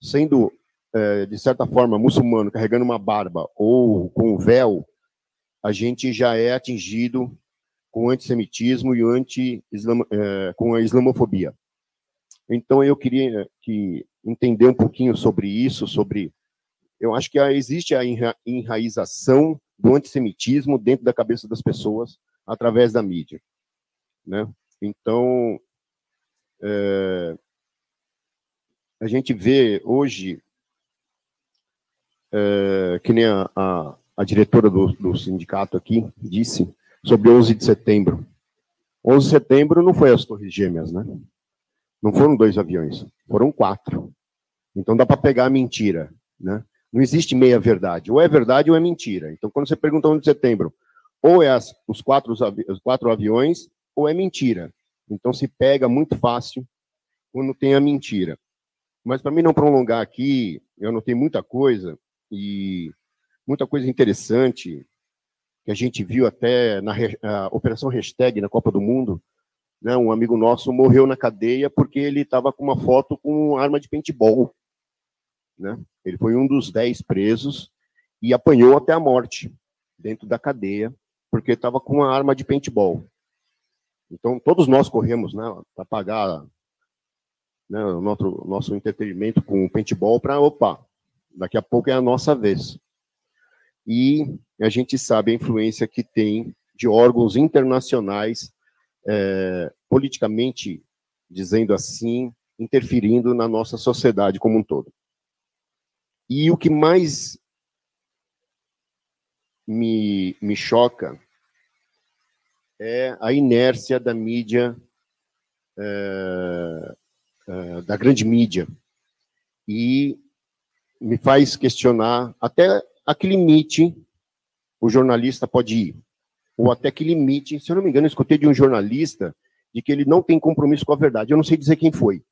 sendo, é, de certa forma, muçulmano, carregando uma barba ou com um véu, a gente já é atingido com antissemitismo e anti é, com a islamofobia. Então, eu queria que entender um pouquinho sobre isso, sobre... Eu acho que existe a enraização do antissemitismo dentro da cabeça das pessoas através da mídia. Né? Então, é, a gente vê hoje, é, que nem a, a, a diretora do, do, sindicato aqui disse, sobre 11 de setembro. 11 de setembro não foi as Torres Gêmeas, né? Não foram dois aviões, foram quatro. Então dá para pegar a mentira, né? Não existe meia verdade. Ou é verdade ou é mentira. Então, quando você pergunta 11 de setembro, ou é as, os, quatro, os quatro aviões, ou é mentira. Então, se pega muito fácil quando tem a mentira. Mas para mim não prolongar aqui, eu anotei muita coisa e muita coisa interessante que a gente viu até na operação hashtag na Copa do Mundo. Né, um amigo nosso morreu na cadeia porque ele estava com uma foto com arma de paintball. Né? Ele foi um dos dez presos e apanhou até a morte dentro da cadeia porque estava com uma arma de paintball. Então, todos nós corremos né, para pagar né, o nosso, nosso entretenimento com o paintball para, opa, daqui a pouco é a nossa vez. E a gente sabe a influência que tem de órgãos internacionais, é, politicamente, dizendo assim, interferindo na nossa sociedade como um todo. E o que mais me, me choca é a inércia da mídia, é, é, da grande mídia. E me faz questionar até a que limite o jornalista pode ir. Ou até que limite, se eu não me engano, eu escutei de um jornalista de que ele não tem compromisso com a verdade. Eu não sei dizer quem foi,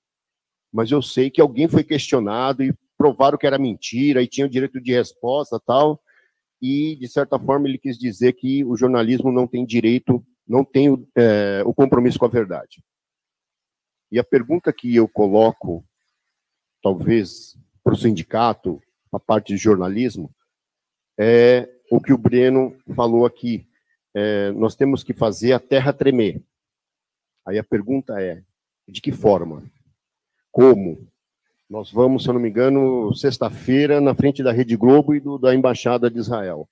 mas eu sei que alguém foi questionado e provaram que era mentira e tinha o direito de resposta tal. E, de certa forma, ele quis dizer que o jornalismo não tem direito não tenho é, o compromisso com a verdade. E a pergunta que eu coloco, talvez, para o sindicato, a parte de jornalismo, é o que o Breno falou aqui. É, nós temos que fazer a terra tremer. Aí a pergunta é: de que forma? Como? Nós vamos, se eu não me engano, sexta-feira, na frente da Rede Globo e do, da Embaixada de Israel.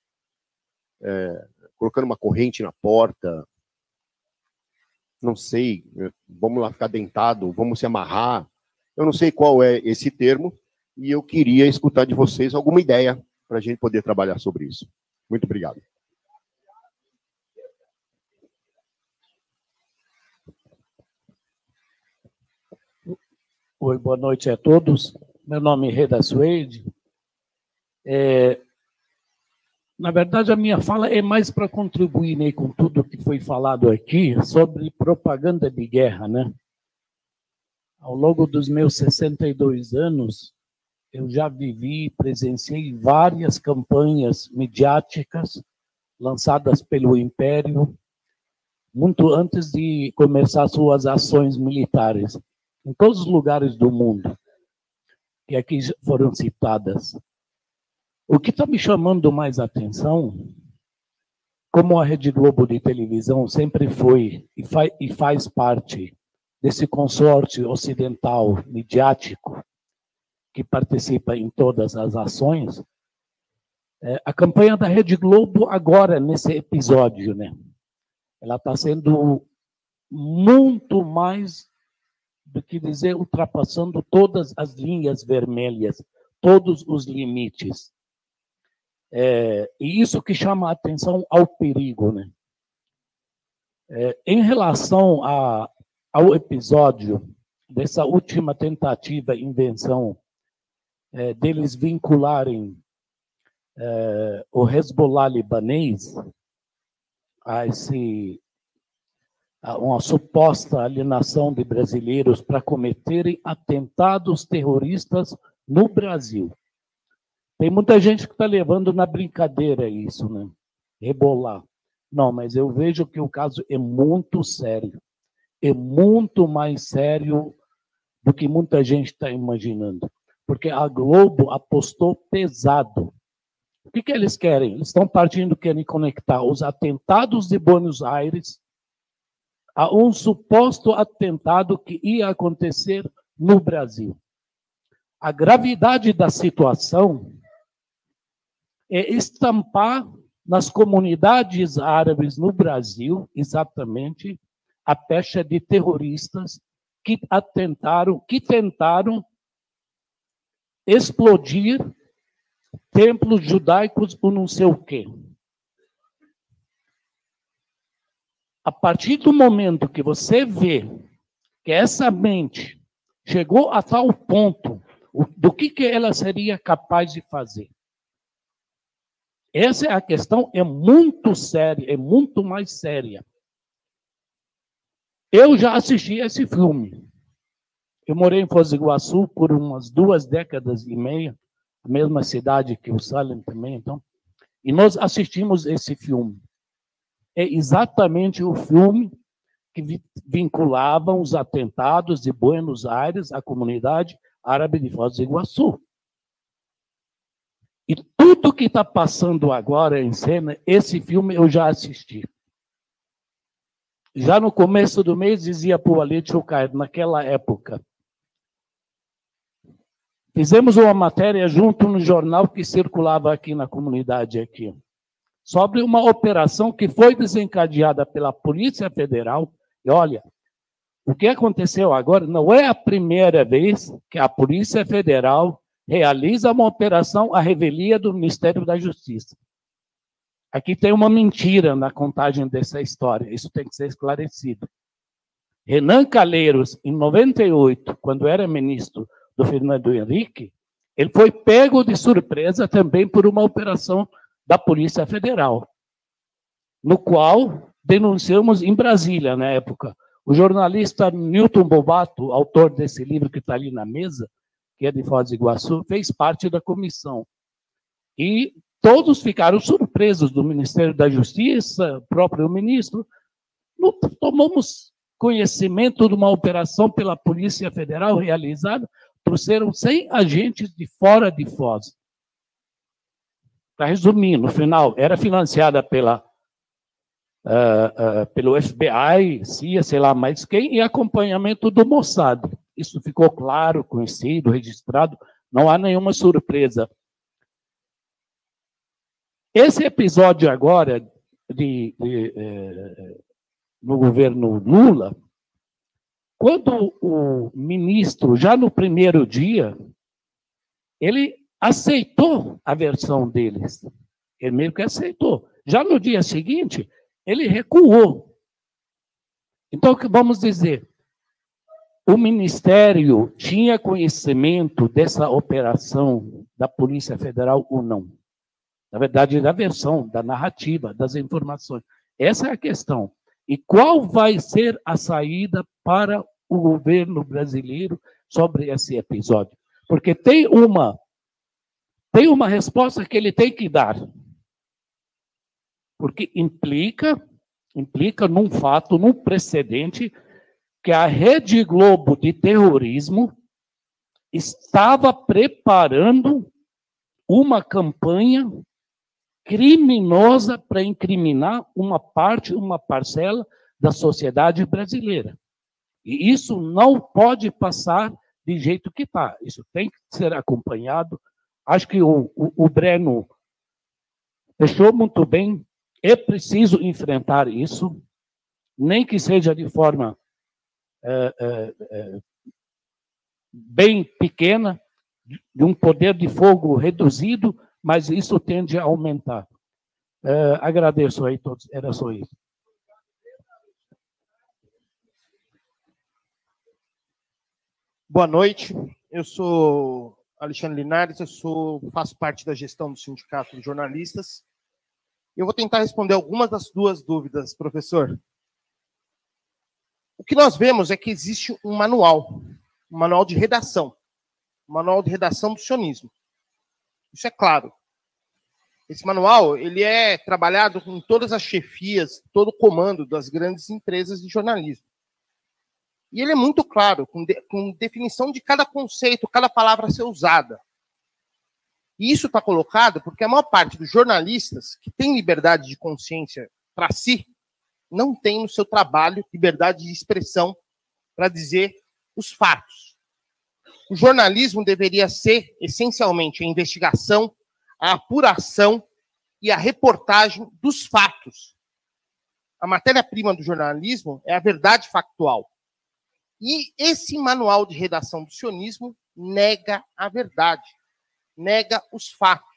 É, colocando uma corrente na porta, não sei, vamos lá ficar dentado, vamos se amarrar. Eu não sei qual é esse termo e eu queria escutar de vocês alguma ideia para a gente poder trabalhar sobre isso. Muito obrigado. Oi, boa noite a todos. Meu nome é Reda Suede. É, na verdade, a minha fala é mais para contribuir né, com tudo que foi falado aqui sobre propaganda de guerra. Né? Ao longo dos meus 62 anos, eu já vivi e presenciei várias campanhas midiáticas lançadas pelo Império, muito antes de começar suas ações militares, em todos os lugares do mundo, que aqui foram citadas. O que está me chamando mais atenção, como a Rede Globo de televisão sempre foi e, fa e faz parte desse consórcio ocidental midiático, que participa em todas as ações. É, a campanha da Rede Globo agora nesse episódio, né? Ela está sendo muito mais do que dizer ultrapassando todas as linhas vermelhas, todos os limites. É, e isso que chama a atenção ao perigo, né? É, em relação a, ao episódio dessa última tentativa, invenção, é, deles vincularem é, o Hezbollah libanês a esse a uma suposta alienação de brasileiros para cometerem atentados terroristas no Brasil. Tem muita gente que está levando na brincadeira isso, né? Rebolar. Não, mas eu vejo que o caso é muito sério. É muito mais sério do que muita gente está imaginando. Porque a Globo apostou pesado. O que, que eles querem? Eles estão partindo, querem conectar os atentados de Buenos Aires a um suposto atentado que ia acontecer no Brasil. A gravidade da situação é estampar nas comunidades árabes no Brasil, exatamente, a pecha de terroristas que atentaram, que tentaram explodir templos judaicos por não sei o quê. A partir do momento que você vê que essa mente chegou a tal ponto do que, que ela seria capaz de fazer. Essa é a questão, é muito séria, é muito mais séria. Eu já assisti esse filme. Eu morei em Foz do Iguaçu por umas duas décadas e meia, mesma cidade que o Salem também, então. E nós assistimos esse filme. É exatamente o filme que vinculava os atentados de Buenos Aires à comunidade árabe de Foz do Iguaçu. E tudo que está passando agora em cena, esse filme eu já assisti. Já no começo do mês, dizia para o Ali Chucair, naquela época. Fizemos uma matéria junto no jornal que circulava aqui na comunidade aqui, sobre uma operação que foi desencadeada pela Polícia Federal. E olha, o que aconteceu agora não é a primeira vez que a Polícia Federal realiza uma operação à revelia do Ministério da Justiça. Aqui tem uma mentira na contagem dessa história, isso tem que ser esclarecido. Renan Calheiros, em 98, quando era ministro do Fernando Henrique, ele foi pego de surpresa também por uma operação da Polícia Federal, no qual denunciamos em Brasília, na época. O jornalista Newton Bobato, autor desse livro que está ali na mesa, que é de Foz do Iguaçu, fez parte da comissão. E todos ficaram surpresos do Ministério da Justiça, próprio ministro. Tomamos conhecimento de uma operação pela Polícia Federal realizada, trouxeram 100 agentes de fora de Foz. Para resumir, no final, era financiada pela, uh, uh, pelo FBI, CIA, sei lá mais quem, e acompanhamento do Mossad. Isso ficou claro, conhecido, registrado, não há nenhuma surpresa. Esse episódio agora de, de eh, no governo Lula, quando o ministro, já no primeiro dia, ele aceitou a versão deles. Ele meio que aceitou. Já no dia seguinte, ele recuou. Então, vamos dizer, o Ministério tinha conhecimento dessa operação da Polícia Federal ou não? Na verdade, da versão, da narrativa, das informações. Essa é a questão. E qual vai ser a saída para o governo brasileiro sobre esse episódio? Porque tem uma tem uma resposta que ele tem que dar. Porque implica implica num fato, num precedente que a Rede Globo de terrorismo estava preparando uma campanha criminosa para incriminar uma parte, uma parcela da sociedade brasileira. E isso não pode passar de jeito que está. Isso tem que ser acompanhado. Acho que o, o, o Breno fechou muito bem. É preciso enfrentar isso, nem que seja de forma bem pequena, de um poder de fogo reduzido, mas isso tende a aumentar. É, agradeço aí todos, era só isso. Boa noite, eu sou Alexandre Linares, eu sou, faço parte da gestão do Sindicato de Jornalistas. Eu vou tentar responder algumas das duas dúvidas, professor. O que nós vemos é que existe um manual, um manual de redação, um manual de redação do sionismo. Isso é claro. Esse manual ele é trabalhado com todas as chefias, todo o comando das grandes empresas de jornalismo. E ele é muito claro, com, de, com definição de cada conceito, cada palavra a ser usada. E isso está colocado porque a maior parte dos jornalistas que tem liberdade de consciência para si não tem no seu trabalho liberdade de expressão para dizer os fatos. O jornalismo deveria ser essencialmente a investigação, a apuração e a reportagem dos fatos. A matéria-prima do jornalismo é a verdade factual. E esse manual de redação do sionismo nega a verdade, nega os fatos.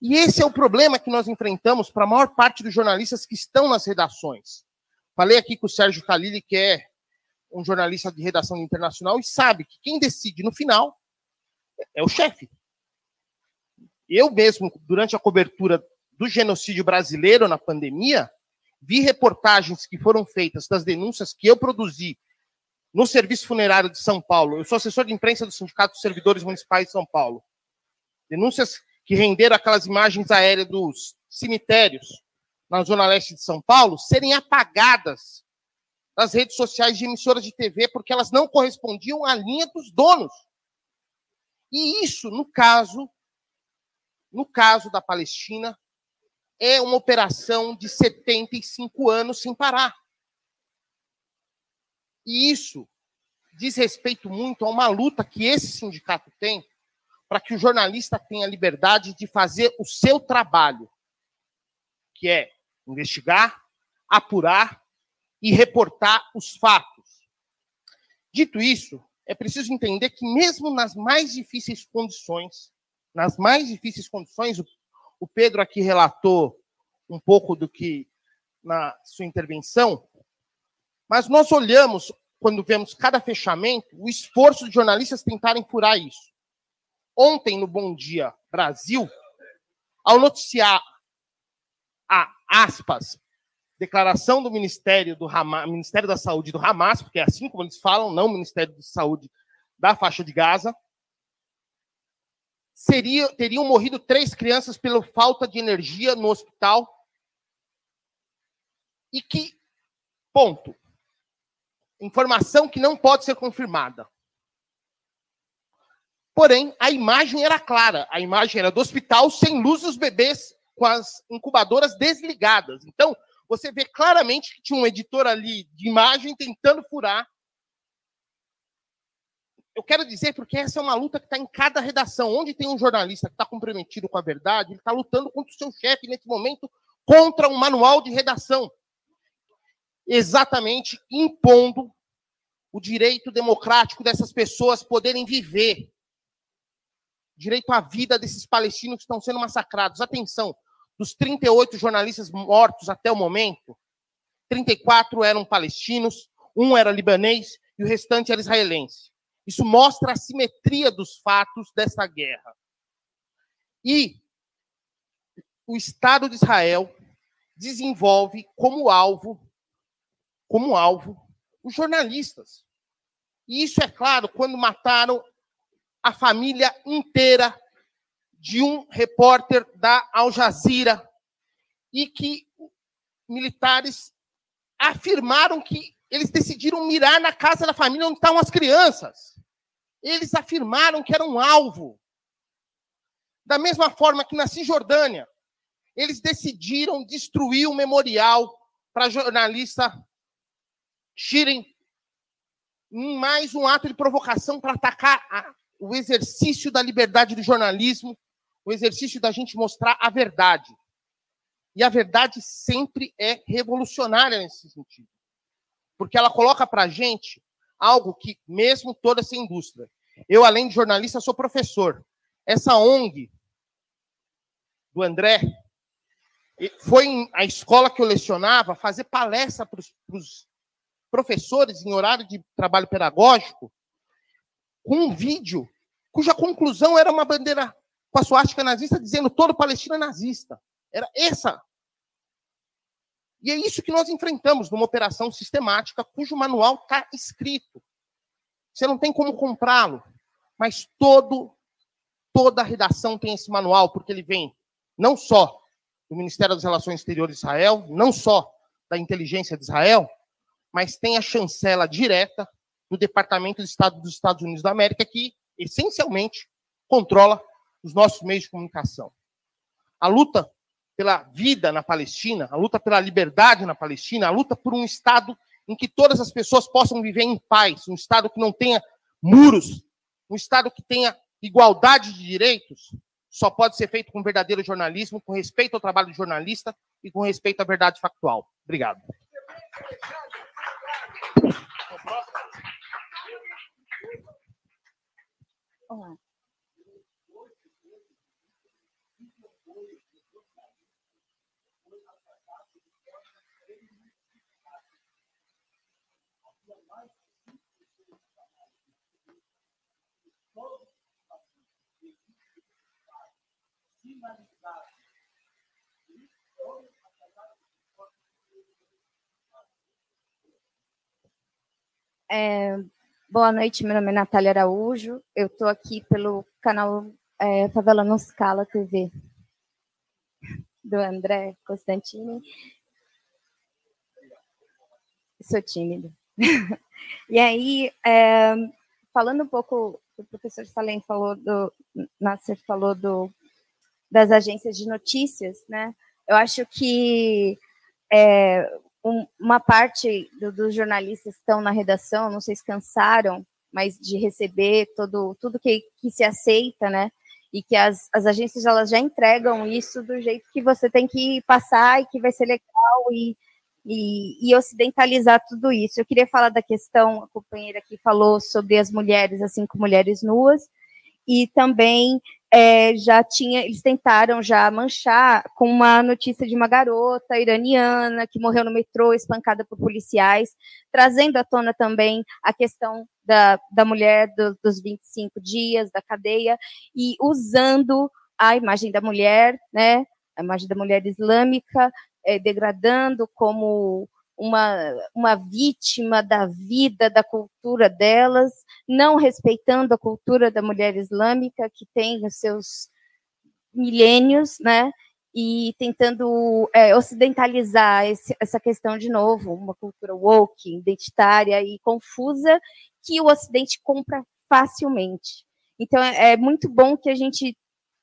E esse é o problema que nós enfrentamos para a maior parte dos jornalistas que estão nas redações. Falei aqui com o Sérgio Kalili, que é um jornalista de redação internacional, e sabe que quem decide no final é o chefe. Eu mesmo, durante a cobertura do genocídio brasileiro na pandemia, vi reportagens que foram feitas das denúncias que eu produzi no Serviço Funerário de São Paulo. Eu sou assessor de imprensa do Sindicato dos Servidores Municipais de São Paulo. Denúncias que renderam aquelas imagens aéreas dos cemitérios na Zona Leste de São Paulo serem apagadas das redes sociais de emissoras de TV porque elas não correspondiam à linha dos donos. E isso, no caso, no caso da Palestina, é uma operação de 75 anos sem parar. E isso diz respeito muito a uma luta que esse sindicato tem para que o jornalista tenha liberdade de fazer o seu trabalho, que é investigar, apurar e reportar os fatos. Dito isso, é preciso entender que mesmo nas mais difíceis condições, nas mais difíceis condições, o Pedro aqui relatou um pouco do que na sua intervenção, mas nós olhamos, quando vemos cada fechamento, o esforço de jornalistas tentarem furar isso. Ontem, no Bom Dia Brasil, ao noticiar a aspas, declaração do Ministério do Hamas, Ministério da Saúde do Hamas, porque é assim como eles falam, não Ministério da Saúde da faixa de Gaza, seria, teriam morrido três crianças pela falta de energia no hospital e que, ponto, Informação que não pode ser confirmada. Porém, a imagem era clara. A imagem era do hospital sem luz os bebês com as incubadoras desligadas. Então, você vê claramente que tinha um editor ali de imagem tentando furar. Eu quero dizer porque essa é uma luta que está em cada redação. Onde tem um jornalista que está comprometido com a verdade, ele está lutando contra o seu chefe nesse momento, contra um manual de redação exatamente impondo o direito democrático dessas pessoas poderem viver. Direito à vida desses palestinos que estão sendo massacrados. Atenção, dos 38 jornalistas mortos até o momento, 34 eram palestinos, um era libanês e o restante era israelense. Isso mostra a simetria dos fatos dessa guerra. E o Estado de Israel desenvolve como alvo como alvo os jornalistas. E isso é claro quando mataram a família inteira de um repórter da Al Jazeera e que militares afirmaram que eles decidiram mirar na casa da família onde estavam as crianças. Eles afirmaram que era um alvo. Da mesma forma que na Cisjordânia, eles decidiram destruir o memorial para a jornalista Shirin em mais um ato de provocação para atacar a, o exercício da liberdade do jornalismo, o exercício da gente mostrar a verdade. E a verdade sempre é revolucionária nesse sentido. Porque ela coloca para a gente algo que, mesmo toda essa indústria, eu, além de jornalista, sou professor. Essa ONG do André foi a escola que eu lecionava fazer palestra para os professores em horário de trabalho pedagógico com um vídeo cuja conclusão era uma bandeira com a suástica nazista dizendo todo palestino é nazista. Era essa. E é isso que nós enfrentamos numa operação sistemática cujo manual está escrito. Você não tem como comprá-lo, mas todo toda a redação tem esse manual porque ele vem não só do Ministério das Relações Exteriores de Israel, não só da inteligência de Israel, mas tem a chancela direta do Departamento de Estado dos Estados Unidos da América que essencialmente controla os nossos meios de comunicação. A luta pela vida na Palestina, a luta pela liberdade na Palestina, a luta por um Estado em que todas as pessoas possam viver em paz, um Estado que não tenha muros, um Estado que tenha igualdade de direitos, só pode ser feito com verdadeiro jornalismo, com respeito ao trabalho do jornalista e com respeito à verdade factual. Obrigado. É, boa noite, meu nome é Natália Araújo. Eu estou aqui pelo canal é, Favela Noscala TV, do André Constantini. Sou tímido. e aí, é, falando um pouco, o professor Salem falou do, Nasser falou do, das agências de notícias, né? Eu acho que é, um, uma parte do, dos jornalistas que estão na redação, não sei se cansaram, mas de receber todo, tudo que, que se aceita, né? E que as, as agências elas já entregam isso do jeito que você tem que passar e que vai ser legal e, e, e ocidentalizar tudo isso. Eu queria falar da questão, a companheira que falou sobre as mulheres, assim como mulheres nuas, e também é, já tinha, eles tentaram já manchar com uma notícia de uma garota iraniana que morreu no metrô, espancada por policiais, trazendo à tona também a questão da, da mulher do, dos 25 dias da cadeia e usando a imagem da mulher, né, a imagem da mulher islâmica, é, degradando como uma, uma vítima da vida, da cultura delas, não respeitando a cultura da mulher islâmica, que tem os seus milênios, né? E tentando é, ocidentalizar esse, essa questão de novo, uma cultura woke, identitária e confusa, que o Ocidente compra facilmente. Então, é, é muito bom que a gente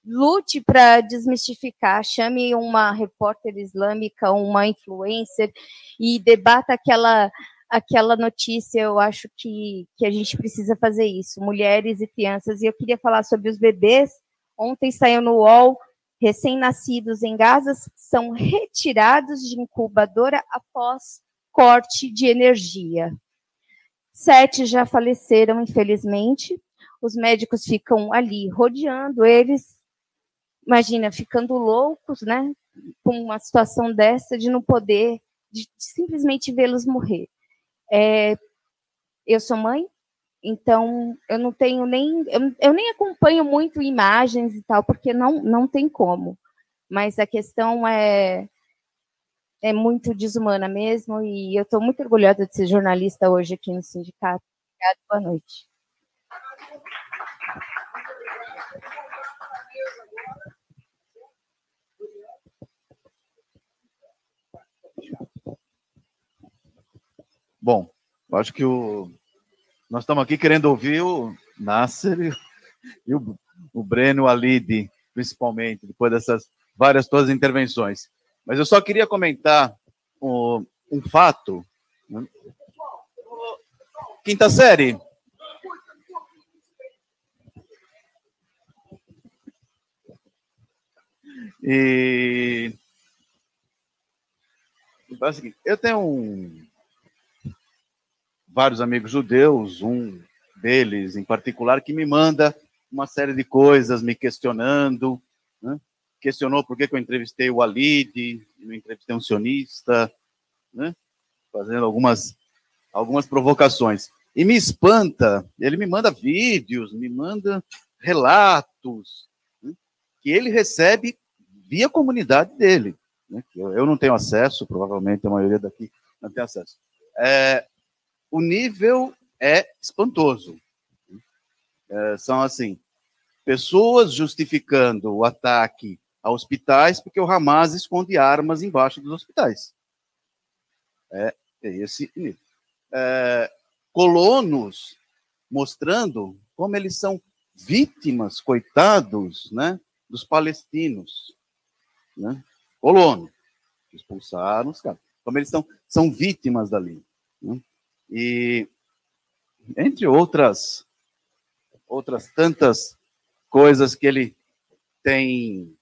lute para desmistificar, chame uma repórter islâmica, uma influencer e debata aquela aquela notícia, eu acho que, que a gente precisa fazer isso, mulheres e crianças. E eu queria falar sobre os bebês. Ontem saiu no UOL, recém-nascidos em Gaza são retirados de incubadora após corte de energia. Sete já faleceram, infelizmente. Os médicos ficam ali rodeando eles, imagina, ficando loucos, né, com uma situação dessa, de não poder, de, de simplesmente vê-los morrer. É, eu sou mãe, então eu não tenho nem, eu, eu, nem acompanho muito imagens e tal, porque não, não tem como. Mas a questão é, é muito desumana mesmo, e eu estou muito orgulhosa de ser jornalista hoje aqui no sindicato. Obrigada, boa noite. Bom, acho que o, nós estamos aqui querendo ouvir o Nasser e, o, o Breno Alide, principalmente, depois dessas várias todas intervenções. Mas eu só queria comentar um, um fato. Né? quinta série. E então é eu tenho um... vários amigos judeus, um deles em particular, que me manda uma série de coisas me questionando, né? questionou por que, eu entrevistei o Alid, não entrevistei um sionista, né? fazendo algumas, algumas provocações. E me espanta, ele me manda vídeos, me manda relatos né? que ele recebe via comunidade dele, né? eu, não tenho acesso, provavelmente a maioria daqui não tem acesso. É, o nível é espantoso. É, são assim, pessoas justificando o ataque a hospitais porque o Hamas esconde armas embaixo dos hospitais. É, é esse nível. É, colonos mostrando como eles são vítimas, coitados, né, dos palestinos, né? Colono, expulsaram os caras. Como eles são, são vítimas dali. Né? E entre outras outras tantas coisas que ele tem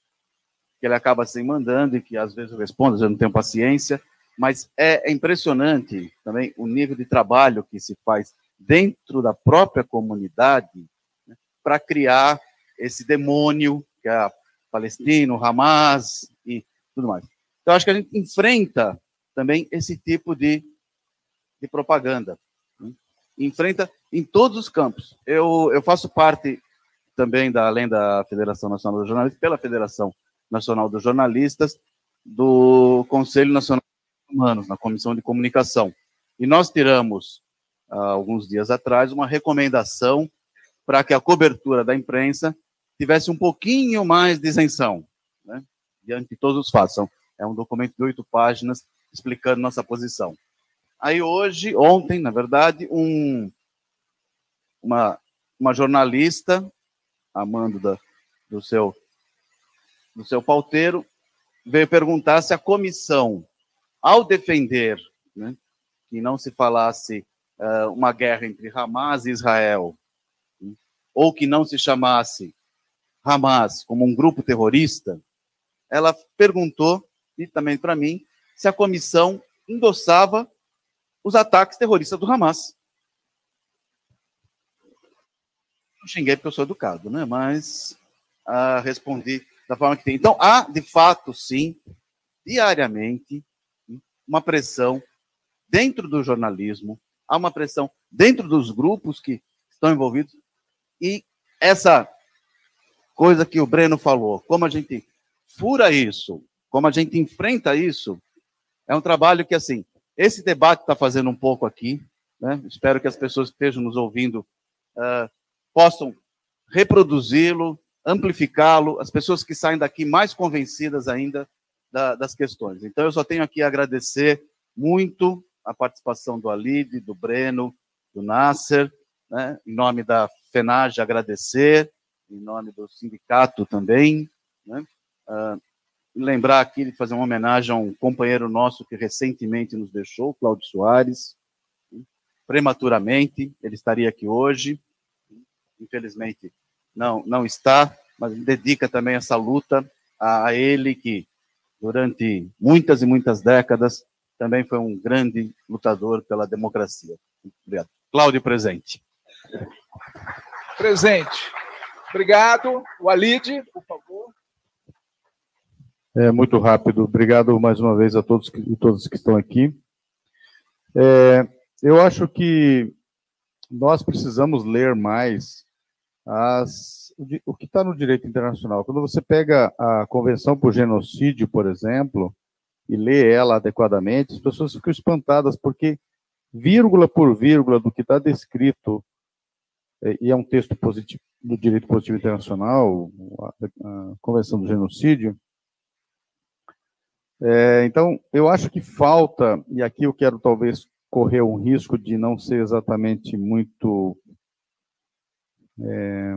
que ele acaba se mandando e que às vezes eu respondo, eu não tenho paciência, mas é, é impressionante também o nível de trabalho que se faz dentro da própria comunidade né, para criar esse demônio que é Palestino, Hamas e tudo mais. Então, acho que a gente enfrenta também esse tipo de, de propaganda. Né? Enfrenta em todos os campos. Eu, eu faço parte também, da, além da Federação Nacional dos Jornalistas, pela Federação Nacional dos Jornalistas, do Conselho Nacional de Humanos, na Comissão de Comunicação. E nós tiramos, há alguns dias atrás, uma recomendação para que a cobertura da imprensa tivesse um pouquinho mais de isenção, né? diante de todos os fatos. É um documento de oito páginas explicando nossa posição. Aí hoje, ontem, na verdade, um, uma, uma jornalista, amando da, do seu do seu pauteiro, veio perguntar se a comissão, ao defender né, que não se falasse uh, uma guerra entre Hamas e Israel, né, ou que não se chamasse Hamas como um grupo terrorista, ela perguntou, e também para mim, se a comissão endossava os ataques terroristas do Hamas. Não xinguei porque eu sou educado, né? Mas ah, respondi da forma que tem. Então, há, de fato, sim, diariamente, uma pressão dentro do jornalismo, há uma pressão dentro dos grupos que estão envolvidos, e essa coisa que o Breno falou, como a gente fura isso, como a gente enfrenta isso, é um trabalho que, assim, esse debate está fazendo um pouco aqui, né? espero que as pessoas que estejam nos ouvindo uh, possam reproduzi-lo, amplificá-lo, as pessoas que saem daqui mais convencidas ainda da, das questões. Então, eu só tenho aqui a agradecer muito a participação do Alide, do Breno, do Nasser, né? em nome da FENAGE, agradecer, em nome do sindicato também. Né? Uh, lembrar aqui de fazer uma homenagem a um companheiro nosso que recentemente nos deixou, Cláudio Soares, prematuramente, ele estaria aqui hoje, infelizmente não, não está, mas dedica também essa luta a, a ele que, durante muitas e muitas décadas, também foi um grande lutador pela democracia. Obrigado. Cláudio, presente. Presente. Obrigado. O Alide, por favor. É, muito rápido. Obrigado mais uma vez a todos e todas que estão aqui. É, eu acho que nós precisamos ler mais as, o que está no direito internacional. Quando você pega a Convenção por Genocídio, por exemplo, e lê ela adequadamente, as pessoas ficam espantadas porque vírgula por vírgula do que está descrito é, e é um texto positivo, do direito positivo internacional, a, a Convenção do Genocídio. É, então, eu acho que falta, e aqui eu quero talvez correr um risco de não ser exatamente muito. É,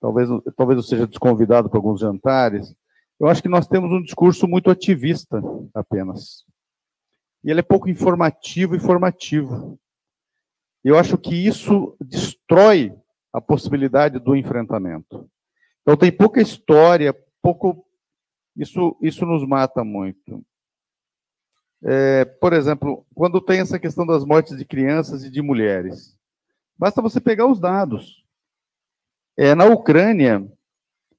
talvez, talvez eu seja desconvidado para alguns jantares. Eu acho que nós temos um discurso muito ativista apenas. E ele é pouco informativo e formativo. Eu acho que isso destrói a possibilidade do enfrentamento. Então tem pouca história, pouco isso isso nos mata muito. É, por exemplo, quando tem essa questão das mortes de crianças e de mulheres, basta você pegar os dados. É, na Ucrânia,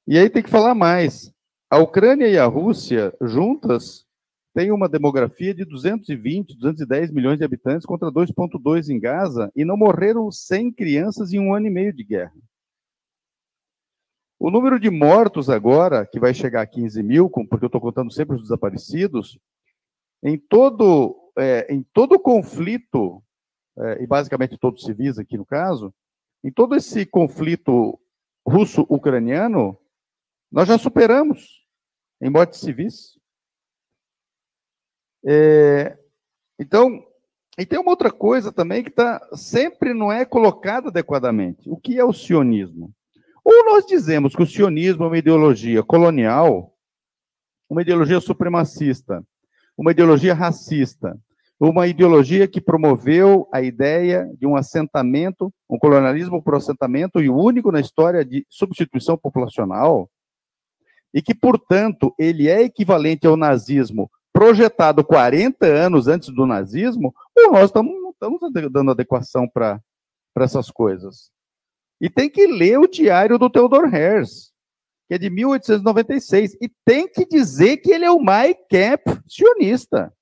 e aí tem que falar mais. A Ucrânia e a Rússia juntas têm uma demografia de 220, 210 milhões de habitantes contra 2,2 em Gaza e não morreram 100 crianças em um ano e meio de guerra. O número de mortos agora, que vai chegar a 15 mil, porque eu estou contando sempre os desaparecidos, em todo, é, em todo conflito, é, e basicamente todos civis aqui no caso, em todo esse conflito russo-ucraniano, nós já superamos em mortes civis. É, então, e tem uma outra coisa também que tá, sempre não é colocada adequadamente. O que é o sionismo? Ou nós dizemos que o sionismo é uma ideologia colonial, uma ideologia supremacista, uma ideologia racista, uma ideologia que promoveu a ideia de um assentamento, um colonialismo por assentamento e o único na história de substituição populacional, e que, portanto, ele é equivalente ao nazismo projetado 40 anos antes do nazismo, ou nós estamos, estamos dando adequação para essas coisas. E tem que ler o diário do Theodor Herz, que é de 1896, e tem que dizer que ele é o Mike Camp sionista.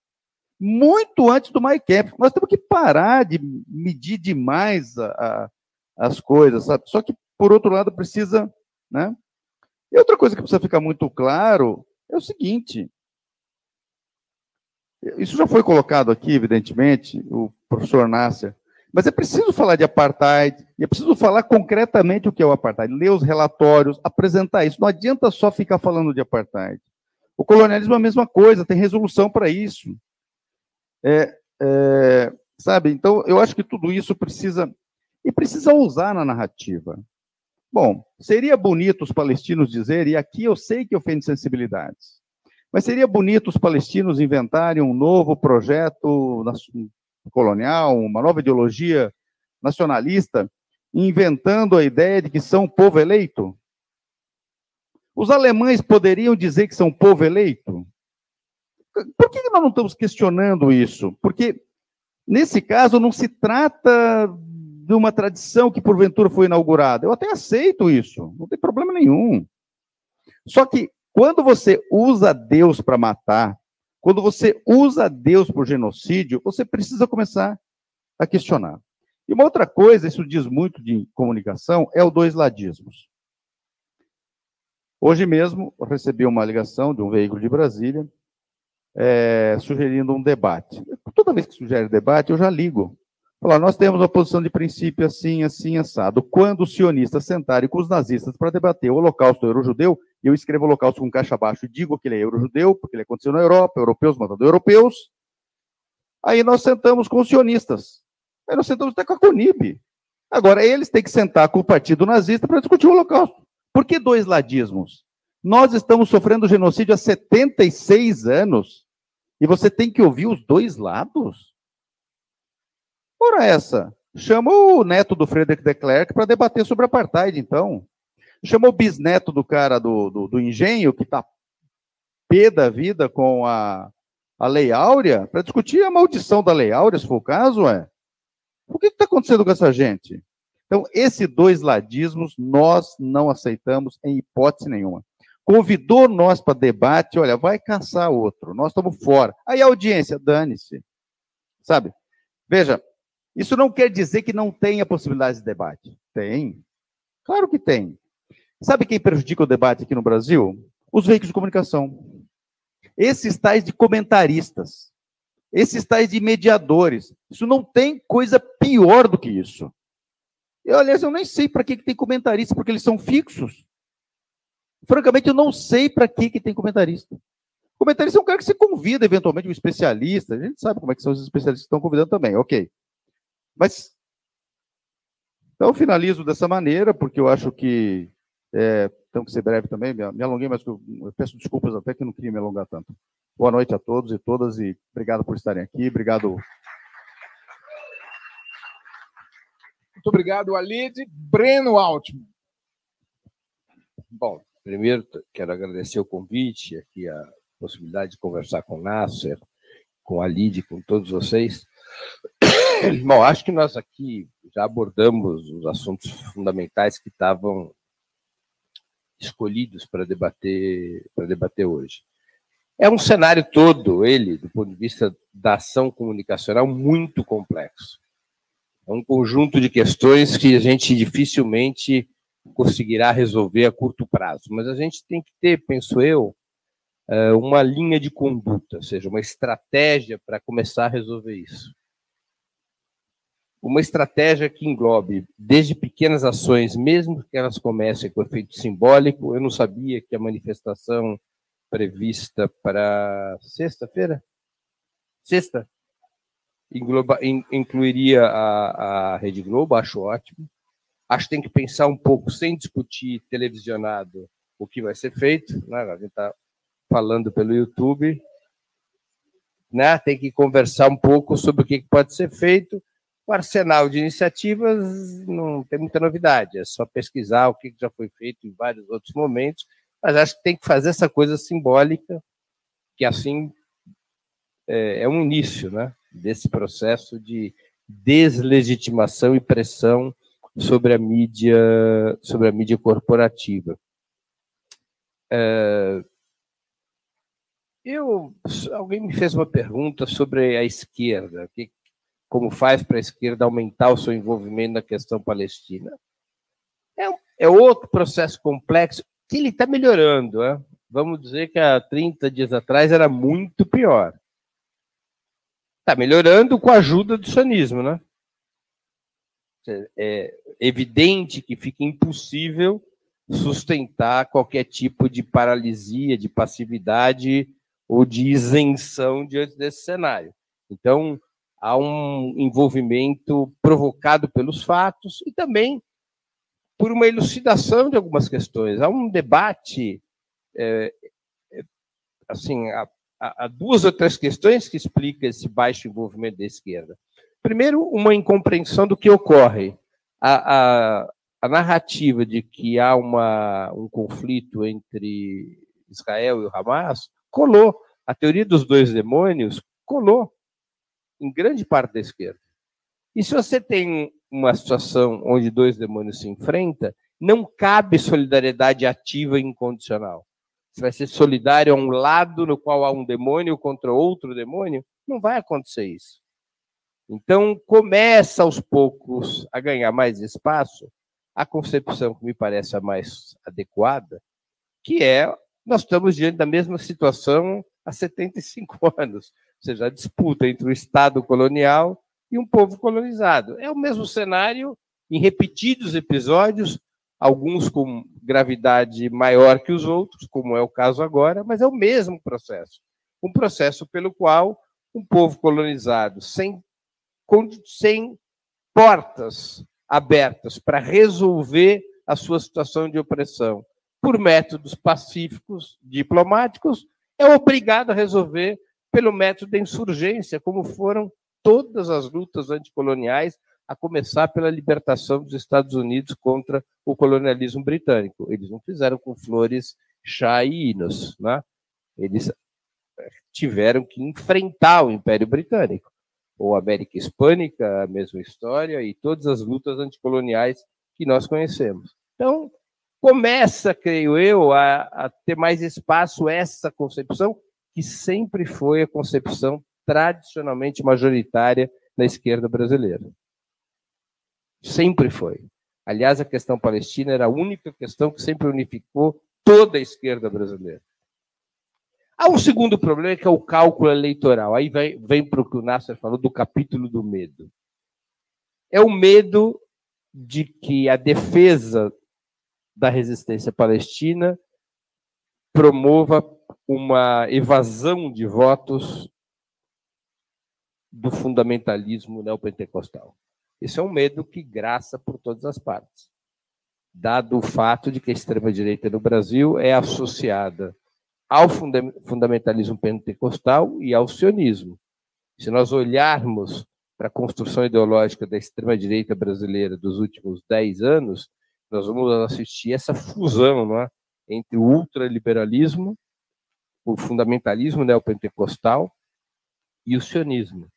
Muito antes do Mike Camp. Nós temos que parar de medir demais a, a, as coisas, sabe? Só que, por outro lado, precisa. Né? E outra coisa que precisa ficar muito claro é o seguinte: isso já foi colocado aqui, evidentemente, o professor Nasser mas é preciso falar de apartheid, e é preciso falar concretamente o que é o apartheid, ler os relatórios, apresentar isso. Não adianta só ficar falando de apartheid. O colonialismo é a mesma coisa, tem resolução para isso. É, é, sabe? Então, eu acho que tudo isso precisa. E precisa usar na narrativa. Bom, seria bonito os palestinos dizerem, e aqui eu sei que ofende sensibilidades, mas seria bonito os palestinos inventarem um novo projeto colonial, uma nova ideologia nacionalista, inventando a ideia de que são povo eleito? Os alemães poderiam dizer que são povo eleito? Por que nós não estamos questionando isso? Porque, nesse caso, não se trata de uma tradição que porventura foi inaugurada. Eu até aceito isso, não tem problema nenhum. Só que, quando você usa Deus para matar, quando você usa Deus por genocídio, você precisa começar a questionar. E uma outra coisa, isso diz muito de comunicação, é o dois ladismos. Hoje mesmo, recebi uma ligação de um veículo de Brasília, é, sugerindo um debate. Toda vez que sugere debate, eu já ligo. Falar, nós temos uma posição de princípio assim, assim, assado. Quando os sionistas sentarem com os nazistas para debater o holocausto euro-judeu, eu escrevo holocausto com caixa abaixo e digo que ele é euro-judeu, porque ele aconteceu na Europa, europeus matando europeus. Aí nós sentamos com os sionistas. Aí nós sentamos até com a Conib. Agora, eles têm que sentar com o partido nazista para discutir o holocausto. Por que dois ladismos? Nós estamos sofrendo genocídio há 76 anos e você tem que ouvir os dois lados? Ora essa, chama o neto do Frederic de Klerk para debater sobre apartheid, então. Chama o bisneto do cara do, do, do engenho, que está pé da vida com a, a Lei Áurea, para discutir a maldição da Lei Áurea, se for o caso, é. O que está acontecendo com essa gente? Então, esses dois ladismos nós não aceitamos em hipótese nenhuma. Convidou nós para debate, olha, vai caçar outro, nós estamos fora. Aí a audiência, dane-se. Sabe? Veja, isso não quer dizer que não tenha possibilidade de debate. Tem. Claro que tem. Sabe quem prejudica o debate aqui no Brasil? Os veículos de comunicação. Esses tais de comentaristas. Esses tais de mediadores. Isso não tem coisa pior do que isso. Eu, aliás, eu nem sei para que, que tem comentarista, porque eles são fixos. Francamente, eu não sei para que, que tem comentarista. Comentarista é um cara que você convida, eventualmente, um especialista. A gente sabe como é que são os especialistas que estão convidando também, ok. Mas, então, eu finalizo dessa maneira, porque eu acho que é, tenho que ser breve também, me, me alonguei, mas eu, eu, peço desculpas até que não queria me alongar tanto. Boa noite a todos e todas, e obrigado por estarem aqui, obrigado. Muito obrigado, Alide. Breno Altman. Bom, primeiro quero agradecer o convite, aqui a possibilidade de conversar com o Nasser, com a Lid, com todos vocês. Bom, acho que nós aqui já abordamos os assuntos fundamentais que estavam escolhidos para debater para debater hoje. É um cenário todo, ele, do ponto de vista da ação comunicacional, muito complexo. É um conjunto de questões que a gente dificilmente conseguirá resolver a curto prazo. Mas a gente tem que ter, penso eu, eh, uma linha de conduta, ou seja, uma estratégia para começar a resolver isso. Uma estratégia que englobe desde pequenas ações, mesmo que elas comecem com efeito simbólico. Eu não sabia que a manifestação prevista para sexta-feira? Sexta? Engloba, in, incluiria a, a Rede Globo, acho ótimo. Acho que tem que pensar um pouco, sem discutir televisionado, o que vai ser feito. Né? A gente está falando pelo YouTube. Né? Tem que conversar um pouco sobre o que pode ser feito. O arsenal de iniciativas não tem muita novidade, é só pesquisar o que já foi feito em vários outros momentos mas acho que tem que fazer essa coisa simbólica, que assim é, é um início né, desse processo de deslegitimação e pressão sobre a mídia, sobre a mídia corporativa. É, eu, alguém me fez uma pergunta sobre a esquerda, que, como faz para a esquerda aumentar o seu envolvimento na questão palestina. É, é outro processo complexo que ele está melhorando. Né? Vamos dizer que há 30 dias atrás era muito pior. Está melhorando com a ajuda do sionismo, né? É evidente que fica impossível sustentar qualquer tipo de paralisia, de passividade ou de isenção diante desse cenário. Então, há um envolvimento provocado pelos fatos e também por uma elucidação de algumas questões. Há um debate, é, é, assim, há, há, duas ou três questões que explicam esse baixo envolvimento da esquerda. Primeiro, uma incompreensão do que ocorre. A, a, a narrativa de que há uma, um conflito entre Israel e o Hamas colou. A teoria dos dois demônios colou em grande parte da esquerda. E se você tem uma situação onde dois demônios se enfrentam, não cabe solidariedade ativa e incondicional. Você vai ser solidário a um lado no qual há um demônio contra outro demônio, não vai acontecer isso. Então, começa aos poucos a ganhar mais espaço a concepção que me parece a mais adequada, que é nós estamos diante da mesma situação há 75 anos, seja, a disputa entre o Estado colonial e um povo colonizado. É o mesmo cenário em repetidos episódios, alguns com gravidade maior que os outros, como é o caso agora, mas é o mesmo processo. Um processo pelo qual um povo colonizado, sem, sem portas abertas para resolver a sua situação de opressão por métodos pacíficos, diplomáticos, é obrigado a resolver pelo método da insurgência, como foram todas as lutas anticoloniais, a começar pela libertação dos Estados Unidos contra o colonialismo britânico. Eles não fizeram com flores, chá e hinos, né? Eles eh, tiveram que enfrentar o Império Britânico. Ou América Hispânica, a mesma história, e todas as lutas anticoloniais que nós conhecemos. Então, começa, creio eu, a, a ter mais espaço essa concepção, que sempre foi a concepção tradicionalmente majoritária na esquerda brasileira. Sempre foi. Aliás, a questão palestina era a única questão que sempre unificou toda a esquerda brasileira. Há um segundo problema que é o cálculo eleitoral. Aí vem, vem para o que o Nasser falou do capítulo do medo. É o medo de que a defesa da resistência palestina promova uma evasão de votos do fundamentalismo neopentecostal. Esse é um medo que graça por todas as partes, dado o fato de que a extrema-direita no Brasil é associada ao fundamentalismo pentecostal e ao sionismo. Se nós olharmos para a construção ideológica da extrema-direita brasileira dos últimos dez anos, nós vamos assistir essa fusão é? entre o ultraliberalismo, o fundamentalismo neopentecostal e o sionismo.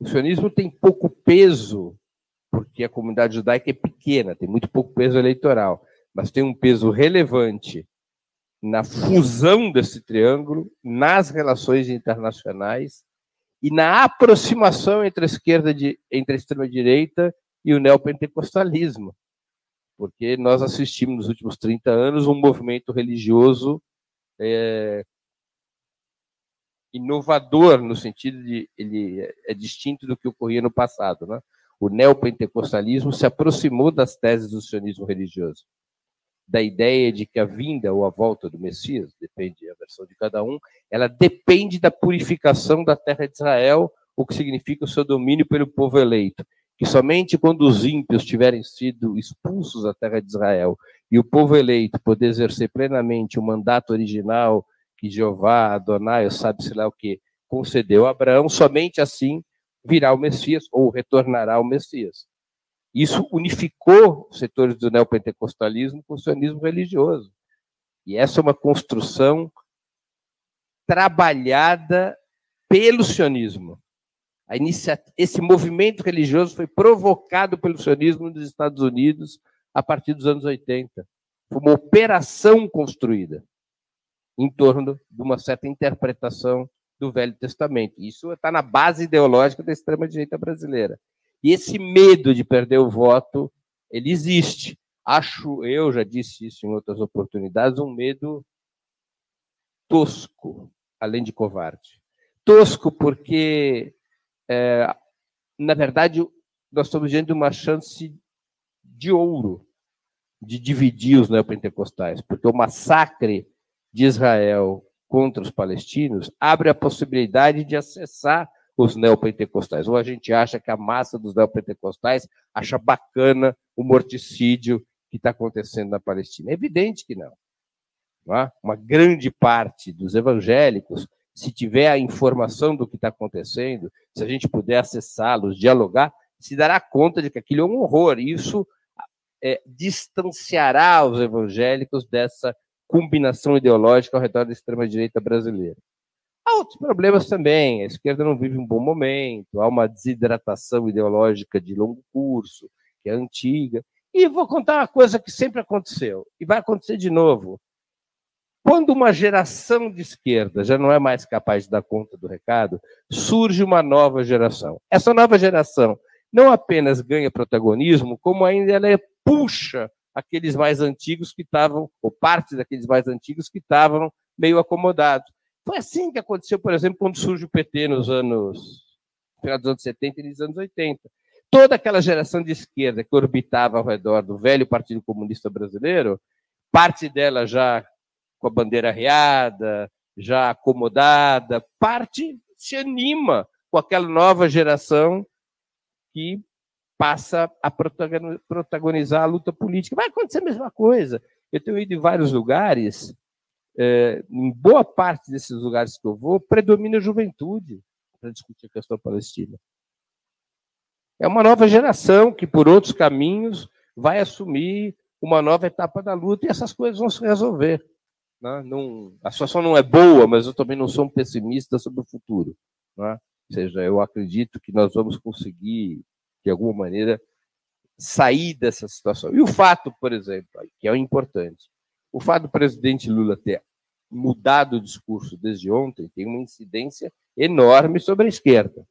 O sionismo tem pouco peso, porque a comunidade judaica é pequena, tem muito pouco peso eleitoral, mas tem um peso relevante na fusão desse triângulo, nas relações internacionais e na aproximação entre a esquerda, de, entre a extrema-direita e o neopentecostalismo. Porque nós assistimos nos últimos 30 anos um movimento religioso é, inovador, no sentido de ele é distinto do que ocorria no passado. Né? O neopentecostalismo se aproximou das teses do sionismo religioso da ideia de que a vinda ou a volta do Messias, depende da versão de cada um, ela depende da purificação da terra de Israel, o que significa o seu domínio pelo povo eleito. Que somente quando os ímpios tiverem sido expulsos da terra de Israel e o povo eleito poder exercer plenamente o mandato original que Jeová, Adonai, sabe-se lá o que, concedeu a Abraão, somente assim virá o Messias ou retornará o Messias. Isso unificou os setores do neopentecostalismo com o sionismo religioso. E essa é uma construção trabalhada pelo sionismo. Esse movimento religioso foi provocado pelo sionismo nos Estados Unidos a partir dos anos 80. Foi uma operação construída em torno de uma certa interpretação do Velho Testamento. Isso está na base ideológica da extrema-direita brasileira. E esse medo de perder o voto, ele existe. Acho, eu já disse isso em outras oportunidades, um medo tosco, além de covarde. Tosco porque, é, na verdade, nós estamos diante de uma chance de ouro de dividir os neopentecostais, porque o massacre de Israel contra os palestinos abre a possibilidade de acessar os neopentecostais. Ou a gente acha que a massa dos neopentecostais acha bacana o morticídio que está acontecendo na Palestina. É evidente que não. é? Uma grande parte dos evangélicos, se tiver a informação do que está acontecendo, se a gente puder acessá-los, dialogar, se dará conta de que aquilo é um horror. Isso é, distanciará os evangélicos dessa combinação ideológica ao redor da extrema-direita brasileira. Há outros problemas também. A esquerda não vive um bom momento, há uma desidratação ideológica de longo curso, que é antiga. E vou contar uma coisa que sempre aconteceu, e vai acontecer de novo. Quando uma geração de esquerda já não é mais capaz de dar conta do recado, surge uma nova geração. Essa nova geração não apenas ganha protagonismo, como ainda ela puxa aqueles mais antigos que estavam, ou parte daqueles mais antigos que estavam meio acomodados. Foi assim que aconteceu, por exemplo, quando surge o PT nos anos, final dos anos 70 e nos anos 80. Toda aquela geração de esquerda que orbitava ao redor do velho Partido Comunista Brasileiro, parte dela já com a bandeira reada, já acomodada, parte se anima com aquela nova geração que passa a protagonizar a luta política. Vai acontecer a mesma coisa. Eu tenho ido em vários lugares é, em boa parte desses lugares que eu vou, predomina a juventude para discutir a questão palestina. É uma nova geração que, por outros caminhos, vai assumir uma nova etapa da luta e essas coisas vão se resolver. Né? Não, a situação não é boa, mas eu também não sou um pessimista sobre o futuro. Né? Ou seja, eu acredito que nós vamos conseguir, de alguma maneira, sair dessa situação. E o fato, por exemplo, que é o importante, o fato do presidente Lula ter mudado o discurso desde ontem tem uma incidência enorme sobre a esquerda.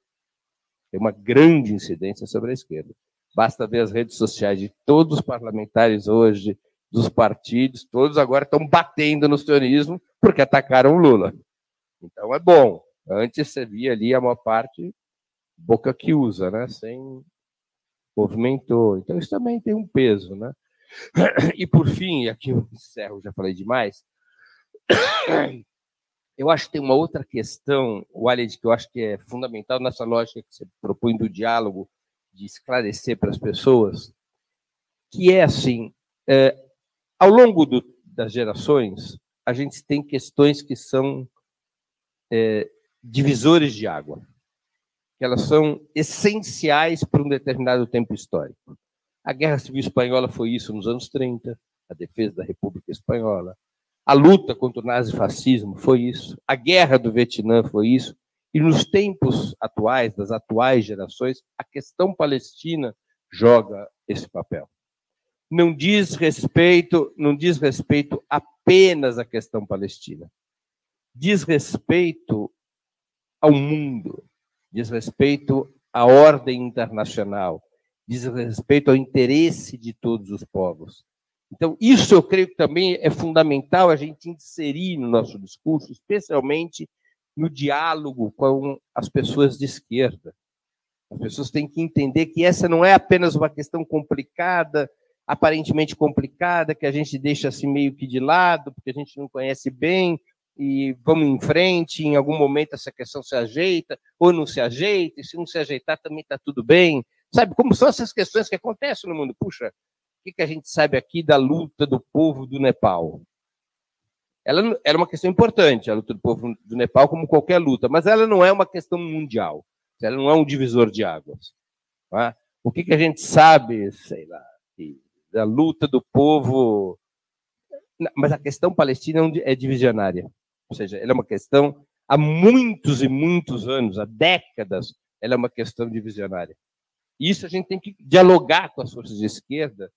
Tem uma grande incidência sobre a esquerda. Basta ver as redes sociais de todos os parlamentares hoje, dos partidos, todos agora estão batendo no sionismo porque atacaram o Lula. Então é bom. Antes você via ali a maior parte boca que usa, né? Sem movimentou. Então isso também tem um peso, né? E por fim, aqui eu encerro, já falei demais. Eu acho que tem uma outra questão, Walid, que eu acho que é fundamental nessa lógica que você propõe do diálogo, de esclarecer para as pessoas, que é assim: é, ao longo do, das gerações, a gente tem questões que são é, divisores de água. Elas são essenciais para um determinado tempo histórico. A Guerra Civil Espanhola foi isso nos anos 30, a defesa da República Espanhola. A luta contra o nazifascismo foi isso. A Guerra do Vietnã foi isso. E nos tempos atuais, das atuais gerações, a questão palestina joga esse papel. Não diz respeito, não diz respeito apenas à questão palestina. Diz respeito ao mundo, diz respeito à ordem internacional, diz respeito ao interesse de todos os povos. Então, isso eu creio que também é fundamental a gente inserir no nosso discurso, especialmente no diálogo com as pessoas de esquerda. As pessoas têm que entender que essa não é apenas uma questão complicada, aparentemente complicada, que a gente deixa assim meio que de lado, porque a gente não conhece bem, e vamos em frente, em algum momento essa questão se ajeita, ou não se ajeita, e se não se ajeitar também está tudo bem. Sabe, como são essas questões que acontecem no mundo? Puxa, que, que a gente sabe aqui da luta do povo do Nepal? Ela era uma questão importante, a luta do povo do Nepal, como qualquer luta, mas ela não é uma questão mundial. Ela não é um divisor de águas. É? O que, que a gente sabe, sei lá, da luta do povo. Mas a questão palestina é, é divisionária. Ou seja, ela é uma questão há muitos e muitos anos, há décadas, ela é uma questão divisionária. Isso a gente tem que dialogar com as forças de esquerda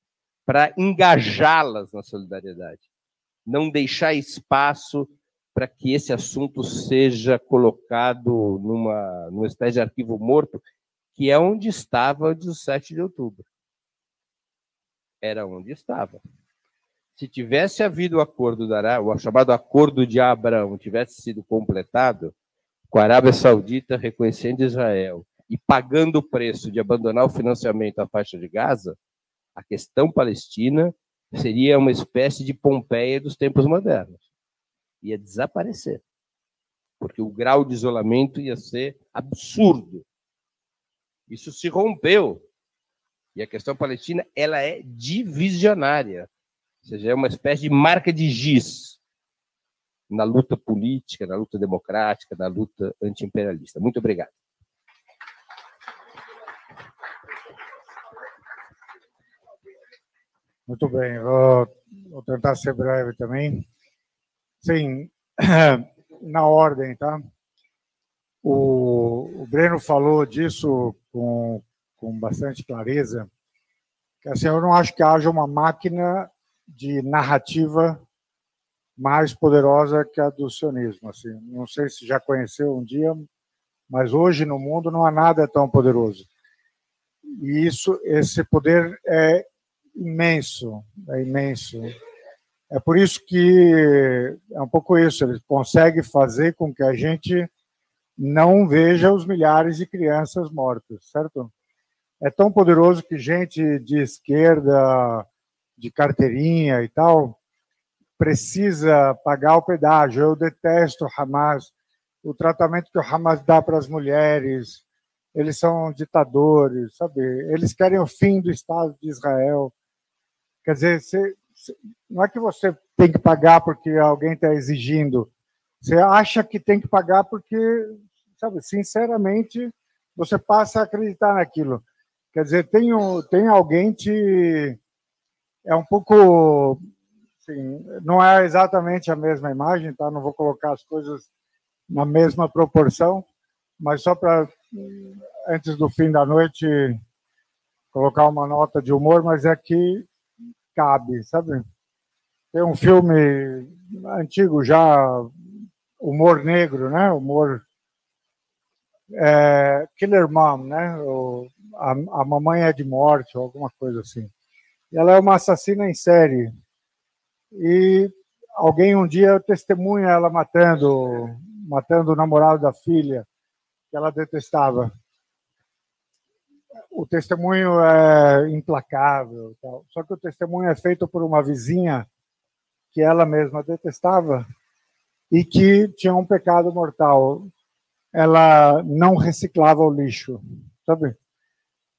para engajá-las na solidariedade, não deixar espaço para que esse assunto seja colocado numa, numa espécie de arquivo morto, que é onde estava o 17 de outubro. Era onde estava. Se tivesse havido o acordo da o chamado acordo de Abraão, tivesse sido completado, com a Arábia Saudita reconhecendo Israel e pagando o preço de abandonar o financiamento à faixa de Gaza, a questão palestina seria uma espécie de Pompeia dos tempos modernos. Ia desaparecer. Porque o grau de isolamento ia ser absurdo. Isso se rompeu. E a questão palestina, ela é divisionária. Ou seja, é uma espécie de marca de giz na luta política, na luta democrática, na luta antiimperialista. Muito obrigado. Muito bem, vou, vou, tentar ser breve também. Sim, na ordem, tá? O, o Breno falou disso com, com bastante clareza, que assim, eu não acho que haja uma máquina de narrativa mais poderosa que a do sionismo. Assim. Não sei se já conheceu um dia, mas hoje no mundo não há nada tão poderoso. E isso, esse poder é imenso, é imenso. É por isso que é um pouco isso, ele consegue fazer com que a gente não veja os milhares de crianças mortas, certo? É tão poderoso que gente de esquerda, de carteirinha e tal, precisa pagar o pedágio. Eu detesto o Hamas, o tratamento que o Hamas dá para as mulheres, eles são ditadores, sabe? Eles querem o fim do Estado de Israel. Quer dizer, você, não é que você tem que pagar porque alguém está exigindo. Você acha que tem que pagar porque, sabe, sinceramente, você passa a acreditar naquilo. Quer dizer, tem, tem alguém te. É um pouco. Assim, não é exatamente a mesma imagem, tá? Não vou colocar as coisas na mesma proporção, mas só para, antes do fim da noite, colocar uma nota de humor, mas é que cabe, sabe? Tem um filme antigo já, humor negro, né? Humor é, Killer Mom, né? O, a, a mamãe é de morte ou alguma coisa assim. Ela é uma assassina em série. E alguém um dia testemunha ela matando, matando o namorado da filha que ela detestava o testemunho é implacável, tal. só que o testemunho é feito por uma vizinha que ela mesma detestava e que tinha um pecado mortal. Ela não reciclava o lixo, sabe?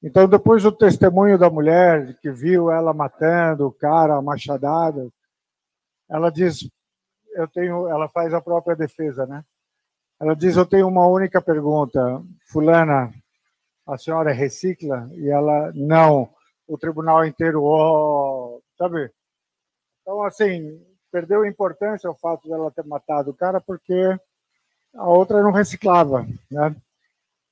Então, depois do testemunho da mulher que viu ela matando o cara, a machadada, ela diz, eu tenho, ela faz a própria defesa, né? Ela diz: Eu tenho uma única pergunta. Fulana, a senhora recicla? E ela: Não. O tribunal inteiro, oh, sabe? Então, assim, perdeu importância o fato dela ter matado o cara porque a outra não reciclava, né?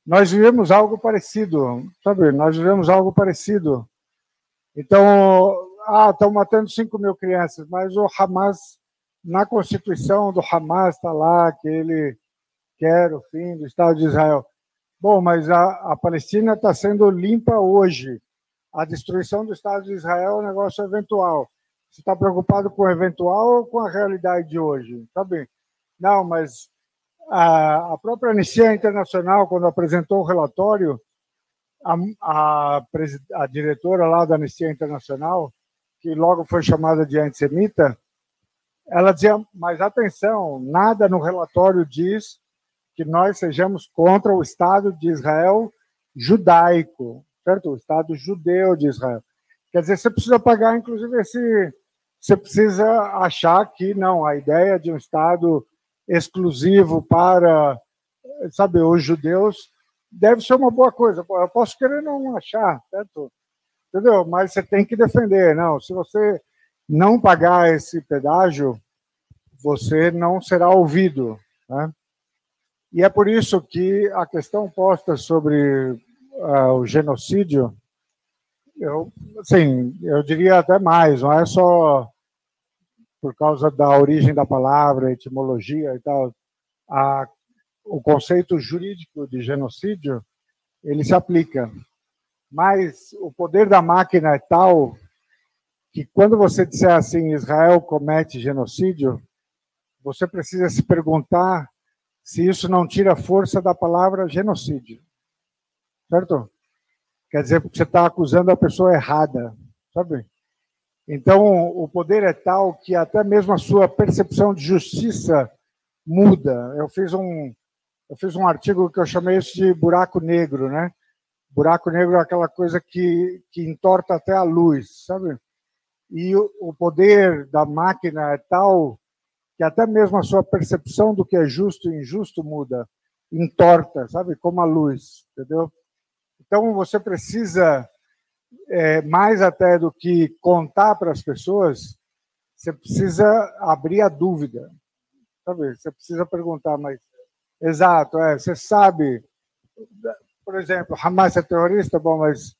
Nós vivemos algo parecido, sabe? Nós vivemos algo parecido. Então, ah, estão matando 5 mil crianças, mas o Hamas, na Constituição do Hamas está lá que ele quer o fim do Estado de Israel. Bom, mas a, a Palestina está sendo limpa hoje. A destruição do Estado de Israel é um negócio eventual. Você está preocupado com o eventual ou com a realidade de hoje? Sabe? Não, mas a, a própria Anistia Internacional, quando apresentou o relatório, a, a, a diretora lá da Anistia Internacional, que logo foi chamada de antissemita, ela dizia: mas atenção, nada no relatório diz que nós sejamos contra o Estado de Israel judaico, certo? O Estado judeu de Israel. Quer dizer, você precisa pagar, inclusive, esse. Você precisa achar que não, a ideia de um Estado exclusivo para, sabe, os judeus deve ser uma boa coisa. Eu posso querer não achar, certo? Entendeu? Mas você tem que defender. Não, se você não pagar esse pedágio, você não será ouvido. Né? E é por isso que a questão posta sobre uh, o genocídio, eu, assim, eu diria até mais, não é só por causa da origem da palavra, etimologia e tal, a, o conceito jurídico de genocídio, ele se aplica. Mas o poder da máquina é tal que quando você disser assim, Israel comete genocídio, você precisa se perguntar se isso não tira força da palavra genocídio. Certo? Quer dizer, porque você está acusando a pessoa errada, sabe? Então, o poder é tal que até mesmo a sua percepção de justiça muda. Eu fiz um, eu fiz um artigo que eu chamei isso de buraco negro, né? Buraco negro é aquela coisa que, que entorta até a luz, sabe? E o, o poder da máquina é tal que até mesmo a sua percepção do que é justo e injusto muda, entorta, sabe? Como a luz, entendeu? Então você precisa, é, mais até do que contar para as pessoas, você precisa abrir a dúvida, sabe? Você precisa perguntar, mas exato, é, você sabe, por exemplo, Hamas é terrorista, bom, mas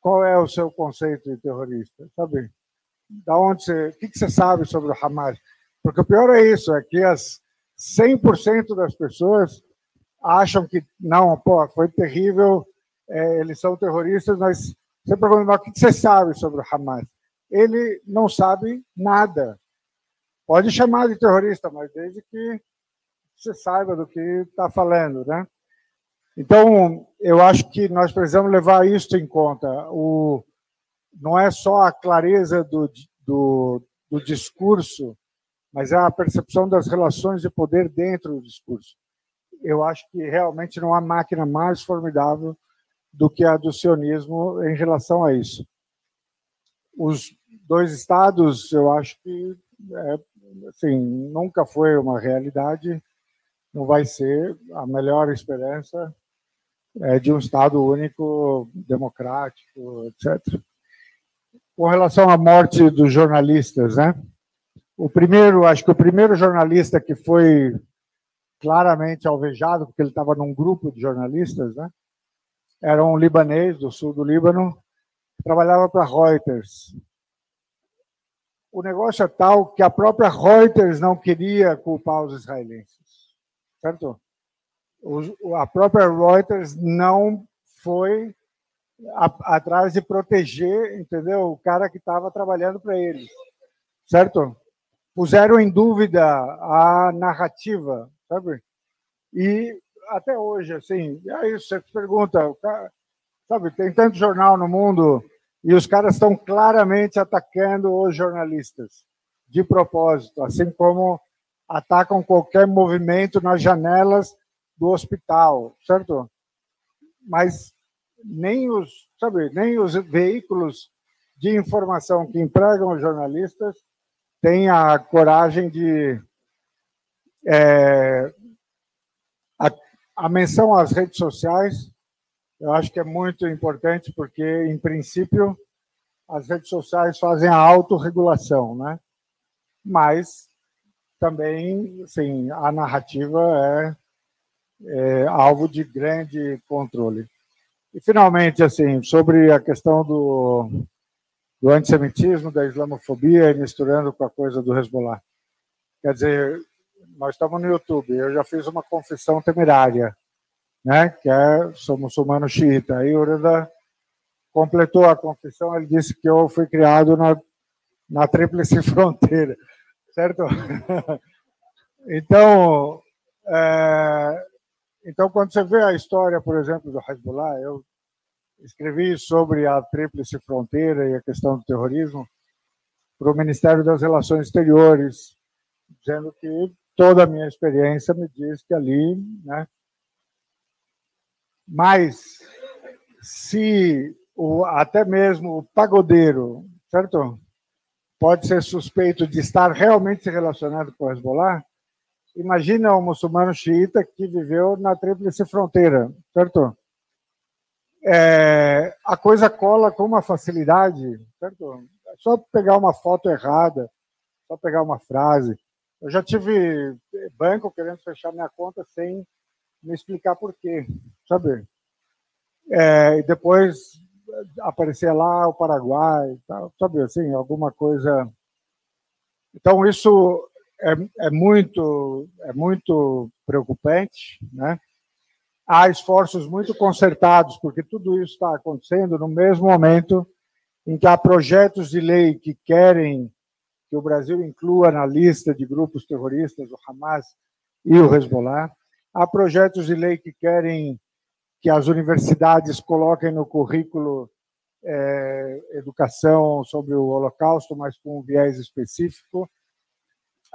qual é o seu conceito de terrorista, sabe? Da onde você, o que você sabe sobre o Hamas? Porque o pior é isso, é que as 100% das pessoas acham que, não, pô, foi terrível, é, eles são terroristas, mas você pergunta, o que você sabe sobre o Hamas? Ele não sabe nada. Pode chamar de terrorista, mas desde que você saiba do que está falando, né? Então, eu acho que nós precisamos levar isso em conta. O, não é só a clareza do, do, do discurso mas é a percepção das relações de poder dentro do discurso. Eu acho que realmente não há máquina mais formidável do que a do sionismo em relação a isso. Os dois estados, eu acho que é, assim, nunca foi uma realidade, não vai ser a melhor esperança é, de um estado único, democrático, etc. Com relação à morte dos jornalistas, né? O primeiro, acho que o primeiro jornalista que foi claramente alvejado, porque ele estava num grupo de jornalistas, né? Era um libanês do sul do Líbano, que trabalhava para Reuters. O negócio é tal que a própria Reuters não queria culpar os israelenses, certo? a própria Reuters não foi a, atrás de proteger, entendeu? O cara que estava trabalhando para eles, certo? puseram em dúvida a narrativa, sabe? E até hoje, assim, é isso, você pergunta, sabe, tem tanto jornal no mundo e os caras estão claramente atacando os jornalistas, de propósito, assim como atacam qualquer movimento nas janelas do hospital, certo? Mas nem os, sabe, nem os veículos de informação que empregam os jornalistas tem a coragem de é, a menção às redes sociais, eu acho que é muito importante, porque, em princípio, as redes sociais fazem a autorregulação, né? Mas também, sim, a narrativa é, é alvo de grande controle. E, finalmente, assim, sobre a questão do, do antissemitismo, da islamofobia, misturando com a coisa do Hezbollah. Quer dizer, nós estamos no YouTube, eu já fiz uma confissão temerária, né, que é, sou muçulmano xiita. Aí o Ureda completou a confissão, ele disse que eu fui criado na, na tríplice fronteira, certo? então, é, então, quando você vê a história, por exemplo, do Hezbollah, eu escrevi sobre a tríplice fronteira e a questão do terrorismo para o Ministério das Relações Exteriores, dizendo que toda a minha experiência me diz que ali, né? Mas se o, até mesmo o pagodeiro, certo? Pode ser suspeito de estar realmente relacionado com o Hezbollah. Imagina um muçulmano xiita que viveu na tríplice fronteira, certo? É, a coisa cola com uma facilidade, certo? É só pegar uma foto errada, só pegar uma frase. Eu já tive banco querendo fechar minha conta sem me explicar por quê, sabe? É, e depois aparecer lá o Paraguai, sabe assim, alguma coisa. Então isso é, é muito é muito preocupante, né? Há esforços muito concertados porque tudo isso está acontecendo no mesmo momento em que há projetos de lei que querem que o Brasil inclua na lista de grupos terroristas o Hamas e o Hezbollah. Há projetos de lei que querem que as universidades coloquem no currículo é, educação sobre o Holocausto, mas com um viés específico.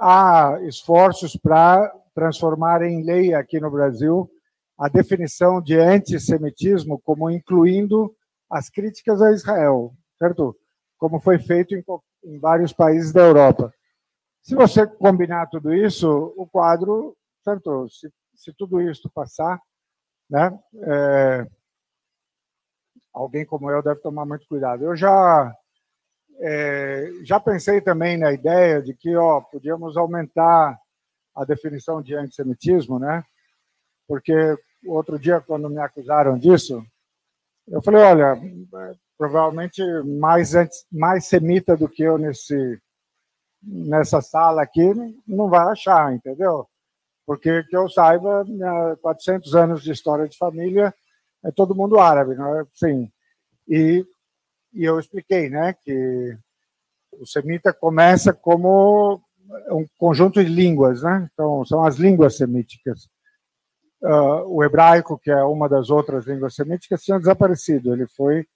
Há esforços para transformar em lei aqui no Brasil a definição de antissemitismo como incluindo as críticas a Israel, certo? Como foi feito em em vários países da Europa. Se você combinar tudo isso, o quadro, tanto se, se tudo isso passar, né, é, alguém como eu deve tomar muito cuidado. Eu já é, já pensei também na ideia de que ó, podíamos aumentar a definição de antissemitismo, né? Porque outro dia, quando me acusaram disso, eu falei, olha, provavelmente mais, mais semita do que eu nesse, nessa sala aqui, não vai achar, entendeu? Porque, que eu saiba, 400 anos de história de família é todo mundo árabe, não é? Sim. E, e eu expliquei, né, que o semita começa como um conjunto de línguas, né? Então, são as línguas semíticas. Uh, o hebraico, que é uma das outras línguas semíticas, tinha desaparecido. Ele foi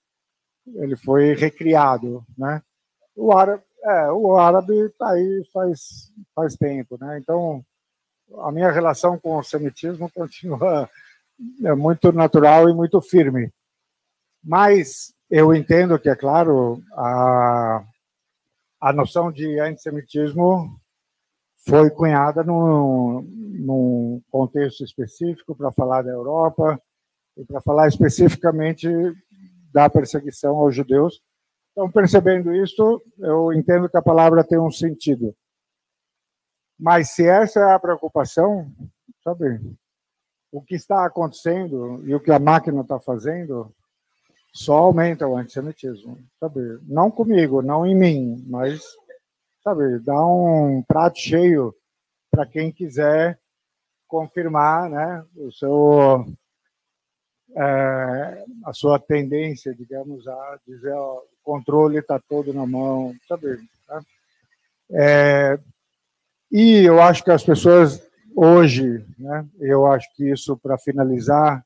ele foi recriado, né? O árabe, é, o árabe está aí faz, faz tempo, né? Então, a minha relação com o semitismo continua é muito natural e muito firme. Mas eu entendo que, é claro, a, a noção de antissemitismo foi cunhada num, num contexto específico para falar da Europa e para falar especificamente da perseguição aos judeus. Então, percebendo isso, eu entendo que a palavra tem um sentido. Mas se essa é a preocupação, sabe, o que está acontecendo e o que a máquina está fazendo só aumenta o antissemitismo, sabe? Não comigo, não em mim, mas, sabe, dá um prato cheio para quem quiser confirmar, né, o seu é, a sua tendência, digamos, a dizer ó, o controle está todo na mão, sabe? Tá? É, e eu acho que as pessoas hoje, né, eu acho que isso, para finalizar,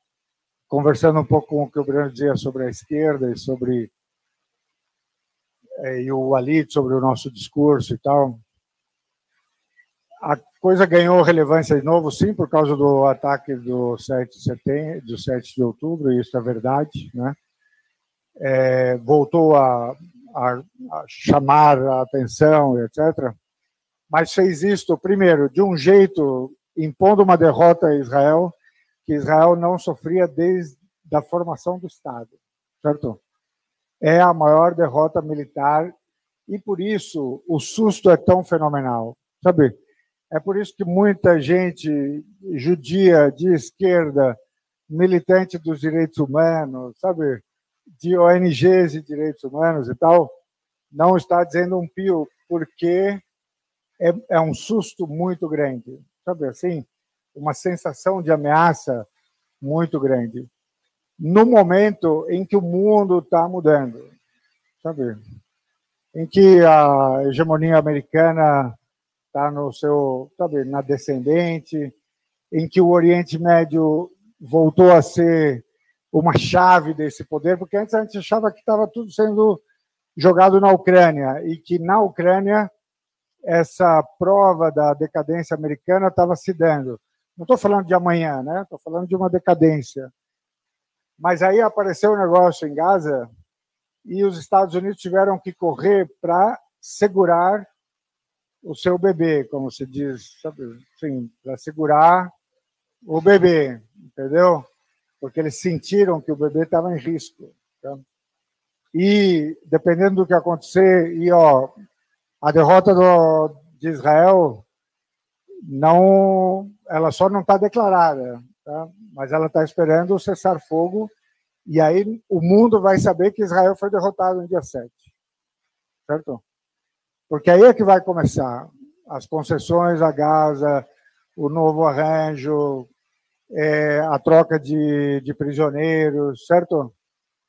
conversando um pouco com o que o Bruno dizia sobre a esquerda e sobre é, e o Alit sobre o nosso discurso e tal, a coisa ganhou relevância de novo, sim, por causa do ataque do 7 de, setembro, do 7 de outubro, isso é verdade. Né? É, voltou a, a, a, chamar a atenção, etc. Mas fez isto, primeiro, de um jeito impondo uma derrota a Israel, que Israel não sofria desde a formação do Estado, certo? É a maior derrota militar e por isso o susto é tão fenomenal, sabe? É por isso que muita gente judia de esquerda, militante dos direitos humanos, sabe, de ONGs de direitos humanos e tal, não está dizendo um pio, porque é, é um susto muito grande, sabe assim, uma sensação de ameaça muito grande. No momento em que o mundo está mudando, sabe, em que a hegemonia americana está no seu, sabe, na descendente, em que o Oriente Médio voltou a ser uma chave desse poder, porque antes a gente achava que estava tudo sendo jogado na Ucrânia e que na Ucrânia essa prova da decadência americana estava se dando. Não estou falando de amanhã, né? Estou falando de uma decadência. Mas aí apareceu um negócio em Gaza e os Estados Unidos tiveram que correr para segurar o seu bebê, como se diz, sabe? Sim, para segurar o bebê, entendeu? Porque eles sentiram que o bebê estava em risco. Tá? E dependendo do que acontecer, e ó, a derrota do, de Israel não, ela só não está declarada, tá? mas ela está esperando o cessar-fogo e aí o mundo vai saber que Israel foi derrotado no dia 7. Certo? Porque aí é que vai começar as concessões a Gaza, o novo arranjo, é, a troca de, de, prisioneiros, certo?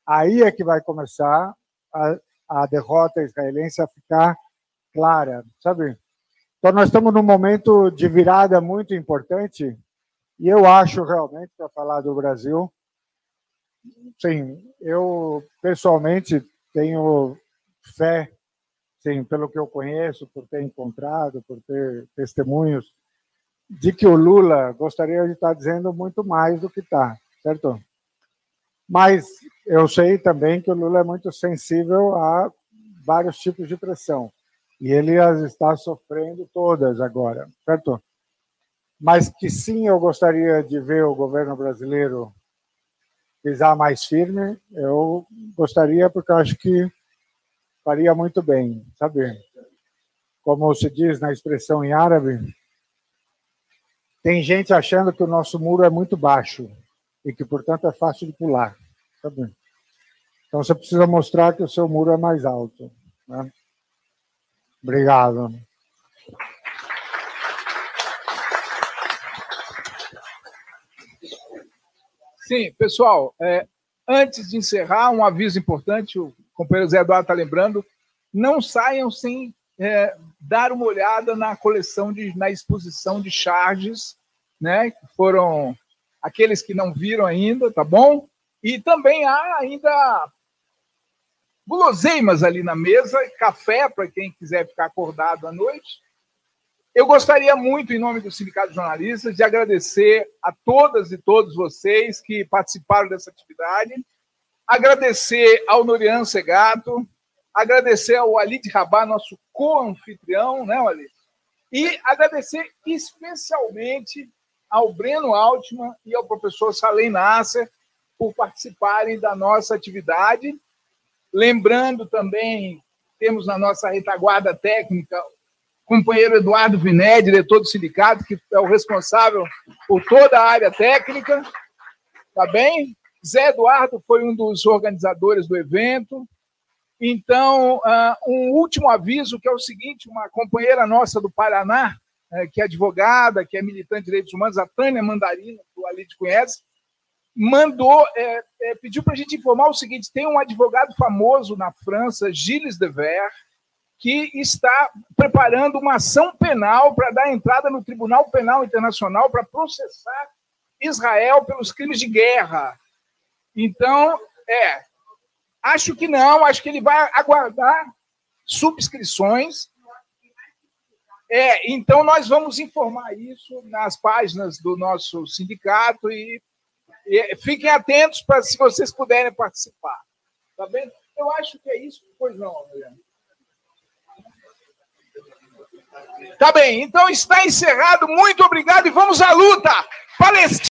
Aí é que vai começar a, a derrota israelense a ficar clara, sabe? Então, nós estamos num momento de virada muito importante, e eu acho realmente, para falar do Brasil, sim, eu pessoalmente tenho fé sim, pelo que eu conheço, por ter encontrado, por ter testemunhos, de que o Lula gostaria de estar dizendo muito mais do que está, certo? Mas eu sei também que o Lula é muito sensível a vários tipos de pressão. E ele as está sofrendo todas agora, certo? Mas que sim, eu gostaria de ver o governo brasileiro pisar mais firme, eu gostaria, porque eu acho que faria muito bem, sabe? Como se diz na expressão em árabe, tem gente achando que o nosso muro é muito baixo e que, portanto, é fácil de pular, sabe? Então você precisa mostrar que o seu muro é mais alto. Né? Obrigado. Sim, pessoal, é, antes de encerrar, um aviso importante: o companheiro Zé Eduardo está lembrando, não saiam sem é, dar uma olhada na coleção, de, na exposição de charges, né? Foram aqueles que não viram ainda, tá bom? E também há ainda guloseimas ali na mesa, café para quem quiser ficar acordado à noite. Eu gostaria muito, em nome do Sindicato de Jornalistas, de agradecer a todas e todos vocês que participaram dessa atividade agradecer ao Norian Segato, agradecer ao Alid Rabá, nosso co-anfitrião, né, Alid? E agradecer especialmente ao Breno Altman e ao professor Salem Nasser por participarem da nossa atividade. Lembrando também, temos na nossa retaguarda técnica o companheiro Eduardo Viné, diretor do sindicato, que é o responsável por toda a área técnica. Tá bem? Zé Eduardo foi um dos organizadores do evento. Então, uh, um último aviso, que é o seguinte: uma companheira nossa do Paraná, uh, que é advogada, que é militante de direitos humanos, a Tânia Mandarina, que o Alide conhece, mandou, é, é, pediu para a gente informar o seguinte: tem um advogado famoso na França, Gilles Dever, que está preparando uma ação penal para dar entrada no Tribunal Penal Internacional para processar Israel pelos crimes de guerra. Então, é, acho que não, acho que ele vai aguardar subscrições. É, então nós vamos informar isso nas páginas do nosso sindicato e, e fiquem atentos para se vocês puderem participar. Tá bem? Eu acho que é isso, pois não, Adriano. Tá bem, então está encerrado. Muito obrigado e vamos à luta. Palestina!